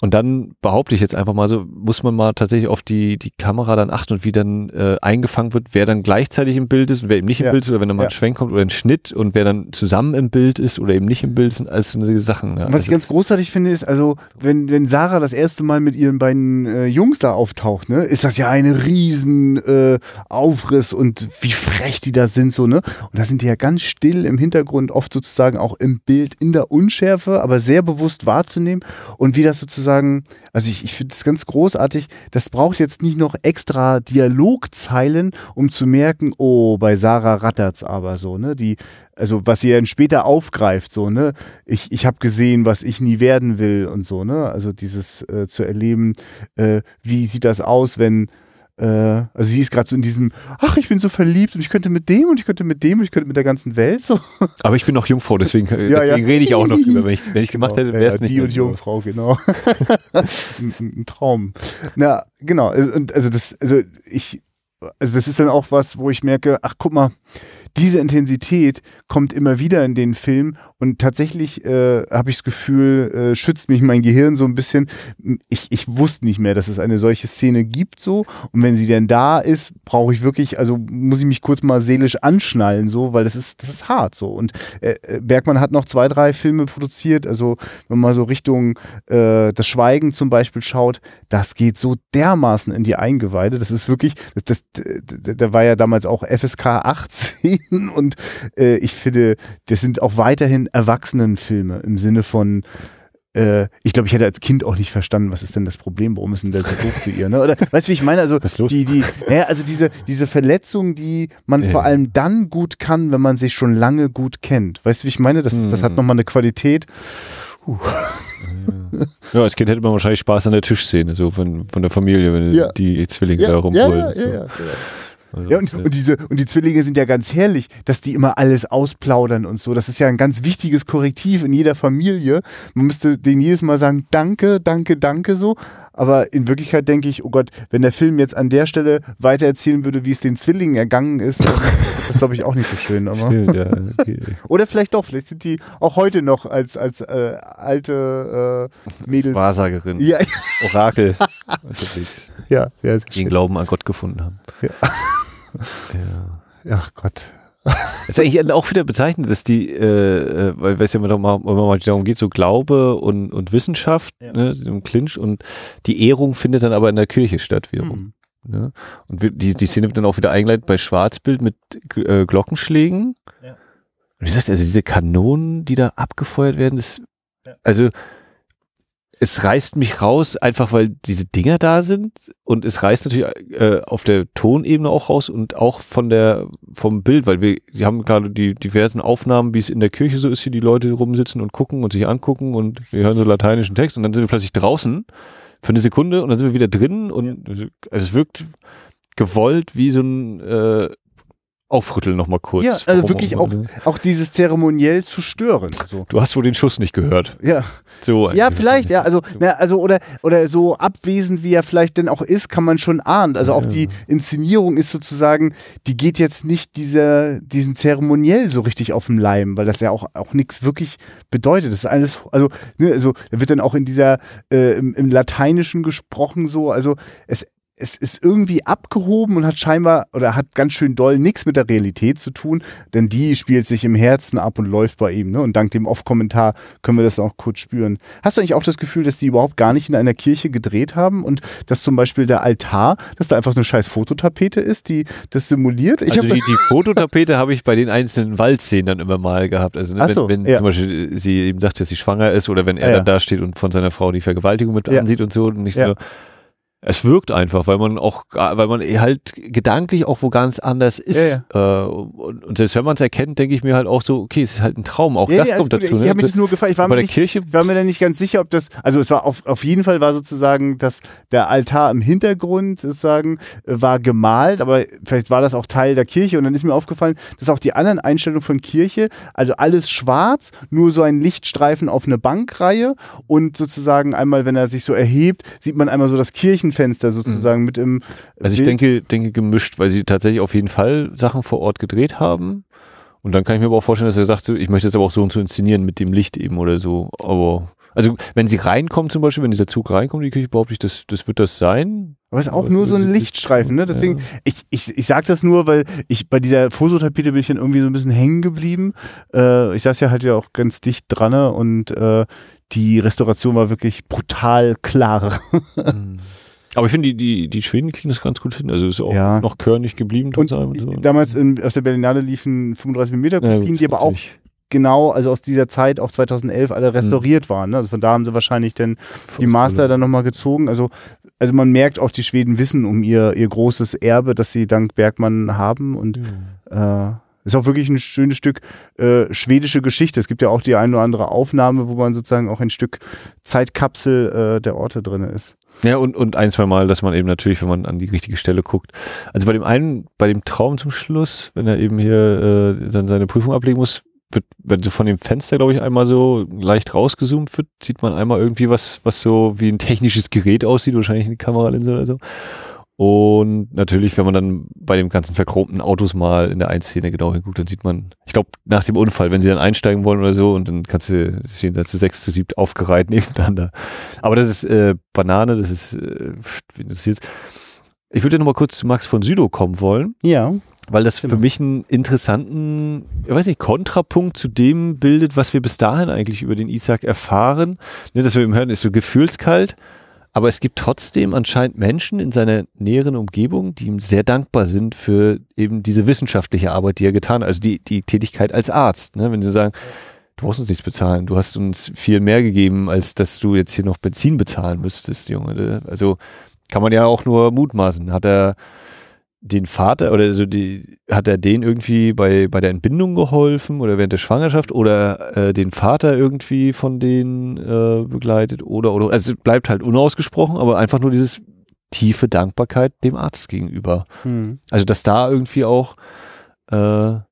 Und dann behaupte ich jetzt einfach mal so, muss man mal tatsächlich auf die, die Kamera dann achten und wie dann äh, eingefangen wird, wer dann gleichzeitig im Bild ist und wer eben nicht im ja. Bild ist oder wenn dann mal ja. ein Schwenk kommt oder ein Schnitt und wer dann zusammen im Bild ist oder eben nicht im Bild sind alles so eine Sachen.
Ja. Was ich ganz großartig finde, ist, also wenn, wenn Sarah das erste Mal mit ihren beiden äh, Jungs da auftaucht, ne, ist das ja eine riesen äh, Aufriss und wie frech die da sind, so, ne? Und da sind die ja ganz still im Hintergrund, oft sozusagen auch im Bild in der Unschärfe, aber sehr bewusst wahrzunehmen und wie das sozusagen sozusagen, also ich, ich finde es ganz großartig, das braucht jetzt nicht noch extra Dialogzeilen, um zu merken, oh, bei Sarah rattert's aber so, ne? Die, also was sie dann später aufgreift, so, ne? Ich, ich habe gesehen, was ich nie werden will und so, ne? Also dieses äh, zu erleben, äh, wie sieht das aus, wenn also sie ist gerade so in diesem, ach, ich bin so verliebt und ich könnte mit dem und ich könnte mit dem und ich könnte mit der ganzen Welt so. *laughs*
Aber ich bin noch Jungfrau, deswegen, *laughs* ja, deswegen ja. rede ich auch noch drüber. Wenn ich es gemacht genau, hätte, wäre es ja, nicht.
Die und so. Jungfrau, genau. *laughs* ein, ein, Traum. Na, genau. Und also das, also ich, also das ist dann auch was, wo ich merke, ach guck mal, diese Intensität kommt immer wieder in den Film und tatsächlich äh, habe ich das Gefühl, äh, schützt mich mein Gehirn so ein bisschen. Ich, ich wusste nicht mehr, dass es eine solche Szene gibt so. Und wenn sie denn da ist, brauche ich wirklich, also muss ich mich kurz mal seelisch anschnallen so, weil das ist, das ist hart so. Und äh, äh Bergmann hat noch zwei, drei Filme produziert. Also wenn man so Richtung äh, das Schweigen zum Beispiel schaut, das geht so dermaßen in die Eingeweide. Das ist wirklich, das, das, da war ja damals auch FSK 18 *laughs* und äh, ich finde, das sind auch weiterhin Erwachsenenfilme im Sinne von äh, ich glaube, ich hätte als Kind auch nicht verstanden, was ist denn das Problem, warum ist denn der so hoch zu ihr? Ne? Oder *laughs* weißt du, wie ich meine? Also die, die, ja, also diese, diese Verletzung, die man ja. vor allem dann gut kann, wenn man sich schon lange gut kennt. Weißt du, wie ich meine? Das, hm. das hat hm. nochmal eine Qualität.
Uh. *laughs* Ja. als Kind hätte man wahrscheinlich Spaß an der Tischszene, so von, von der Familie, wenn ja. die Zwillinge da rumholen.
Ja, ja,
so.
Ja,
Also,
Ja, und,
äh,
und, diese, und die Zwillinge sind ja ganz herrlich, dass die immer alles ausplaudern und so. Das ist ja ein ganz wichtiges Korrektiv in jeder Familie. Man müsste denen jedes Mal sagen, danke, danke, danke so. Aber in Wirklichkeit denke ich, oh Gott, wenn der Film jetzt an der Stelle weitererzählen würde, wie es den Zwillingen ergangen ist, dann ist das, glaube ich, auch nicht so schön. Aber
stimmt, ja, okay. *laughs*
oder vielleicht doch, vielleicht sind die auch heute noch als, als äh, alte äh, Mädels.
Wahrsagerin,
Ja,
Orakel *laughs*
ja, ja.
die den Glauben an Gott gefunden haben.
Ja.
Ja.
Ach Gott.
Das *laughs* ist eigentlich auch wieder bezeichnend, dass die, äh, äh, weil es ja immer darum, immer mal darum geht, so Glaube und, und Wissenschaft
Ja.
ne, im Clinch und die Ehrung findet dann aber in der Kirche statt wiederum.
Hm.
Ne? Und die, die Szene wird dann auch wieder eingeleitet bei Schwarzbild mit äh, Glockenschlägen.
Ja.
Und wie gesagt, also diese Kanonen, die da abgefeuert werden, das,
Ja.
also es reißt mich raus, einfach weil diese Dinger da sind. Und es reißt natürlich äh, auf der Tonebene auch raus und auch von der vom Bild, weil wir, wir haben gerade die diversen Aufnahmen, wie es in der Kirche so ist, hier die Leute rumsitzen und gucken und sich angucken und wir hören so lateinischen Text und dann sind wir plötzlich draußen für eine Sekunde und dann sind wir wieder drin und also es wirkt gewollt wie so ein äh, Aufrütteln nochmal kurz.
Ja, also
Warum
wirklich auch, auch dieses zeremoniell zu stören. So.
Du hast wohl den Schuss nicht gehört.
Ja.
So
Ja, vielleicht, ja, also, na, also oder, oder so abwesend, wie er vielleicht denn auch ist, kann man schon ahnen. Also auch
Ja.
die Inszenierung ist sozusagen, die geht jetzt nicht dieser, diesem Zeremoniell so richtig auf den Leim, weil das ja auch, auch nichts wirklich bedeutet. Das ist alles, also, ne, also da wird dann auch in dieser, äh, im, im Lateinischen gesprochen so, also es, es ist irgendwie abgehoben und hat scheinbar oder hat ganz schön doll nichts mit der Realität zu tun, denn die spielt sich im Herzen ab und läuft bei ihm. Ne? Und dank dem Off-Kommentar können wir das auch kurz spüren. Hast du eigentlich auch das Gefühl, dass die überhaupt gar nicht in einer Kirche gedreht haben und dass zum Beispiel der Altar, dass da einfach so eine scheiß Fototapete ist, die das simuliert? Ich
also die, die *laughs* Fototapete habe ich bei den einzelnen Waldszenen dann immer mal gehabt. Also ne, wenn,
so,
wenn
ja.
zum Beispiel sie eben sagt, dass sie schwanger ist oder wenn er
Ja,
dann da steht und von seiner Frau die Vergewaltigung mit
Ja.
ansieht und so und nicht
Ja.
so. Es wirkt einfach, weil man auch, weil man halt gedanklich auch wo ganz anders ist. Äh, und, und selbst wenn man es erkennt, denke ich mir halt auch so, okay, es ist halt ein Traum. Auch
Ja,
das
ja,
kommt
gut.
dazu.
Ich
ne?
habe mir das nur gefragt. Ich war
bei
mir nicht,
Kirche
war mir da nicht ganz sicher, ob das, also es war auf, auf jeden Fall war sozusagen, dass der Altar im Hintergrund sozusagen äh, war gemalt, aber vielleicht war das auch Teil der Kirche und dann ist mir aufgefallen, dass auch die anderen Einstellungen von Kirche, also alles schwarz, nur so ein Lichtstreifen auf eine Bankreihe und sozusagen einmal, wenn er sich so erhebt, sieht man einmal so das Kirchenfenster sozusagen mit im
Also ich denke, denke gemischt, weil sie tatsächlich auf jeden Fall Sachen vor Ort gedreht haben. Und dann kann ich mir aber auch vorstellen, dass er sagt, so, ich möchte jetzt aber auch so und so inszenieren mit dem Licht eben oder so. Aber also wenn sie reinkommen zum Beispiel, wenn dieser Zug reinkommt in die Kirche, behaupte ich, das, das wird das sein.
Aber es ist auch
Aber
nur so ein Lichtstreifen, ne? Deswegen, ich, ich, ich sag das nur, weil ich bei dieser Fototapete bin ich dann irgendwie so ein bisschen hängen geblieben. Äh, ich saß ja halt ja auch ganz dicht dran ne? und äh, die Restauration war wirklich brutal klar.
Hm. Aber ich finde, die, die, die Schweden kriegen das ganz gut hin. Also ist auch
Ja.
noch körnig geblieben.
Und
und so.
damals in, auf der Berlinale liefen 35 mm
Ja,
Kopien,
gut,
die aber auch genau, also aus dieser Zeit, auch 2011, alle restauriert waren. Ne? Also von da haben sie wahrscheinlich dann die Master dann nochmal gezogen. Also, also man merkt auch, die Schweden wissen um ihr, ihr großes Erbe, das sie dank Bergmann haben und
Ja.
Äh, ist auch wirklich ein schönes Stück äh, schwedische Geschichte. Es gibt ja auch die eine oder andere Aufnahme, wo man sozusagen auch ein Stück Zeitkapsel äh, der Orte drin ist.
Ja, und, und ein, zwei Mal, dass man eben natürlich, wenn man an die richtige Stelle guckt. Also bei dem einen, bei dem Traum zum Schluss, wenn er eben hier äh, dann seine Prüfung ablegen muss, wird, wenn so von dem Fenster, glaube ich, einmal so leicht rausgezoomt wird, sieht man einmal irgendwie was, was so wie ein technisches Gerät aussieht, wahrscheinlich eine Kameralinse oder so. Und natürlich, wenn man dann bei den ganzen verchromten Autos mal in der Einszene genau hinguckt, dann sieht man, ich glaube, nach dem Unfall, wenn sie dann einsteigen wollen oder so, und dann kannst du, stehen da zu sechs, zu siebt aufgereiht *laughs* nebeneinander. Aber das ist äh, Banane, das ist, äh, wie interessiert's. Ich würde noch mal kurz zu Max von Südow kommen wollen,
Ja.
weil das für mich einen interessanten, ich weiß nicht, Kontrapunkt zu dem bildet, was wir bis dahin eigentlich über den Isaac erfahren. Ne, das wir eben hören, ist so gefühlskalt, aber es gibt trotzdem anscheinend Menschen in seiner näheren Umgebung, die ihm sehr dankbar sind für eben diese wissenschaftliche Arbeit, die er getan hat, also die, die Tätigkeit als Arzt. Ne? Wenn sie sagen, du brauchst uns nichts bezahlen, du hast uns viel mehr gegeben, als dass du jetzt hier noch Benzin bezahlen müsstest, Junge. Ne? Also kann man ja auch nur mutmaßen. Hat er den Vater oder also die, hat er den irgendwie bei, bei der Entbindung geholfen oder während der Schwangerschaft oder äh, den Vater irgendwie von denen äh, begleitet oder oder also es bleibt halt unausgesprochen, aber einfach nur dieses tiefe Dankbarkeit dem Arzt gegenüber.
Hm.
Also dass da irgendwie auch äh, eine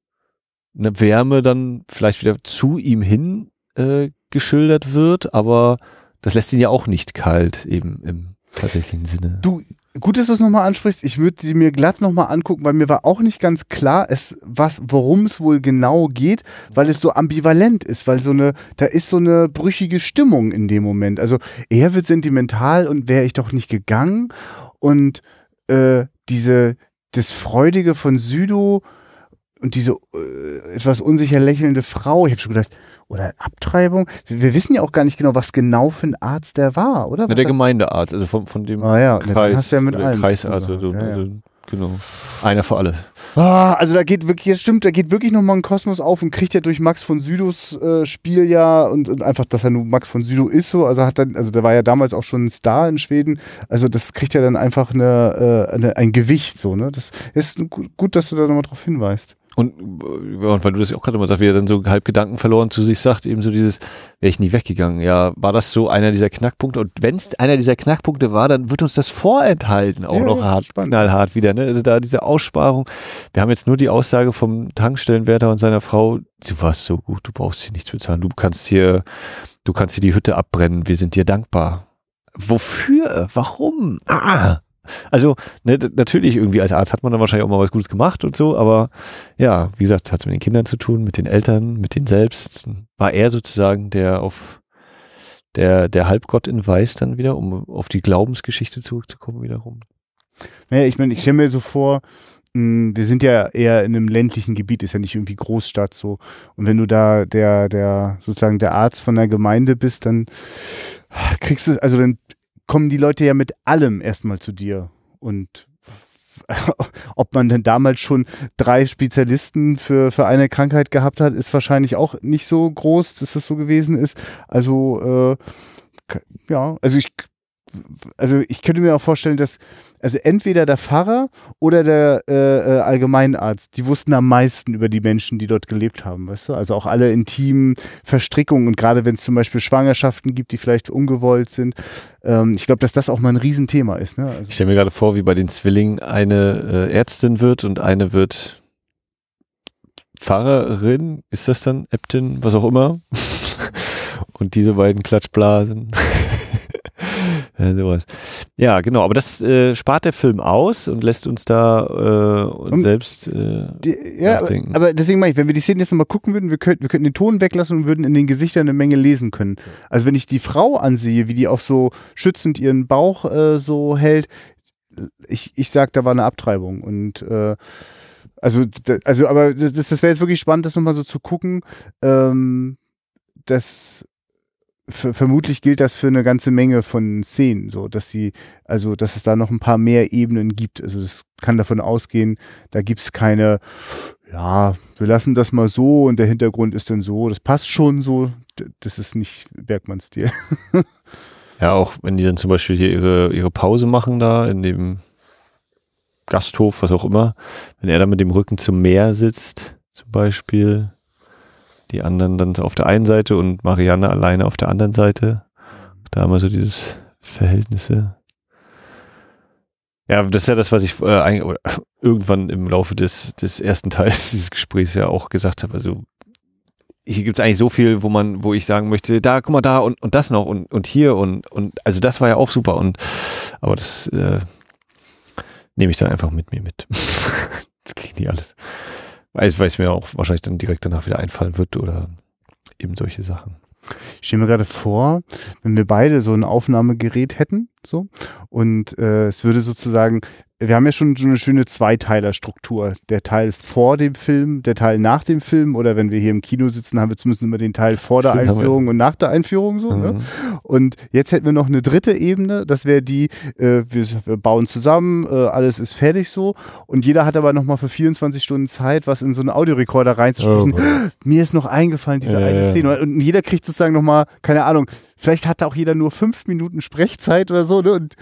Wärme dann vielleicht wieder zu ihm hin äh, geschildert wird, aber das lässt ihn ja auch nicht kalt eben im tatsächlichen Sinne.
Du, gut, dass du es nochmal ansprichst. Ich würde sie mir glatt nochmal angucken, weil mir war auch nicht ganz klar, es, was, worum es wohl genau geht, weil es so ambivalent ist, weil so eine, da ist so eine brüchige Stimmung in dem Moment. Also er wird sentimental und wäre ich doch nicht gegangen und äh, diese, das Freudige von Südo und diese äh, etwas unsicher lächelnde Frau, ich habe schon gedacht, oder Abtreibung. Wir, wir wissen ja auch gar nicht genau, was genau für ein Arzt der war, oder? Was
der Gemeindearzt, also von, von dem
Ah ja,
Kreis,
ja mit
oder
allem
Kreisarzt, also.
Ja, ja.
also genau. Einer für alle.
Ah, also da geht wirklich, das stimmt, da geht wirklich nochmal ein Kosmos auf und kriegt ja durch Max von Südows äh, Spiel ja und, und einfach, dass er nur Max von Südow ist so, also hat dann, also der war ja damals auch schon ein Star in Schweden, also das kriegt ja dann einfach eine, äh, eine, ein Gewicht so, ne? Das ist gut dass du da nochmal drauf hinweist.
Und, äh, und weil du das ja auch gerade mal sagst, wie er dann so halb Gedanken verloren zu sich sagt, eben so dieses, wäre ich nie weggegangen. Ja, war das so einer dieser Knackpunkte? Und wenn es einer dieser Knackpunkte war, dann wird uns das vorenthalten, auch
Ja,
noch hart,
spannend.
knallhart wieder. Ne? Also da diese Aussparung. Wir haben jetzt nur die Aussage vom Tankstellenwärter und seiner Frau, du warst so gut, du brauchst hier nichts bezahlen, du kannst hier, du kannst hier die Hütte abbrennen, wir sind dir dankbar. Wofür? Warum? Ah! Also, ne, natürlich irgendwie als Arzt hat man dann wahrscheinlich auch mal was Gutes gemacht und so, aber ja, wie gesagt, hat es mit den Kindern zu tun, mit den Eltern, mit denen selbst. War er sozusagen der auf der, der Halbgott in Weiß dann wieder, um auf die Glaubensgeschichte zurückzukommen wiederum.
Naja, ich meine, ich stelle mir so vor, mh, wir sind ja eher in einem ländlichen Gebiet, ist ja nicht irgendwie Großstadt so. Und wenn du da der, der, sozusagen der Arzt von der Gemeinde bist, dann kriegst du, also dann kommen die Leute ja mit allem erstmal zu dir. Und *laughs* ob man denn damals schon drei Spezialisten für, für eine Krankheit gehabt hat, ist wahrscheinlich auch nicht so groß, dass das so gewesen ist. Also, äh, ja, also ich, also ich könnte mir auch vorstellen, dass also entweder der Pfarrer oder der äh, äh, Allgemeinarzt, die wussten am meisten über die Menschen, die dort gelebt haben, weißt du? Also auch alle intimen Verstrickungen und gerade wenn es zum Beispiel Schwangerschaften gibt, die vielleicht ungewollt sind. Ähm, ich glaube, dass das auch mal ein Riesenthema ist. Ne? Also,
Ich stelle mir gerade vor, wie bei den Zwillingen eine äh, Ärztin wird und eine wird Pfarrerin, ist das dann Äbtin, was auch immer. *laughs* und diese beiden Klatschblasen. *laughs* ja, sowas. Ja, genau, aber das äh, spart der Film aus und lässt uns da äh, uns
Und-
selbst äh,
die, ja, aber,
nachdenken.
aber deswegen meine ich, wenn wir die Szene jetzt nochmal gucken würden, wir könnten, wir könnten den Ton weglassen und würden in den Gesichtern eine Menge lesen können. Also wenn ich die Frau ansehe, wie die auch so schützend ihren Bauch äh, so hält, ich, ich sag, da war eine Abtreibung und äh, also, also, aber das, das wäre jetzt wirklich spannend, das nochmal so zu gucken. Ähm, das vermutlich gilt das für eine ganze Menge von Szenen, so dass sie, also dass es da noch ein paar mehr Ebenen gibt. Also das kann davon ausgehen, da gibt es keine, ja, wir lassen das mal so und der Hintergrund ist dann so, das passt schon so. Das ist nicht Bergmanns Stil. *laughs*
Ja, auch wenn die dann zum Beispiel hier ihre, ihre Pause machen da in dem Gasthof, was auch immer, wenn er da mit dem Rücken zum Meer sitzt, zum Beispiel, die anderen dann auf der einen Seite und Marianne alleine auf der anderen Seite. Da haben wir so dieses Verhältnisse. Ja, das ist ja das, was ich äh, *laughs* irgendwann im Laufe des, des ersten Teils *laughs* dieses Gesprächs ja auch gesagt habe. Also hier gibt es eigentlich so viel, wo man, wo ich sagen möchte, da, guck mal da und, und das noch und, und hier und, und also das war ja auch super und aber das äh, nehme ich dann einfach mit mir mit. *laughs* das ich nicht alles. Weil es mir auch wahrscheinlich dann direkt danach wieder einfallen wird oder eben solche Sachen.
Ich stelle mir gerade vor, wenn wir beide so ein Aufnahmegerät hätten, so, und äh, es würde sozusagen, wir haben ja schon so eine schöne Zweiteilerstruktur. Der Teil vor dem Film, der Teil nach dem Film, oder wenn wir hier im Kino sitzen, haben wir zumindest immer den Teil vor der
Stimmt.
Einführung und nach der Einführung so. Ne?
Mhm.
Und jetzt hätten wir noch eine dritte Ebene, das wäre die, äh, wir, wir bauen zusammen, äh, alles ist fertig so. Und jeder hat aber nochmal für 24 Stunden Zeit, was in so einen Audiorekorder reinzusprechen.
Oh,
Mir ist noch eingefallen, diese eine. Szene. Und jeder kriegt sotzusagt nochmal, keine Ahnung, vielleicht hat auch jeder nur fünf Minuten Sprechzeit oder so. Ne? Und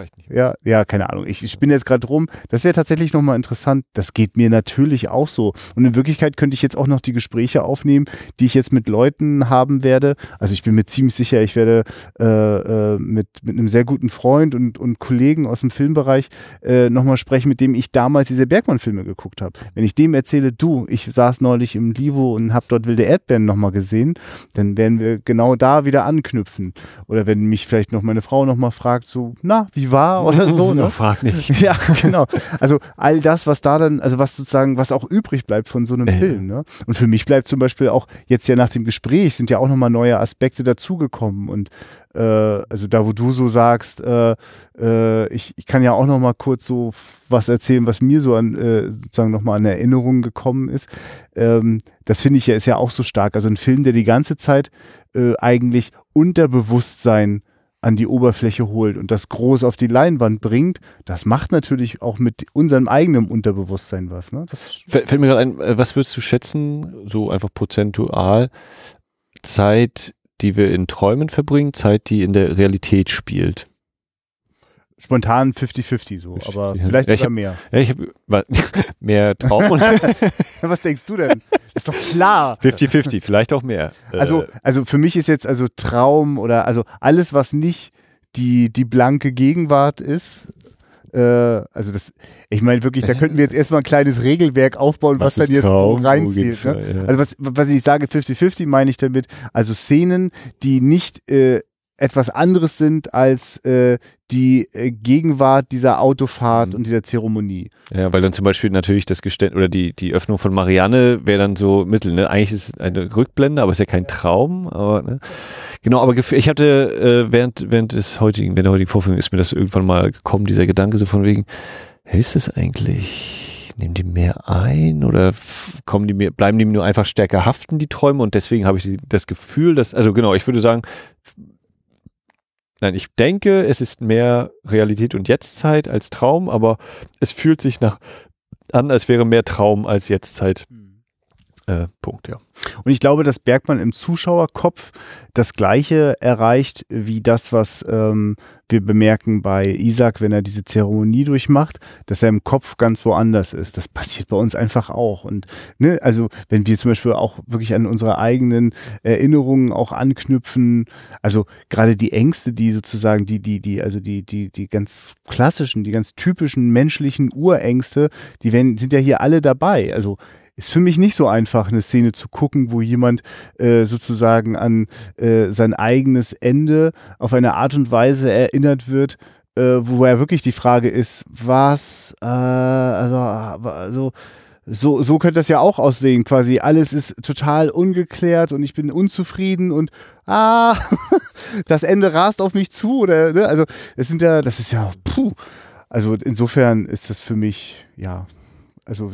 reicht nicht. Ja, ja, keine Ahnung. Ich, ich spinne jetzt gerade rum. Das wäre tatsächlich nochmal interessant. Das geht mir natürlich auch so. Und in Wirklichkeit könnte ich jetzt auch noch die Gespräche aufnehmen, die ich jetzt mit Leuten haben werde. Also ich bin mir ziemlich sicher, ich werde äh, äh, mit, mit einem sehr guten Freund und, und Kollegen aus dem Filmbereich äh, nochmal sprechen, mit dem ich damals diese Bergmann-Filme geguckt habe. Wenn ich dem erzähle, du, ich saß neulich im Livo und habe dort wilde Erdbeeren nochmal gesehen, dann werden wir genau da wieder anknüpfen. Oder wenn mich vielleicht noch meine Frau nochmal fragt, so, na, wie war *laughs* oder so.
Ne? Frag nicht. *laughs*
Ja, genau. Also all das, was da dann, also was sozusagen, was auch übrig bleibt von so einem äh. Film. Ne? Und für mich bleibt zum Beispiel auch jetzt ja nach dem Gespräch sind ja auch nochmal neue Aspekte dazugekommen. Und äh, also da, wo du so sagst, äh, äh, ich, ich kann ja auch nochmal kurz so was erzählen, was mir so an, äh, sozusagen nochmal an Erinnerungen gekommen ist. Ähm, das finde ich ja, ist ja auch so stark. Also ein Film, der die ganze Zeit äh, eigentlich Unterbewusstsein an die Oberfläche holt und das groß auf die Leinwand bringt, das macht natürlich auch mit unserem eigenen Unterbewusstsein was. Ne? Das
Fällt mir gerade ein, äh, was würdest du schätzen, so einfach prozentual, Zeit, die wir in Träumen verbringen, Zeit, die in der Realität spielt?
Spontan 50-50 so, aber vielleicht ja, sogar
hab,
mehr.
Ja, ich habe *laughs* mehr Traum. *laughs*
was denkst du denn? Ist doch klar.
50-50, vielleicht auch mehr.
Also, äh, also für mich ist jetzt also Traum oder also alles, was nicht die, die blanke Gegenwart ist, äh, also das, ich meine wirklich, da könnten wir jetzt erstmal ein kleines Regelwerk aufbauen, was, was dann jetzt Traum? reinzieht. Ne? Ja. Also was, was ich sage, 50-50 meine ich damit, also Szenen, die nicht äh, etwas anderes sind als äh, die äh, Gegenwart dieser Autofahrt mhm. und dieser Zeremonie.
Ja, weil dann zum Beispiel natürlich das Geständnis oder die, die Öffnung von Marianne wäre dann so Mittel. Ne? Eigentlich ist es eine Rückblende, aber ist ja kein Traum. Aber, ne? Genau, aber ich hatte äh, während, während des heutigen, während der heutigen Vorführung ist mir das irgendwann mal gekommen, dieser Gedanke so von wegen, hey, ist das eigentlich? Nehmen die mehr ein oder kommen die mir, bleiben die mir nur einfach stärker haften, die Träume? Und deswegen habe ich das Gefühl, dass, also genau, ich würde sagen, Nein, ich denke, es ist mehr Realität und Jetztzeit als Traum, aber es fühlt sich nach an, als wäre mehr Traum als Jetztzeit. Hm. Äh, Punkt, ja.
Und ich glaube, dass Bergmann im Zuschauerkopf das Gleiche erreicht wie das, was ähm, wir bemerken bei Isaac, wenn er diese Zeremonie durchmacht, dass er im Kopf ganz woanders ist. Das passiert bei uns einfach auch. Und ne, also wenn wir zum Beispiel auch wirklich an unsere eigenen Erinnerungen auch anknüpfen, also gerade die Ängste, die sozusagen die, die, die, also die, die, die ganz klassischen, die ganz typischen menschlichen Urängste, die werden, sind ja hier alle dabei. Also ist für mich nicht so einfach, eine Szene zu gucken, wo jemand äh, sozusagen an äh, sein eigenes Ende auf eine Art und Weise erinnert wird, äh, wo er wirklich die Frage ist, was, äh, also, also so, so könnte das ja auch aussehen, quasi alles ist total ungeklärt und ich bin unzufrieden und ah, *laughs* das Ende rast auf mich zu oder, ne? also es sind ja, das ist ja, puh, also insofern ist das für mich, ja, also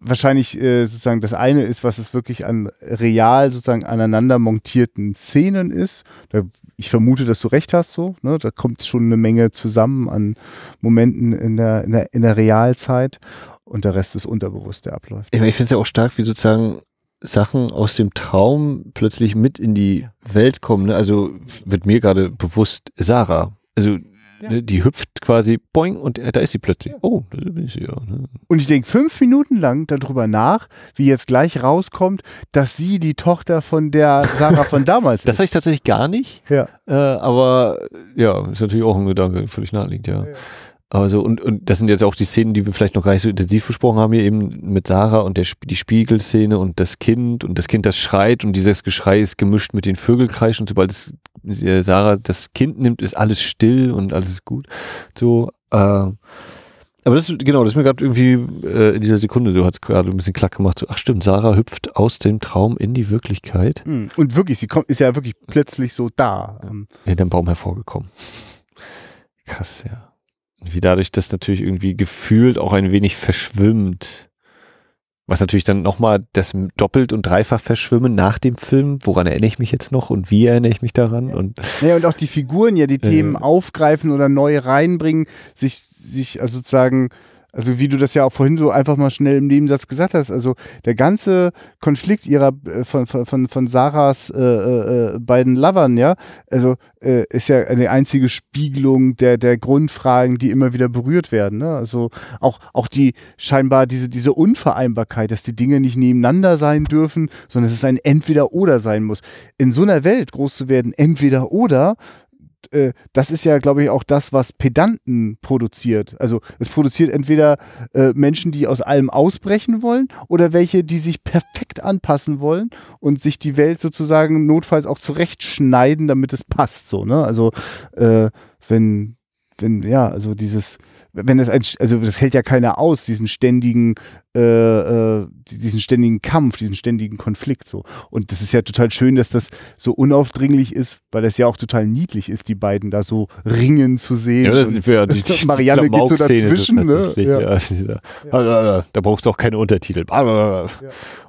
wahrscheinlich äh, sozusagen das eine ist, was es wirklich an real sozusagen aneinander montierten Szenen ist. Da, ich vermute, dass du recht hast, so. Ne? Da kommt schon eine Menge zusammen an Momenten in der, in der, in der Realzeit und der Rest ist unterbewusst, der abläuft.
Ich, ich finde es ja auch stark, wie sozusagen Sachen aus dem Traum plötzlich mit in die Welt kommen. Ne? Also wird mir gerade bewusst, Sarah. Also ja. Ne, die hüpft quasi, boing, und da ist sie plötzlich. Ja. Oh, da bin ich ja. Ne?
Und ich denke fünf Minuten lang darüber nach, wie jetzt gleich rauskommt, dass sie die Tochter von der Sarah von damals *laughs*
ist. Das habe ich tatsächlich gar nicht.
Ja.
Äh, aber ja, ist natürlich auch ein Gedanke, völlig naheliegend, ja. ja. Also und, und das sind jetzt auch die Szenen, die wir vielleicht noch gar nicht so intensiv besprochen haben, hier eben mit Sarah und der, die Spiegelszene und das Kind und das Kind, das schreit und dieses Geschrei ist gemischt mit den Vögelkreischen und sobald es, Sarah das Kind nimmt, ist alles still und alles gut. So, äh, aber das ist, genau, das ist mir gerade irgendwie äh, in dieser Sekunde, so hat es gerade ein bisschen klack gemacht. So, ach stimmt, Sarah hüpft aus dem Traum in die Wirklichkeit.
Hm, und wirklich, sie kommt, ist ja wirklich plötzlich so da.
Ja, hinterm Baum hervorgekommen. Krass, ja wie dadurch das natürlich irgendwie gefühlt auch ein wenig verschwimmt. Was natürlich dann nochmal das doppelt und dreifach verschwimmen nach dem Film. Woran erinnere ich mich jetzt noch und wie erinnere ich mich daran? Und,
ja, und auch die Figuren ja die Themen aufgreifen oder neu reinbringen, sich, sich also sozusagen Also wie du das ja auch vorhin so einfach mal schnell im Nebensatz gesagt hast, also der ganze Konflikt ihrer äh, von, von, von Sarahs äh, äh, beiden Lovern, ja, also äh, ist ja eine einzige Spiegelung der, der Grundfragen, die immer wieder berührt werden. Ne? Also auch, auch die scheinbar diese, diese Unvereinbarkeit, dass die Dinge nicht nebeneinander sein dürfen, sondern es ein Entweder-Oder sein muss. In so einer Welt groß zu werden, entweder oder, äh, das ist ja, glaube ich, auch das, was Pedanten produziert. Also es produziert entweder äh, Menschen, die aus allem ausbrechen wollen oder welche, die sich perfekt anpassen wollen und sich die Welt sozusagen notfalls auch zurechtschneiden, damit es passt. So, ne? Also äh, wenn, wenn, ja, also dieses wenn es ein, also das hält ja keiner aus, diesen ständigen, äh, äh, diesen ständigen Kampf, diesen ständigen Konflikt so. Und das ist ja total schön, dass das so unaufdringlich ist, weil das ja auch total niedlich ist, die beiden da so ringen zu sehen. Ja, das
ist ja die, *laughs* die Marianne geht so dazwischen, ne? Ja. Ja, da, *laughs* da brauchst du auch keine Untertitel.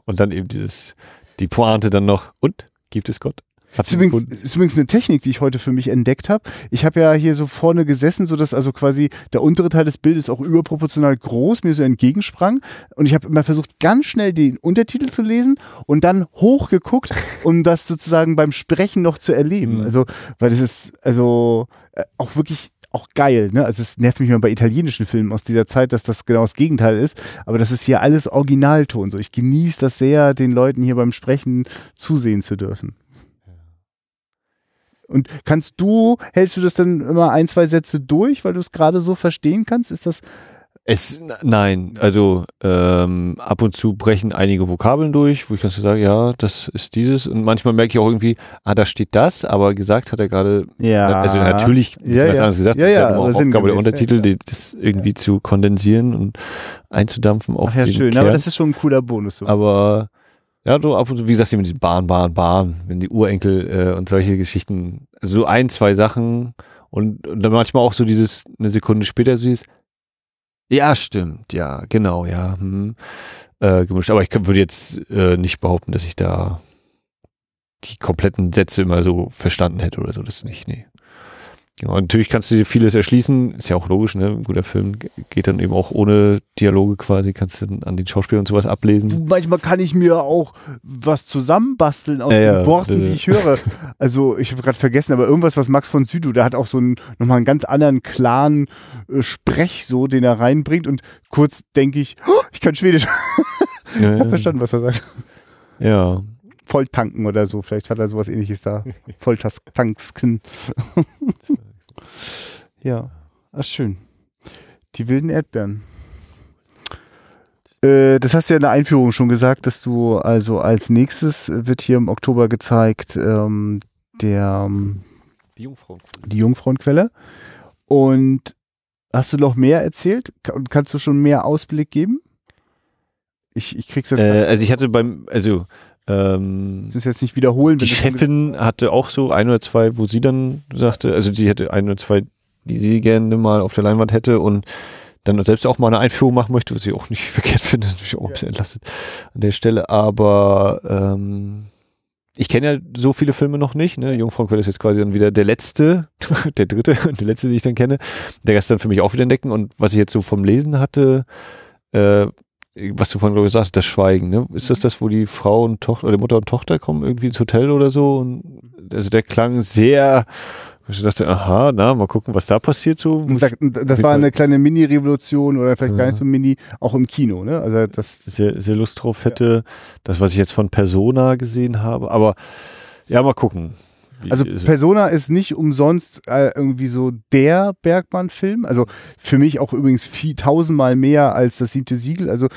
Und dann eben dieses, die Pointe dann noch, und? Gibt es Gott?
Ist übrigens, ist übrigens eine Technik, die ich heute für mich entdeckt habe. Ich habe ja hier so vorne gesessen, sodass also quasi der untere Teil des Bildes auch überproportional groß mir so entgegensprang. Und ich habe immer versucht, ganz schnell den Untertitel zu lesen und dann hochgeguckt, um *laughs* das sozusagen beim Sprechen noch zu erleben. Mhm. Also, weil das ist also äh, auch wirklich auch geil. Ne? Also es nervt mich immer bei italienischen Filmen aus dieser Zeit, dass das genau das Gegenteil ist. Aber das ist hier alles Originalton. So, ich genieße das sehr, den Leuten hier beim Sprechen zusehen zu dürfen. Und kannst du, hältst du das dann immer ein, zwei Sätze durch, weil du es gerade so verstehen kannst? Ist das.
Es, nein, also ähm, ab und zu brechen einige Vokabeln durch, wo ich ganz so sage, ja, das ist dieses. Und manchmal merke ich auch irgendwie, ah, da steht das, aber gesagt hat er gerade,
ja.
also natürlich bisschen
ja,
was anderes gesagt,
ja,
das ist
ja,
ja immer auch Aufgabe der Untertitel, ja, die, das irgendwie zu kondensieren und einzudampfen auf
Ach ja, schön,
Kern.
aber das ist schon ein cooler Bonus. So.
Aber ja, so ab und zu, wie gesagt, mit diesem Bahn, Bahn, Bahn, wenn die Urenkel äh, und solche Geschichten, so ein, zwei Sachen und, und dann manchmal auch so dieses, eine Sekunde später dieses, ja, stimmt, ja, genau, ja, hm, äh, gemischt. Aber ich würde jetzt äh, nicht behaupten, dass ich da die kompletten Sätze immer so verstanden hätte oder so, das nicht, nee. Genau, natürlich kannst du dir vieles erschließen, ist ja auch logisch, ne? Ein guter Film geht dann eben auch ohne Dialoge quasi, kannst du dann an den Schauspielern und sowas ablesen.
Manchmal kann ich mir auch was zusammenbasteln aus
Ja,
den
ja,
Worten,
äh.
die ich höre. *laughs* Also ich habe gerade vergessen, aber irgendwas, was Max von Südow, der hat auch so einen, nochmal einen ganz anderen, klaren äh, Sprech so, den er reinbringt und kurz denke ich, oh, ich kann Schwedisch. *laughs*
Ja,
Ich habe verstanden, was er sagt.
ja.
Volltanken oder so, vielleicht hat er sowas ähnliches da. *laughs* Volltanksken. *laughs* ja, ach schön. Die wilden Erdbeeren. Äh, das hast du ja in der Einführung schon gesagt, dass du also als nächstes wird hier im Oktober gezeigt ähm, der ähm,
Die Jungfrauen.
die Jungfrauenquelle. Und hast du noch mehr erzählt? Kannst du schon mehr Ausblick geben? Ich, ich krieg's jetzt.
Äh, also ich hatte beim, also ähm,
das ist jetzt nicht wiederholen.
die Chefin hatte auch so ein oder zwei, wo sie dann sagte, also sie hätte ein oder zwei, die sie gerne mal auf der Leinwand hätte und dann selbst auch mal eine Einführung machen möchte, was ich auch nicht *laughs* verkehrt finde, natürlich auch ein bisschen entlastet an der Stelle, aber ähm, ich kenne ja so viele Filme noch nicht, ne? Jungfrauenquelle ist jetzt quasi dann wieder der letzte, *laughs* der dritte und *laughs* der letzte, den ich dann kenne. Der Rest dann für mich auch wieder entdecken und was ich jetzt so vom Lesen hatte, äh, was du vorhin glaube ich sagst, das Schweigen, ne? Ist das das, wo die Frau und Tochter oder Mutter und Tochter kommen irgendwie ins Hotel oder so? Und also der klang sehr, ich dachte, aha, na, mal gucken, was da passiert so.
Das war eine kleine Mini-Revolution oder vielleicht gar
Ja.
nicht so Mini, auch im Kino. Ne? Also das,
sehr, sehr Lust drauf hätte. Das, was ich jetzt von Persona gesehen habe. Aber ja, mal gucken.
Also Persona ist nicht umsonst äh, irgendwie so der Bergmann-Film. Also für mich auch übrigens viel, tausendmal mehr als das siebte Siegel. Also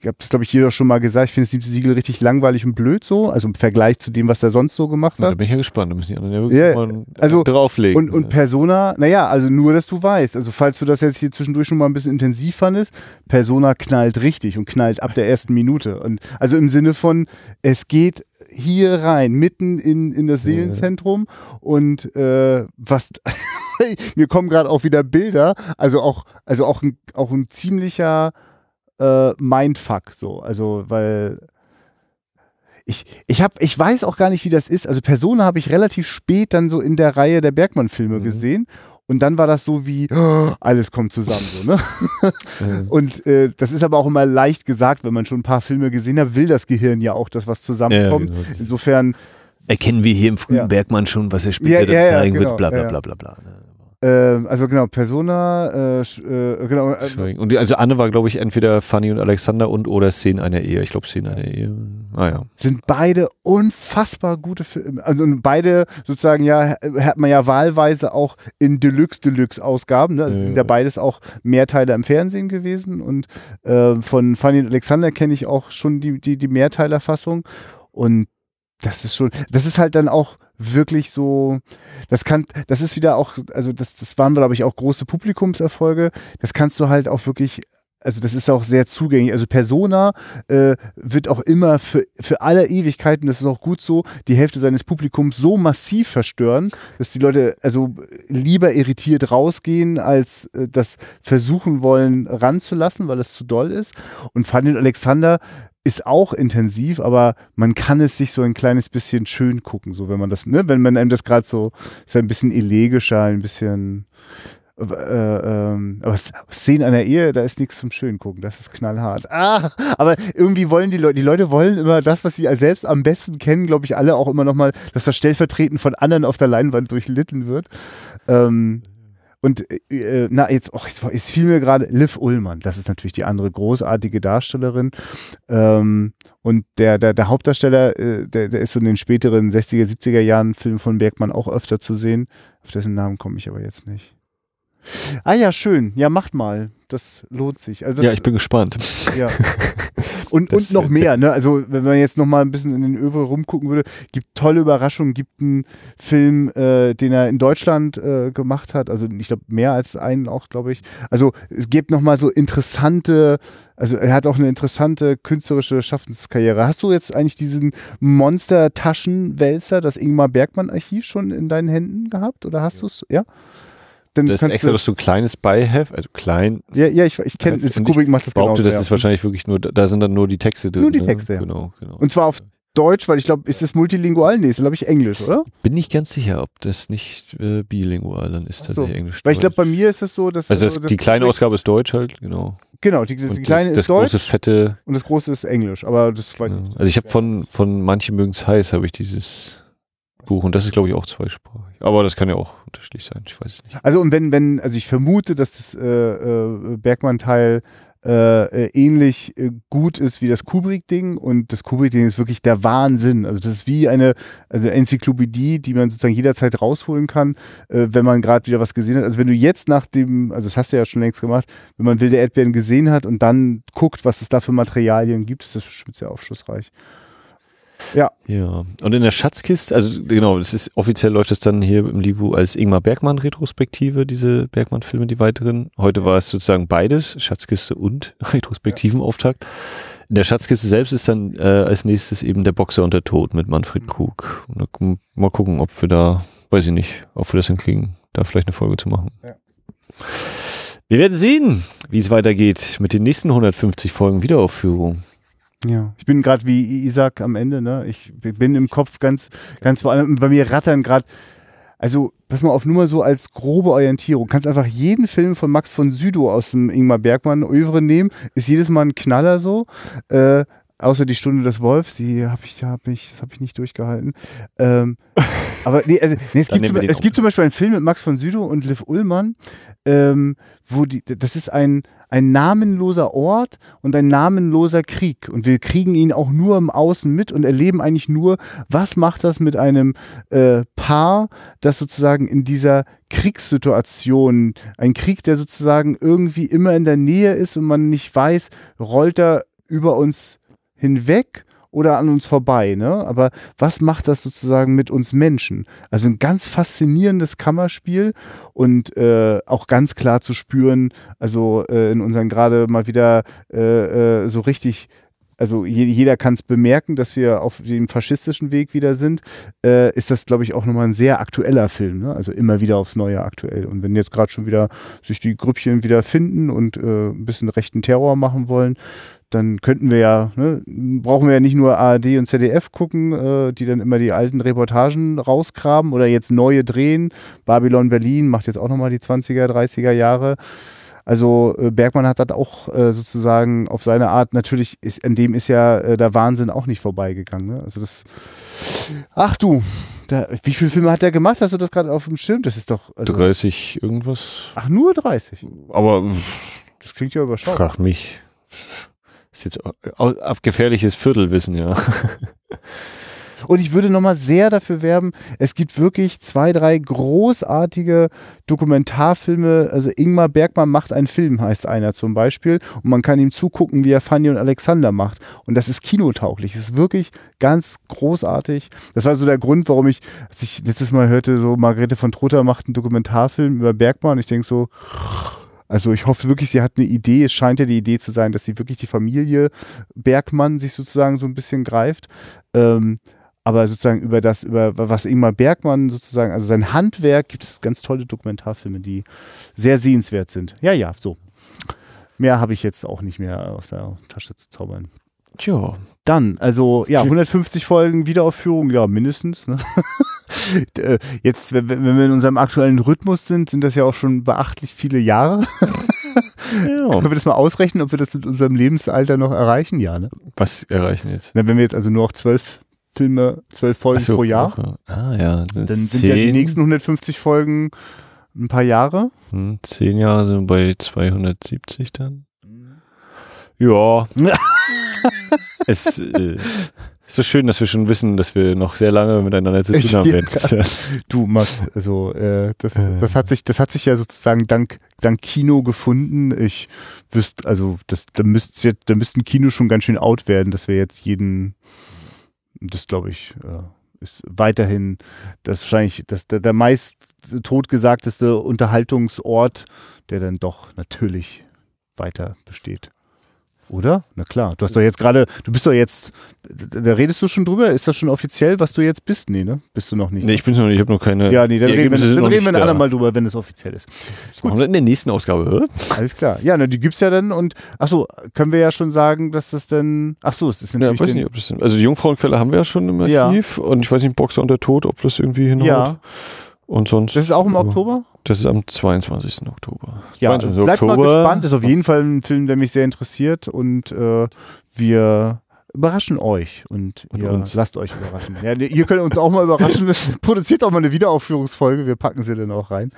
ich habe das, glaube ich, jeder schon mal gesagt. Ich finde das siebte Siegel richtig langweilig und blöd so. Also im Vergleich zu dem, was er sonst so gemacht
Na, da
hat.
bin ich ja gespannt. Da müssen die anderen ja wirklich
Ja,
mal
also-
drauflegen.
Und, und Persona, naja, also nur, dass du weißt. Also falls du das jetzt hier zwischendurch schon mal ein bisschen intensiv fandest, Persona knallt richtig und knallt ab der ersten Minute. Und also im Sinne von, es geht hier rein, mitten in, in das. Seelenzentrum und äh, was *laughs* mir kommen gerade auch wieder Bilder, also auch, also auch ein, auch ein ziemlicher äh, Mindfuck, so. Also, weil ich, ich, hab, ich weiß auch gar nicht, wie das ist. Also Persona habe ich relativ spät dann so in der Reihe der Bergmann-Filme
Mhm.
gesehen. Und dann war das so wie, oh, alles kommt zusammen. So, ne? *laughs* und äh, das ist aber auch immer leicht gesagt, wenn man schon ein paar Filme gesehen hat, will das Gehirn ja auch, dass was zusammenkommt.
Ja, genau.
Insofern
Erkennen wir hier im frühen
Ja.
Bergmann schon, was er später
Ja, ja,
zeigen
genau,
wird, bla bla bla bla bla. Ne?
Äh, also genau, Persona, äh, äh, genau. Äh.
Und die, also Anne war, glaube ich, entweder Fanny und Alexander und oder Szenen einer Ehe. Ich glaube, Szenen einer Ehe. Ah ja.
sind beide unfassbar gute Filme. Also und beide sozusagen ja, hat man ja wahlweise auch in Deluxe Deluxe Ausgaben. Ne? Also
Ja.
sind ja beides auch Mehrteile im Fernsehen gewesen und äh, von Fanny und Alexander kenne ich auch schon die, die, die Mehrteilerfassung und das ist schon, das ist halt dann auch wirklich so, das kann, das ist wieder auch, also das, das waren, glaube ich, auch große Publikumserfolge. Das kannst du halt auch wirklich, also das ist auch sehr zugänglich. Also Persona äh, wird auch immer für, für alle Ewigkeiten, das ist auch gut so, die Hälfte seines Publikums so massiv verstören, dass die Leute also lieber irritiert rausgehen, als äh, das versuchen wollen ranzulassen, weil es zu doll ist. Und Fanny und Alexander ist auch intensiv, aber man kann es sich so ein kleines bisschen schön gucken, so wenn man das, ne, wenn man einem das gerade so, ist ein bisschen elegischer, ein bisschen äh, ähm, aber Szenen einer Ehe, da ist nichts zum schön gucken, das ist knallhart. Ah, aber irgendwie wollen die Leute, die Leute wollen immer das, was sie selbst am besten kennen, glaube ich, alle auch immer nochmal, dass das stellvertretend von anderen auf der Leinwand durchlitten wird. Ähm, und äh, na, jetzt, oh, jetzt, jetzt fiel mir gerade Liv Ullmann, das ist natürlich die andere großartige Darstellerin. Ähm, und der, der, der Hauptdarsteller, äh, der, der ist so in den späteren 60er, 70er Jahren Filmen von Bergmann auch öfter zu sehen. Auf dessen Namen komme ich aber jetzt nicht. Ah ja, schön. Ja, macht mal. Das lohnt sich. Also das,
ja, ich bin gespannt.
ja. *laughs* Und,
Das-
und noch mehr, ne? Also, wenn man jetzt noch mal ein bisschen in den Övre rumgucken würde, gibt tolle Überraschungen, gibt einen Film, äh, den er in Deutschland äh, gemacht hat, also ich glaube mehr als einen auch, glaube ich. Also, es gibt noch mal so interessante, also er hat auch eine interessante künstlerische Schaffenskarriere. Hast du jetzt eigentlich diesen Monster-Taschenwälzer, das Ingmar Bergmann-Archiv schon in deinen Händen gehabt? Oder hast du es? Ja? Dann
Das ist extra
du,
das so ein kleines Beiheft, also klein.
ja, ja, ich, ich kenne,
Und
Kubrick macht das
Ich behaupte,
genauso,
das
ja.
ist wahrscheinlich wirklich nur, da sind dann nur die Texte drin.
Nur die
ne?
Texte, ja.
Genau, genau.
Und zwar auf Deutsch, weil ich glaube, ist das multilingual? Nee, ist glaube ich Englisch, oder?
bin nicht ganz sicher, ob das nicht äh, bilingual dann ist,
Ach so.
tatsächlich Englisch.
Weil ich glaube, bei mir ist es so, dass
Also das,
dass
die kleine Ausgabe ist Deutsch halt, genau.
Genau, die, die kleine
das, das
ist Deutsch
große fette.
und das große ist Englisch. Aber das weiß
Ja.
ich.
Also ich habe von, von Manche mögen's heiß, habe ich dieses Buch und das ist, glaube ich, auch zweisprachig. Aber das kann ja auch unterschiedlich sein, ich weiß es nicht.
Also und wenn, wenn, also ich vermute, dass das äh, äh, Bergmann-Teil äh, äh, ähnlich äh, gut ist wie das Kubrick-Ding und das Kubrick-Ding ist wirklich der Wahnsinn. Also das ist wie eine also Enzyklopädie, die man sozusagen jederzeit rausholen kann, äh, wenn man gerade wieder was gesehen hat. Also wenn du jetzt nach dem, also das hast du ja schon längst gemacht, wenn man Wilde Erdbeeren gesehen hat und dann guckt, was es da für Materialien gibt, ist das bestimmt sehr aufschlussreich. Ja,
Ja, und in der Schatzkiste, also genau, das ist offiziell läuft es dann hier im Livu als Ingmar Bergmann Retrospektive, diese Bergmann-Filme, die weiteren. Heute war es sozusagen beides, Schatzkiste und *laughs* Retrospektivenauftakt. In der Schatzkiste selbst ist dann äh, als nächstes eben der Boxer und der Tod mit Manfred Krug. Und mal gucken, ob wir da, weiß ich nicht, ob wir das hinkriegen, da vielleicht eine Folge zu machen.
Ja.
Wir werden sehen, wie es weitergeht mit den nächsten 150 Folgen Wiederaufführung.
Ja, ich bin gerade wie Isaac am Ende, ne? Ich bin im Kopf ganz, ganz vor allem, bei mir rattern gerade, also pass mal auf, nur mal so als grobe Orientierung. Kannst einfach jeden Film von Max von Südow aus dem Ingmar Bergmann Övre nehmen, ist jedes Mal ein Knaller so. Äh, außer die Stunde des Wolfs, die habe ich, hab ich, das habe ich nicht durchgehalten. Ähm, *laughs* aber nee, also, nee, es, gibt zum, es gibt zum Beispiel einen Film mit Max von Südow und Liv Ullmann, ähm, wo die, das ist ein, ein namenloser Ort und ein namenloser Krieg. Und wir kriegen ihn auch nur im Außen mit und erleben eigentlich nur, was macht das mit einem äh, Paar, das sozusagen in dieser Kriegssituation, ein Krieg, der sozusagen irgendwie immer in der Nähe ist und man nicht weiß, rollt er über uns hinweg oder an uns vorbei, ne? Aber was macht das sozusagen mit uns Menschen? Also ein ganz faszinierendes Kammerspiel und äh, auch ganz klar zu spüren, also äh, in unseren gerade mal wieder äh, äh, so richtig, also je, jeder kann es bemerken, dass wir auf dem faschistischen Weg wieder sind, äh, ist das, glaube ich, auch nochmal ein sehr aktueller Film, ne? Also immer wieder aufs Neue aktuell. Und wenn jetzt gerade schon wieder sich die Grüppchen wieder finden und äh, ein bisschen rechten Terror machen wollen, dann könnten wir ja, ne, brauchen wir ja nicht nur ARD und ZDF gucken, äh, die dann immer die alten Reportagen rausgraben oder jetzt neue drehen. Babylon Berlin macht jetzt auch nochmal die 20er, 30er Jahre. Also äh, Bergmann hat das auch äh, sozusagen auf seine Art, natürlich, ist, an dem ist ja äh, der Wahnsinn auch nicht vorbeigegangen. Ne? Also das, ach du, da, wie viele Filme hat der gemacht? Hast du das gerade auf dem Schirm? Das ist doch... Also,
30 irgendwas.
Ach, nur 30?
Aber
Das klingt ja überschaubar.
frag mich. Ist jetzt au- ab gefährliches Viertelwissen, ja. *laughs*
Und ich würde nochmal sehr dafür werben, es gibt wirklich zwei, drei großartige Dokumentarfilme. Also Ingmar Bergmann macht einen Film, heißt einer zum Beispiel. Und man kann ihm zugucken, wie er Fanny und Alexander macht. Und das ist kinotauglich. Es ist wirklich ganz großartig. Das war so der Grund, warum ich, als ich letztes Mal hörte, so Margarete von Trotter macht einen Dokumentarfilm über Bergmann. Ich denke so, also ich hoffe wirklich, sie hat eine Idee. Es scheint ja die Idee zu sein, dass sie wirklich die Familie Bergmann sich sozusagen so ein bisschen greift. Ähm, aber sozusagen über das, über was Ingmar Bergmann sozusagen, also sein Handwerk, gibt es ganz tolle Dokumentarfilme, die sehr sehenswert sind. Ja, ja, so. Mehr habe ich jetzt auch nicht mehr aus der Tasche zu zaubern.
Tja.
Dann, also ja, 150 Folgen Wiederaufführung, ja, mindestens. Ne? *laughs* *laughs* Äh, Jetzt, wenn wir in unserem aktuellen Rhythmus sind, sind das ja auch schon beachtlich viele Jahre. *laughs*
ja.
Können wir das mal ausrechnen, ob wir das mit unserem Lebensalter noch erreichen? Ja, ne?
Was erreichen jetzt?
Na, wenn wir jetzt also nur noch zwölf Filme, zwölf Folgen
so,
pro Jahr,
Woche. Ah ja, sind
dann sind
zehn,
ja die nächsten 150 Folgen ein paar Jahre.
hm, zehn Jahre sind wir bei 270 dann. Ja. *laughs* es äh, ist so schön, dass wir schon wissen, dass wir noch sehr lange miteinander zu tun haben *laughs* werden. Ja-
Du, Max, also äh, das,
Äh.
das hat sich, das hat sich ja sozusagen dank, dank Kino gefunden. Ich wüsste, also das, da müsste jetzt, da müssten Kino schon ganz schön out werden, dass wir jetzt jeden, das glaube ich, äh, ist weiterhin das wahrscheinlich das, der, der meist totgesagteste Unterhaltungsort, der dann doch natürlich weiter besteht. Oder? Na klar. Du hast doch jetzt gerade, du bist doch jetzt, da redest du schon drüber? Ist das schon offiziell, was du jetzt bist? Nee, ne? Bist du noch nicht.
Nee, ich bin's noch nicht, ich habe noch keine.
Ja, nee, dann reden wir, dann reden wir ein andermal drüber, wenn es offiziell ist.
Das machen wir in der nächsten Ausgabe, oder?
Alles klar. Ja, ne, die gibt's ja dann und achso, können wir ja schon sagen, dass das dann. Achso, es ist
Ja,
natürlich.
weiß
den-
nicht, ob das denn, also die Jungfrauenquelle haben wir ja schon im
Ja.
Archiv und ich weiß nicht, Boxer und der Tod, ob das irgendwie hinhaut.
ja,
Und sonst.
das ist auch im
Ja.
Oktober?
Das ist am 22. Oktober.
Ja,
22.
bleibt mal
Oktober.
gespannt. Ist auf jeden Fall ein Film, der mich sehr interessiert und äh, wir überraschen euch und,
Und
ihr
uns.
lasst euch überraschen. Ja, ihr könnt uns auch mal überraschen. *laughs* *laughs* Produziert auch mal eine Wiederaufführungsfolge. Wir packen sie dann auch rein.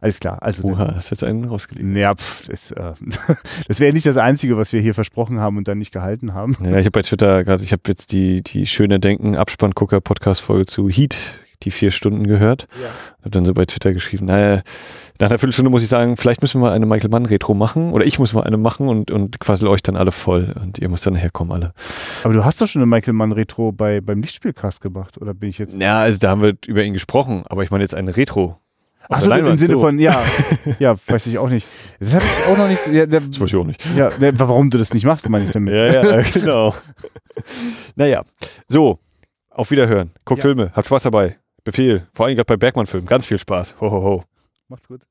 Alles klar. Also
Oha, hast jetzt einen rausgelegt.
Ja, pff, das, äh, *laughs* das wäre nicht das Einzige, was wir hier versprochen haben und dann nicht gehalten haben.
Ja, ich habe bei Twitter gerade, ich habe jetzt die, die schöne Denken Abspanngucker Podcast Folge zu Heat, die vier Stunden gehört.
Ja.
Hab dann so bei Twitter geschrieben, naja, nach einer Viertelstunde muss ich sagen, vielleicht müssen wir mal eine Michael Mann Retro machen oder ich muss mal eine machen und, und quassel euch dann alle voll und ihr müsst dann herkommen alle.
Aber du hast doch schon eine Michael Mann Retro bei, beim Lichtspielcast gemacht, oder bin ich jetzt?
Ja, also da haben wir über ihn gesprochen, aber ich meine jetzt eine Retro.
Achso, im Sinne
so.
von, ja, *laughs* ja, weiß ich auch nicht. Das habe ich auch noch nicht. Ja, der,
Das weiß ich auch nicht.
ja, der, warum du das nicht machst, meine ich damit.
Ja, ja, *laughs* genau. naja, so, auf Wiederhören. Guckt
Ja.
Filme, habt Spaß dabei. Befehl, vor allem gerade bei Bergmann-Filmen. Ganz viel Spaß. Ho, ho, ho.
Macht's gut.